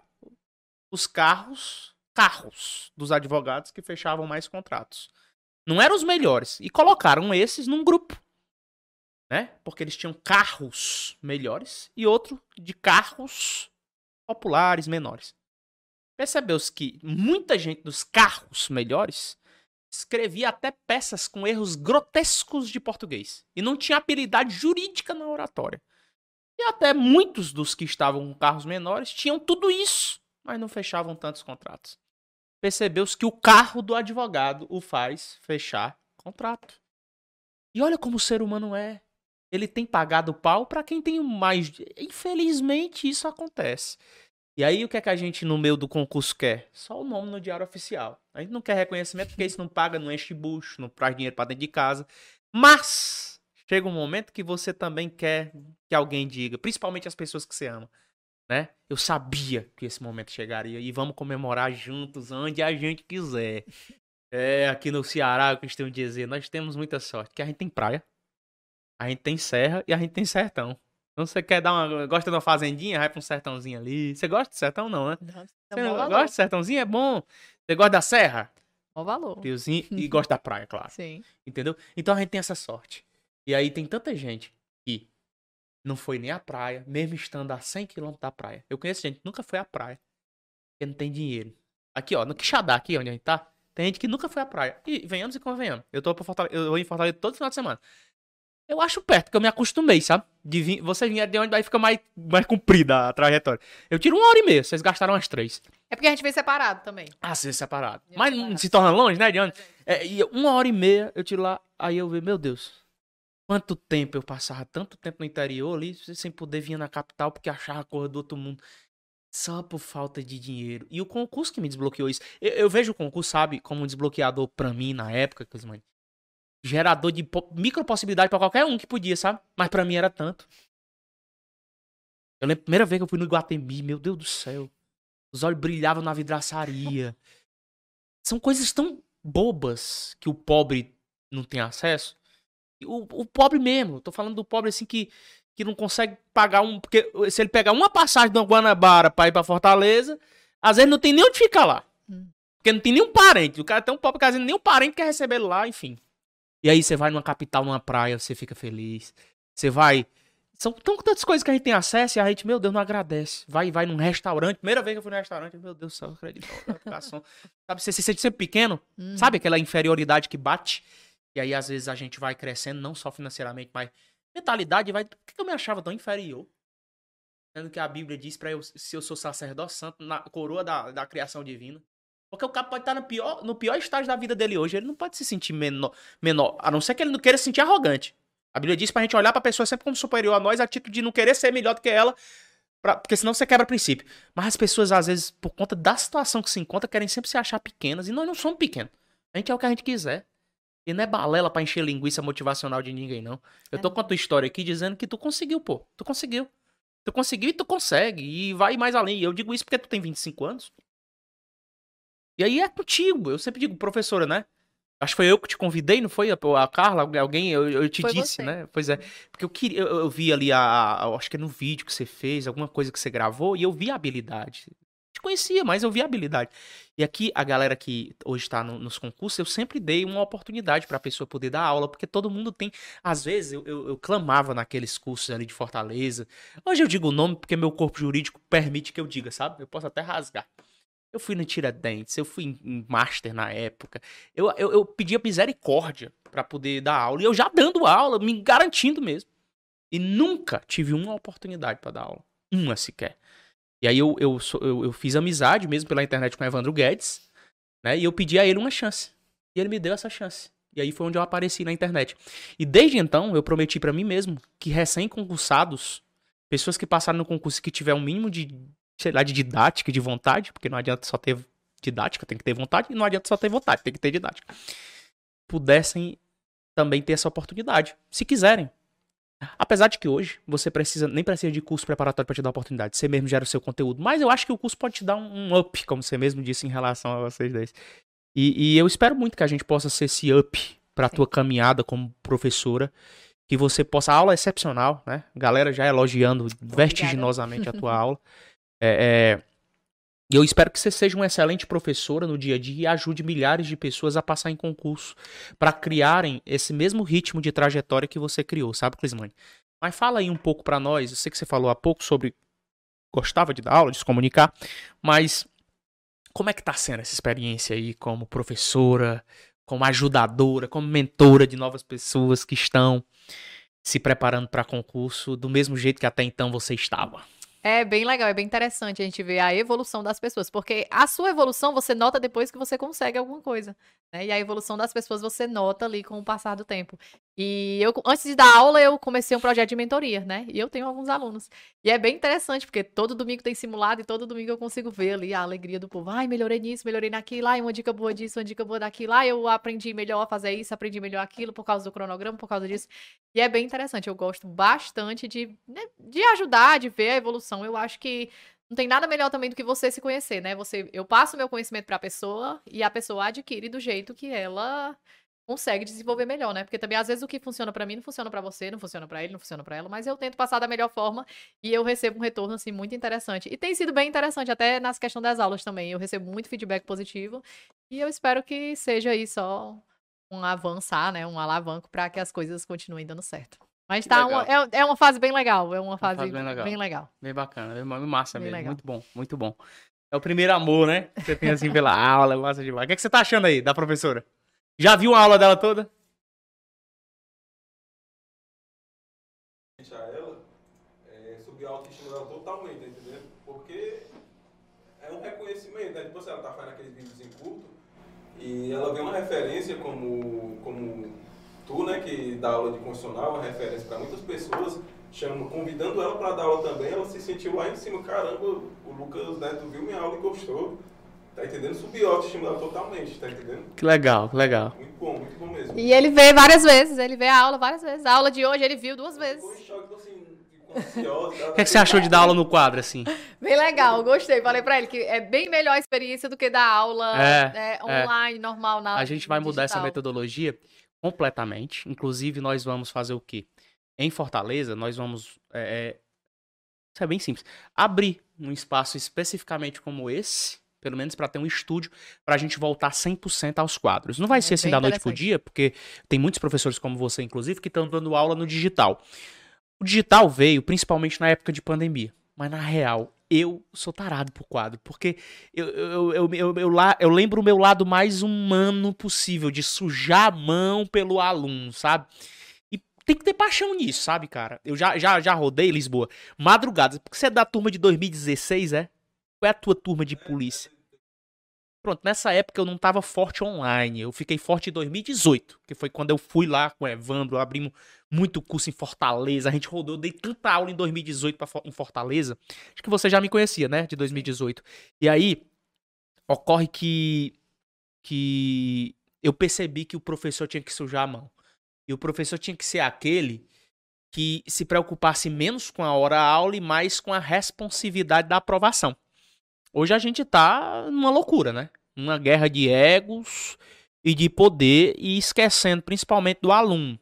os carros, carros dos advogados que fechavam mais contratos. Não eram os melhores. E colocaram esses num grupo. Né? Porque eles tinham carros melhores e outro de carros populares menores. Percebeu-se que muita gente dos carros melhores escrevia até peças com erros grotescos de português e não tinha habilidade jurídica na oratória. E até muitos dos que estavam com carros menores tinham tudo isso, mas não fechavam tantos contratos percebeu-se que o carro do advogado o faz fechar contrato. E olha como o ser humano é. Ele tem pagado pau para quem tem mais. Infelizmente, isso acontece. E aí, o que é que a gente no meio do concurso quer? Só o nome no diário oficial. A gente não quer reconhecimento porque isso não paga, não enche bucho, não traz dinheiro para dentro de casa. Mas chega um momento que você também quer que alguém diga, principalmente as pessoas que você ama né? Eu sabia que esse momento chegaria e vamos comemorar juntos onde a gente quiser. É, aqui no Ceará, eu costumo dizer, nós temos muita sorte, que a gente tem praia, a gente tem serra e a gente tem sertão. Então você quer dar uma, gosta de uma fazendinha, vai pra um sertãozinho ali. Você gosta de sertão não, né? Não, Você não gosta de sertãozinho? É bom. Você gosta da serra? Bom valor. Friozinho e [laughs] gosta da praia, claro. Sim. Entendeu? Então a gente tem essa sorte. E aí tem tanta gente que não foi nem à praia, mesmo estando a 100 km da praia. Eu conheço gente que nunca foi à praia, porque não tem dinheiro. Aqui, ó, no Quixadá, aqui onde a gente tá, Tem gente que nunca foi à praia. E venhamos e convenhamos. Eu tô pra Fortaleza, eu vou em Fortaleza todo final de semana. Eu acho perto, porque eu me acostumei, sabe? De vir, você vinha de onde aí fica mais, mais comprida a trajetória. Eu tiro uma hora e meia, vocês gastaram umas três. É porque a gente veio separado também. Ah, sim, separado. Mas separado. não se torna longe, né, de onde? É, e uma hora e meia eu tiro lá, aí eu vejo, meu Deus, quanto tempo eu passava tanto tempo no interior ali, sem poder vir na capital porque achava a cor do outro mundo. Só por falta de dinheiro. E o concurso que me desbloqueou isso. Eu, eu vejo o concurso, sabe, como um desbloqueador pra mim na época, Clismane. Gerador de micro possibilidade pra qualquer um que podia, sabe? Mas pra mim era tanto. Eu lembro a primeira vez que eu fui no Iguatemi, meu Deus do céu. Os olhos brilhavam na vidraçaria. São coisas tão bobas que o pobre não tem acesso. O, o pobre mesmo, tô falando do pobre assim que, que não consegue pagar um. Porque se ele pegar uma passagem da Guanabara pra ir pra Fortaleza, às vezes não tem nem onde ficar lá. Hum. Porque não tem nenhum parente. O cara é tão pobre que às vezes nenhum parente quer receber ele lá, enfim. E aí você vai numa capital, numa praia, você fica feliz. Você vai. São tão tantas coisas que a gente tem acesso e a gente, meu Deus, não agradece. Vai, vai num restaurante. Primeira vez que eu fui num restaurante, meu Deus do céu, eu acredito. [laughs] Sabe, você se sente sempre pequeno. Uhum. Sabe aquela inferioridade que bate? E aí, às vezes, a gente vai crescendo, não só financeiramente, mas mentalidade vai. Por que eu me achava tão inferior? Sendo que a Bíblia diz pra eu, se eu sou sacerdote santo, na coroa da, da criação divina. Porque o cara pode estar no pior, no pior estágio da vida dele hoje. Ele não pode se sentir menor, menor. A não ser que ele não queira se sentir arrogante. A Bíblia diz pra gente olhar pra pessoa sempre como superior a nós, a título de não querer ser melhor do que ela. pra- porque senão você quebra princípio. Mas as pessoas, às vezes, por conta da situação que se encontra, querem sempre se achar pequenas. E nós não somos pequenos. A gente é o que a gente quiser. E não é balela pra encher linguiça motivacional de ninguém, não. Eu tô É. com a tua história aqui dizendo que tu conseguiu, pô. Tu conseguiu. Tu conseguiu e tu consegue. E vai mais além. E eu digo isso porque tu tem 25 anos. E aí é contigo. Eu sempre digo, professora, né? Acho que foi eu que te convidei, não foi? A, Carla, alguém, eu, eu te Foi disse, você. né? Pois é. Porque eu queria, eu, eu vi ali a, a- acho que é no vídeo que você fez, alguma coisa que você gravou, e eu vi a habilidade. Conhecia, mas eu vi a habilidade. E aqui, a galera que hoje tá no- nos concursos, eu sempre dei uma oportunidade pra pessoa poder dar aula, porque todo mundo tem. Às vezes, eu, eu, eu clamava naqueles cursos ali de Fortaleza. Hoje eu digo o nome porque meu corpo jurídico permite que eu diga, sabe? Eu posso até rasgar. Eu fui no Tiradentes, eu fui em, em Master na época. Eu, eu, eu pedia misericórdia pra poder dar aula. E eu já dando aula, me garantindo mesmo. E nunca tive uma oportunidade pra dar aula. Uma sequer. E aí eu, eu, eu, eu fiz amizade mesmo pela internet com o Evandro Guedes, né? E eu pedi a ele uma chance. E ele me deu essa chance. E aí foi onde eu apareci na internet. E desde então eu prometi pra mim mesmo que recém-concursados, pessoas que passaram no concurso que tiver um mínimo de, sei lá, de didática, de vontade, porque não adianta só ter didática, tem que ter vontade, e não adianta só ter vontade, tem que ter didática. Pudessem também ter essa oportunidade, se quiserem. Apesar de que hoje você precisa nem precisa de curso preparatório para te dar oportunidade, você mesmo gera o seu conteúdo, mas eu acho que o curso pode te dar um um up, como você mesmo disse em relação a vocês dois. E, e eu espero muito que a gente possa ser esse up para tua caminhada como professora, que você possa a aula é excepcional, né? Galera já elogiando vertiginosamente a tua [laughs] aula. É, é, e eu espero que você seja uma excelente professora no dia a dia e ajude milhares de pessoas a passar em concurso para criarem esse mesmo ritmo de trajetória que você criou, sabe, Clismane? Mas fala aí um pouco para nós. Eu sei que você falou há pouco sobre gostava de dar aula, de se comunicar, mas como é que tá sendo essa experiência aí como professora, como ajudadora, como mentora de novas pessoas que estão se preparando para concurso do mesmo jeito que até então você estava? É bem legal, é bem interessante a gente ver a evolução das pessoas, porque a sua evolução você nota depois que você consegue alguma coisa, né? E a evolução das pessoas você nota ali com o passar do tempo. E eu, antes de dar aula, eu comecei um projeto de mentoria, né? E eu tenho alguns alunos. E é bem interessante, porque todo domingo tem simulado e todo domingo eu consigo ver ali a alegria do povo. Ai, melhorei nisso, melhorei naquilo, ai, uma dica boa disso, uma dica boa daquilo, ai, eu aprendi melhor a fazer isso, aprendi melhor aquilo por causa do cronograma, por causa disso. E é bem interessante, eu gosto bastante de, né, de ajudar, de ver a evolução. Eu acho que não tem nada melhor também do que você se conhecer, né? Você, eu passo meu conhecimento para a pessoa e a pessoa adquire do jeito que ela consegue desenvolver melhor, né? Porque também às vezes o que funciona para mim não funciona para você, não funciona para ele, não funciona para ela, mas eu tento passar da melhor forma e eu recebo um retorno assim muito interessante. E tem sido bem interessante até nas questões das aulas também. Eu recebo muito feedback positivo e eu espero que seja aí só um avançar, né? Um alavanco para que as coisas continuem dando certo. Mas tá uma, é, é uma fase bem legal, é uma fase, fase bem legal. bem legal. Bem bacana, bem ma- massa Bem mesmo. legal. Muito bom, muito bom. É o primeiro amor, né? Você tem assim pela aula, massa demais. O que, é que você tá achando aí da professora? Já viu a aula dela toda? a ela, é, a autoestima dela totalmente, entendendo? Porque é um reconhecimento, né? Tipo assim, ela tá fazendo aqueles vídeos em curto e ela vê uma referência como, como tu, né, que dá aula de constitucional, uma referência para muitas pessoas, chama, convidando ela para dar aula também, ela se sentiu lá em cima, caramba, o Lucas Neto viu minha aula e gostou. Tá entendendo? Subiu a autoestima dela totalmente, tá entendendo? Que legal, que legal. Muito bom, muito bom mesmo. E ele vê várias vezes, ele vê a aula várias vezes. A aula de hoje ele viu duas vezes. Ficou em choque, assim. O que, é que você achou de dar aula no quadro, assim? [laughs] Bem legal, gostei. Falei pra ele que é bem melhor a experiência do que dar aula É, né, online, normal. Na, A gente vai mudar essa digital. metodologia completamente. Inclusive, nós vamos fazer o quê? Em Fortaleza, nós vamos. é, é, isso é bem simples. Abrir um espaço especificamente como esse, pelo menos para ter um estúdio, para a gente voltar 100% aos quadros. Não vai É ser assim da noite pro dia, porque tem muitos professores como você, inclusive, que estão dando aula no digital. O digital veio principalmente na época de pandemia. Mas na real, eu sou tarado por quadro. Porque eu, eu, eu, eu, eu, lá- eu lembro o meu lado mais humano possível, de sujar a mão pelo aluno, sabe? E tem que ter paixão nisso, sabe, cara? Eu já, já, já rodei Lisboa. Madrugadas. Porque você é da turma de 2016, é? Qual é a tua turma de polícia? Pronto, nessa época eu não tava forte online. Eu fiquei forte em 2018, que foi quando eu fui lá com o Evandro, abrimos muito curso em Fortaleza. A gente rodou, eu dei tanta aula em 2018 pra, em Fortaleza. Acho que você já me conhecia, né? De 2018. E aí, ocorre que, que eu percebi que o professor tinha que sujar a mão. E o professor tinha que ser aquele que se preocupasse menos com a hora-aula e mais com a responsividade da aprovação. Hoje a gente tá numa loucura, né? Uma guerra de egos e de poder e esquecendo principalmente do aluno.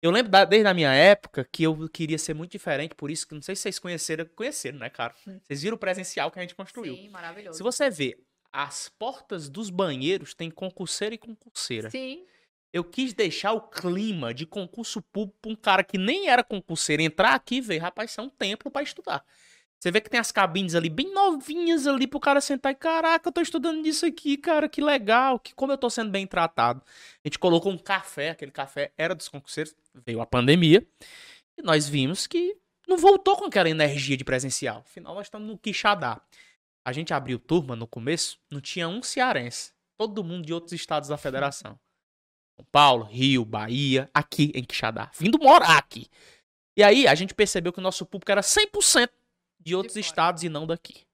Eu lembro da- desde a minha época que eu queria ser muito diferente, por isso que não sei se vocês conheceram, conheceram, né, cara? Vocês viram o presencial que a gente construiu. Sim, maravilhoso. Se você vê, as portas dos banheiros tem concurseiro e concurseira. Sim, Eu quis deixar o clima de concurso público pra um cara que nem era concurseiro entrar aqui e ver, rapaz, isso é um templo pra estudar. Você vê que tem as cabines ali bem novinhas ali pro cara sentar e, caraca, eu tô estudando disso aqui, cara, que legal, que como eu tô sendo bem tratado. A gente colocou um café, aquele café era dos concurseiros, veio a pandemia, e nós vimos que não voltou com aquela energia de presencial. Afinal, nós estamos no Quixadá. A gente abriu turma no começo, não tinha um cearense. Todo mundo de outros estados da federação. São Paulo, Rio, Bahia, aqui em Quixadá. Vindo morar aqui. E aí a gente percebeu que o nosso público era 100% de outros fora. estados e não daqui.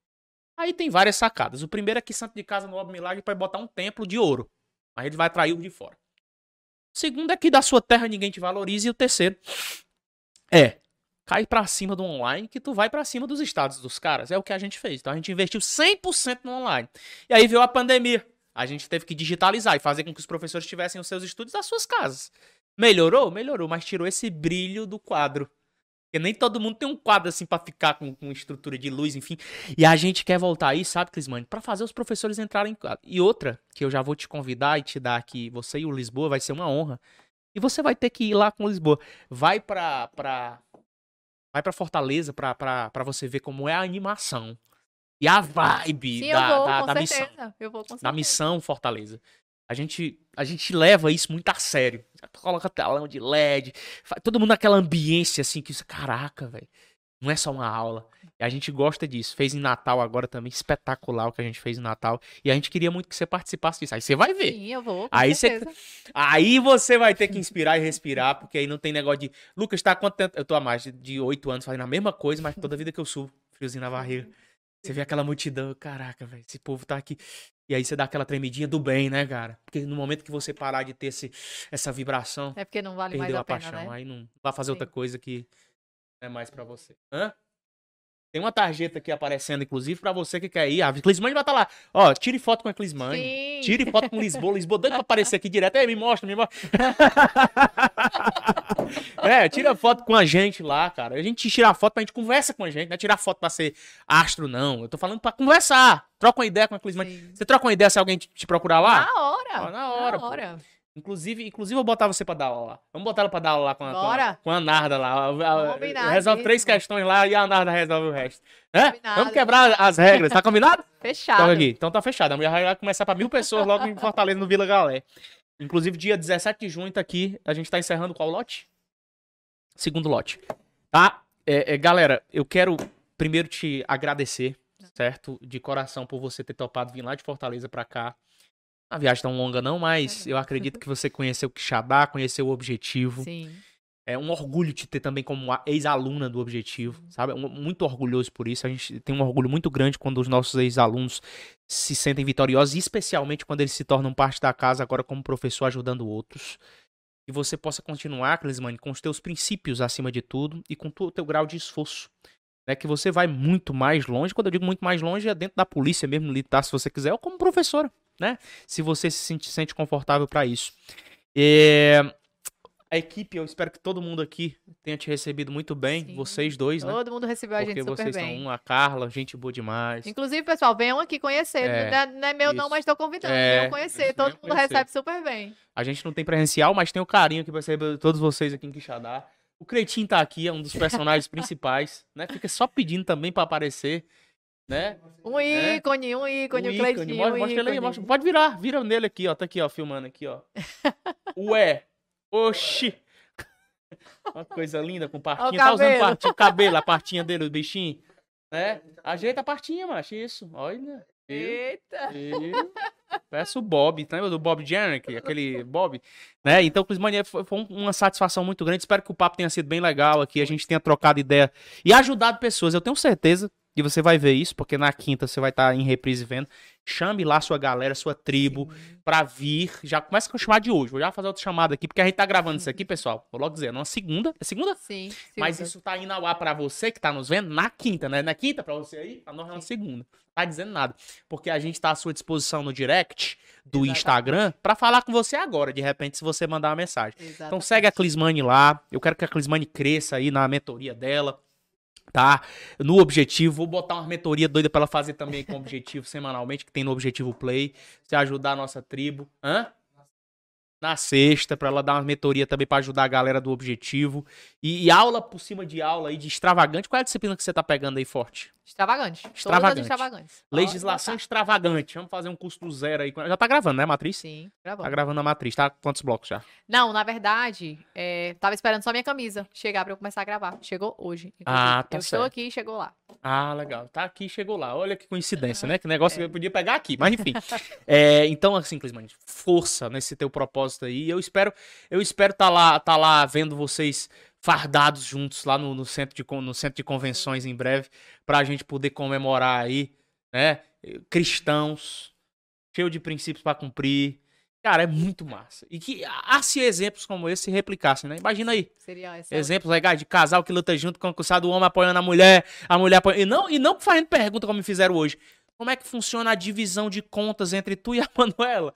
Aí tem várias sacadas. O primeiro é que Santo de Casa no Novo Milagre pode botar um templo de ouro. Mas ele vai atrair o de fora. O segundo é que da sua terra ninguém te valoriza. E o terceiro é cai pra cima do online que tu vai pra cima dos estados dos caras. É o que a gente fez. Então a gente investiu 100% no online. E aí veio a pandemia. A gente teve que digitalizar e fazer com que os professores tivessem os seus estudos das suas casas. Melhorou? Melhorou, mas tirou esse brilho do quadro. Porque nem todo mundo tem um quadro assim pra ficar com, com estrutura de luz, enfim. E a gente quer voltar aí, sabe, Clismane? Pra fazer os professores entrarem em quadro. E outra, que eu já vou te convidar e te dar aqui, você e o Lisboa, vai ser uma honra. E você vai ter que ir lá com o Lisboa. Vai pra. pra vai pra Fortaleza pra, pra, pra você ver como é a animação. E a vibe sim, da, eu vou, da, com da missão. Eu vou com certeza. da missão Fortaleza. A gente, a gente leva isso muito a sério. Coloca telão de LED, fa- todo mundo naquela ambiência assim que isso, caraca, velho. Não é só uma aula. E a gente gosta disso. Fez em Natal agora também, espetacular o que a gente fez em Natal. E a gente queria muito que você participasse disso. Aí você vai ver. Sim, eu vou. Aí você-. Aí você vai ter que inspirar e respirar, porque aí não tem negócio de. Lucas, tá há quanto tempo? Eu tô há mais de- de oito anos fazendo a mesma coisa, mas toda vida que eu subo, friozinho na barriga. Você vê aquela multidão, caraca, velho, esse povo tá aqui. E aí você dá aquela tremidinha do bem, né, cara? Porque no momento que você parar de ter esse, essa vibração, É porque não vale mais perdeu a, a, pena, paixão. né? Aí não vai fazer outra Sim. coisa que é mais pra você. Hã? Tem uma tarjeta aqui aparecendo, inclusive, pra você que quer ir. A Clismane vai estar lá. Ó, tire foto com a Clismane. Sim. Tire foto com Lisboa. Lisboa doido pra aparecer aqui direto. Ei, me mostra, me mostra. [laughs] é, tira foto com a gente lá, cara. A gente tira foto pra gente conversa com a gente. Não é tirar foto pra ser astro, não. Eu tô falando pra conversar. Troca uma ideia com a Clismane. Você troca uma ideia se alguém te, te procurar lá? Na hora. Na hora, Na hora. Inclusive, inclusive, eu vou botar você pra dar aula lá. Vamos botar ela pra dar aula lá com a, com a, com a Narda lá. Combinado, Resolve três questões lá e a Narda resolve o resto. Combinado. Vamos quebrar as regras, tá combinado? Fechado. Então, então tá fechado. A mulher vai começar pra mil pessoas logo em Fortaleza, no Vila Galé. Inclusive, dia 17 de junho tá aqui. A gente tá encerrando qual lote? Segundo lote. Tá? É, é, galera, eu quero primeiro te agradecer, certo? De coração por você ter topado vir lá de Fortaleza pra cá. Uma viagem tão longa não, mas eu acredito que você conheceu o Quixadá, conheceu o objetivo. Sim. É um orgulho te ter também como ex-aluna do Objetivo, sabe? Um- Muito orgulhoso por isso. A gente tem um orgulho muito grande quando os nossos ex-alunos se sentem vitoriosos, especialmente quando eles se tornam parte da casa agora como professor ajudando outros. E você possa continuar, Clismane, com os teus princípios acima de tudo e com o teu grau de esforço. Né, que você vai muito mais longe. Quando eu digo muito mais longe, é dentro da polícia mesmo, militar, se você quiser, ou como professora, né? Se você se sente, sente confortável para isso. É, a equipe, eu espero que todo mundo aqui tenha te recebido muito bem. Sim. Vocês dois, né? Todo mundo recebeu a Porque gente super vocês bem. são um, a Carla, gente boa demais. Inclusive, pessoal, venham aqui conhecer. É, não, é, não é meu, não, isso. mas tô convidando. É, venham conhecer. Todo mundo conhecer. recebe super bem. A gente não tem presencial, mas tem o carinho que vai receber todos vocês aqui em Quixadá. O Cretinho tá aqui, é um dos personagens [laughs] principais, né? Fica só pedindo também pra aparecer, né? Um É. ícone, um ícone, O o ícone, Cleitinho, mostra, um mostra ele aí, ícone. mostra. Pode virar, vira nele aqui, ó. Tá aqui, ó, filmando aqui, ó. [laughs] Ué, oxi. Uma coisa linda com partinha. Tá usando partinha, o cabelo, a partinha dele, o bichinho. Né? Ajeita a partinha, macho. Isso, olha. Eita. Parece o Bob, tá lembra do Bob Janek, aquele Bob? Né? Então, Clismania, foi, foi um- uma satisfação muito grande. Espero que o papo tenha sido bem legal aqui, a gente tenha trocado ideia e ajudado pessoas. Eu tenho certeza que você vai ver isso, porque na quinta você vai estar em reprise vendo. Chame lá sua galera, sua tribo, pra vir. Já começa com o chamado de hoje. Vou já fazer outra chamada aqui, porque a gente tá gravando isso aqui, pessoal. Vou logo dizer, numa segunda. É segunda? Sim, sim. Mas isso tá indo ao ar pra você que tá nos vendo na quinta, né? Na quinta pra você aí, pra nós é na segunda. Tá dizendo nada. Porque a gente tá à sua disposição no direct do Exatamente. Instagram pra falar com você agora, de repente, se você mandar uma mensagem. Então Exatamente. segue a Clismane lá. Eu quero que a Clismane cresça aí na mentoria dela. Tá? No objetivo, vou botar uma mentoria doida pra ela fazer também com objetivo semanalmente, que tem no Objetivo Play. Você ajudar a nossa tribo. Hã? Na sexta, pra ela dar uma mentoria também pra ajudar a galera do objetivo. E, e aula por cima de aula aí de extravagante. Qual é a disciplina que você tá pegando aí forte? Extravagante. Extravagante. extravagantes. Legislação extravagante. Vamos fazer um curso do zero aí. Já tá gravando, né, Matriz? Sim, Tá gravando. gravando a Matriz, tá? Quantos blocos já? Não, na verdade, é, tava esperando só minha camisa chegar pra eu começar a gravar. Chegou hoje. inclusive. Ah, tá Eu certo. estou aqui e chegou lá. Ah, legal. Tá aqui, chegou lá. Olha que coincidência, né? Que negócio que eu podia pegar aqui, mas enfim. [laughs] É, então, assim, Clismane, força nesse teu propósito aí. Eu espero, eu espero tá lá, tá lá vendo vocês fardados juntos lá no, no centro de no centro de convenções em breve pra gente poder comemorar aí, né? Cristãos, cheio de princípios pra cumprir. Cara, é muito massa. E que ah, se exemplos como esse se replicassem, né? Imagina aí. Seria essa. Exemplos legais de casal que luta junto, concursado, o homem apoiando a mulher, a mulher apoiando. E não, e não fazendo pergunta como me fizeram hoje. Como é que funciona a divisão de contas entre tu e a [laughs] Manuela?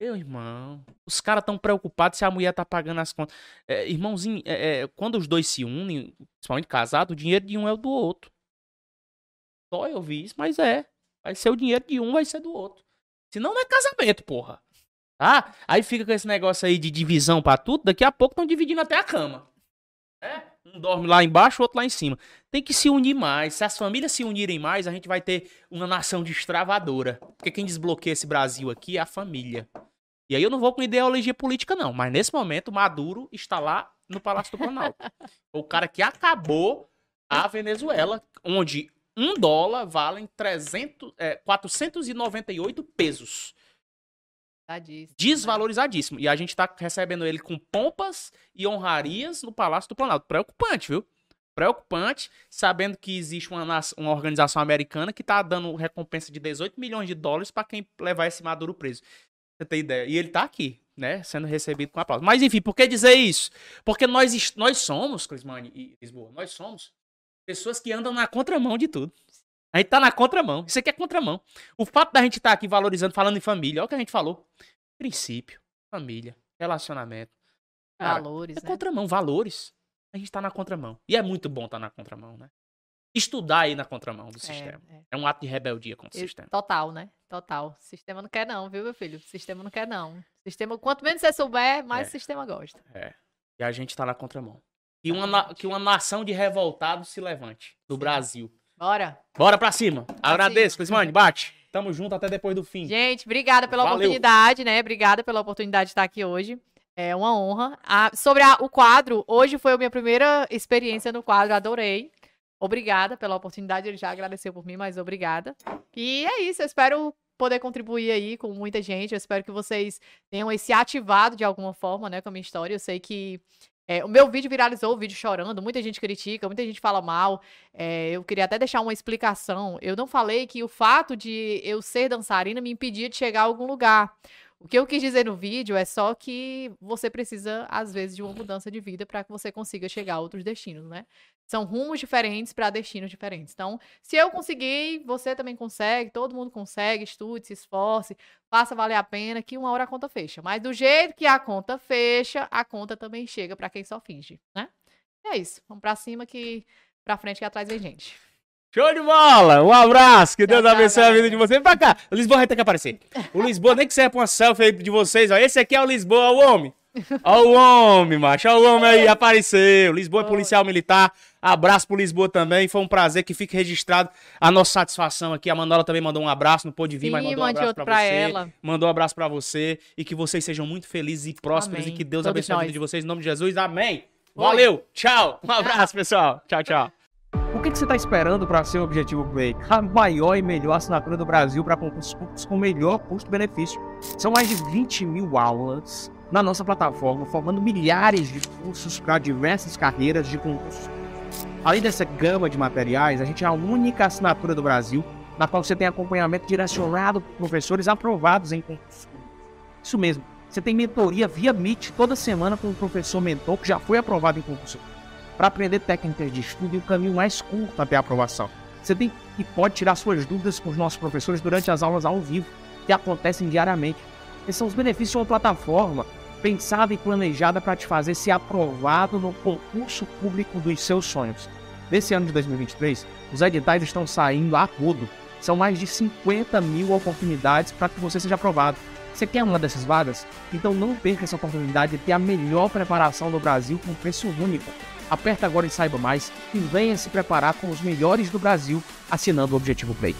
Meu irmão, os caras estão preocupados se a mulher tá pagando as contas. É, irmãozinho, é, é, quando os dois se unem, principalmente casado, o dinheiro de um é o do outro. Só eu vi isso, mas é. Vai ser o dinheiro de um, vai ser do outro. Senão não é casamento, porra. Tá? Aí fica com esse negócio aí de divisão pra tudo. Daqui a pouco estão dividindo até a cama. É? Um dorme lá embaixo, outro lá em cima. Tem que se unir mais. Se as famílias se unirem mais, a gente vai ter uma nação destravadora. Porque quem desbloqueia esse Brasil aqui é a família. E aí eu não vou com ideologia política, não. Mas nesse momento, Maduro está lá no Palácio do Planalto. o cara que acabou a Venezuela, onde um dólar vale 300, é, 498 pesos Tadíssimo. desvalorizadíssimo. E a gente tá recebendo ele com pompas e honrarias no Palácio do Planalto. Preocupante, viu? Preocupante, sabendo que existe uma, uma organização americana que tá dando recompensa de 18 milhões de dólares para quem levar esse Maduro preso. Você tem ideia? E ele tá aqui, né? Sendo recebido com aplauso. Mas enfim, por que dizer isso? Porque nós, nós somos, Clismane e Lisboa, nós somos pessoas que andam na contramão de tudo. A gente tá na contramão. Isso aqui é contramão. O fato da gente estar aqui valorizando, falando em família, olha o que a gente falou. Princípio, família, relacionamento. Cara, Valores, é né? contramão, valores. A gente tá na contramão. E é muito bom estar na contramão, né? Estudar aí na contramão do sistema. É, é. É um ato de rebeldia contra o sistema. Total, né? Total. O sistema não quer não, viu, meu filho? O sistema não quer não. Sistema, quanto menos você souber, mais É. o sistema gosta. E a gente tá na contramão. E uma, na- que uma nação de revoltados se levante do Brasil. Bora. Bora pra cima. Agradeço, cima. Clismane, bate. Tamo junto até depois do fim. Gente, obrigada pela Valeu. oportunidade, né? Obrigada pela oportunidade de estar aqui hoje. É uma honra. Ah, sobre a- o quadro, hoje foi a minha primeira experiência no quadro, adorei. Obrigada pela oportunidade, ele já agradeceu por mim, mas obrigada. E é isso, eu espero poder contribuir aí com muita gente. Eu espero que vocês tenham esse ativado de alguma forma, né, com a minha história. Eu sei que é, o meu vídeo viralizou, o vídeo chorando, muita gente critica, muita gente fala mal. É, eu queria até deixar uma explicação. Eu não falei que o fato de eu ser dançarina me impedia de chegar a algum lugar. O que eu quis dizer no vídeo é só que você precisa, às vezes, de uma mudança de vida para que você consiga chegar a outros destinos, né? São rumos diferentes para destinos diferentes. Então, se eu conseguir, você também consegue, todo mundo consegue, estude, se esforce, faça valer a pena, que uma hora a conta fecha. Mas do jeito que a conta fecha, a conta também chega para quem só finge, né? É isso. Vamos para cima que pra frente que atrás vem gente. Show de bola! Um abraço, que Deus abençoe a vida de vocês. Vem pra cá, o Lisboa vai ter que aparecer. O Lisboa, nem que seja pra uma selfie aí de vocês, ó. Esse aqui é o Lisboa, o homem. Ó o homem, macho, ó o homem aí, apareceu. Lisboa é policial militar. Abraço pro Lisboa também. Foi um prazer que fique registrado a nossa satisfação aqui. A Manola também mandou um abraço, não pôde vir, mas Sim, mandou um abraço pra pra você. ela. Mandou um abraço pra você e que vocês sejam muito felizes e prósperos Amém. e que Deus Todos abençoe a vida nós. de vocês em nome de Jesus. Amém. Oi. Valeu. Tchau. Um abraço, pessoal. Tchau, tchau. O que, que você está esperando para ser o Objetivo Play? A maior e melhor assinatura do Brasil para concursos públicos com melhor custo-benefício. São mais de 20 mil aulas na nossa plataforma, formando milhares de cursos para diversas carreiras de concursos. Além dessa gama de materiais, a gente é a única assinatura do Brasil na qual você tem acompanhamento direcionado por professores aprovados em concursos. Isso mesmo, você tem mentoria via Meet toda semana com um professor mentor que já foi aprovado em concurso para aprender técnicas de estudo e o caminho mais curto até a aprovação. Você tem e pode tirar suas dúvidas com os nossos professores durante as aulas ao vivo, que acontecem diariamente. Esses são os benefícios de uma plataforma pensada e planejada para te fazer ser aprovado no concurso público dos seus sonhos. Nesse ano de 2023, os editais estão saindo a rodo. São mais de 50 mil oportunidades para que você seja aprovado. Você quer uma dessas vagas? Então não perca essa oportunidade de ter a melhor preparação do Brasil com preço único. Aperta agora e saiba mais e venha se preparar com os melhores do Brasil assinando o Objetivo Play.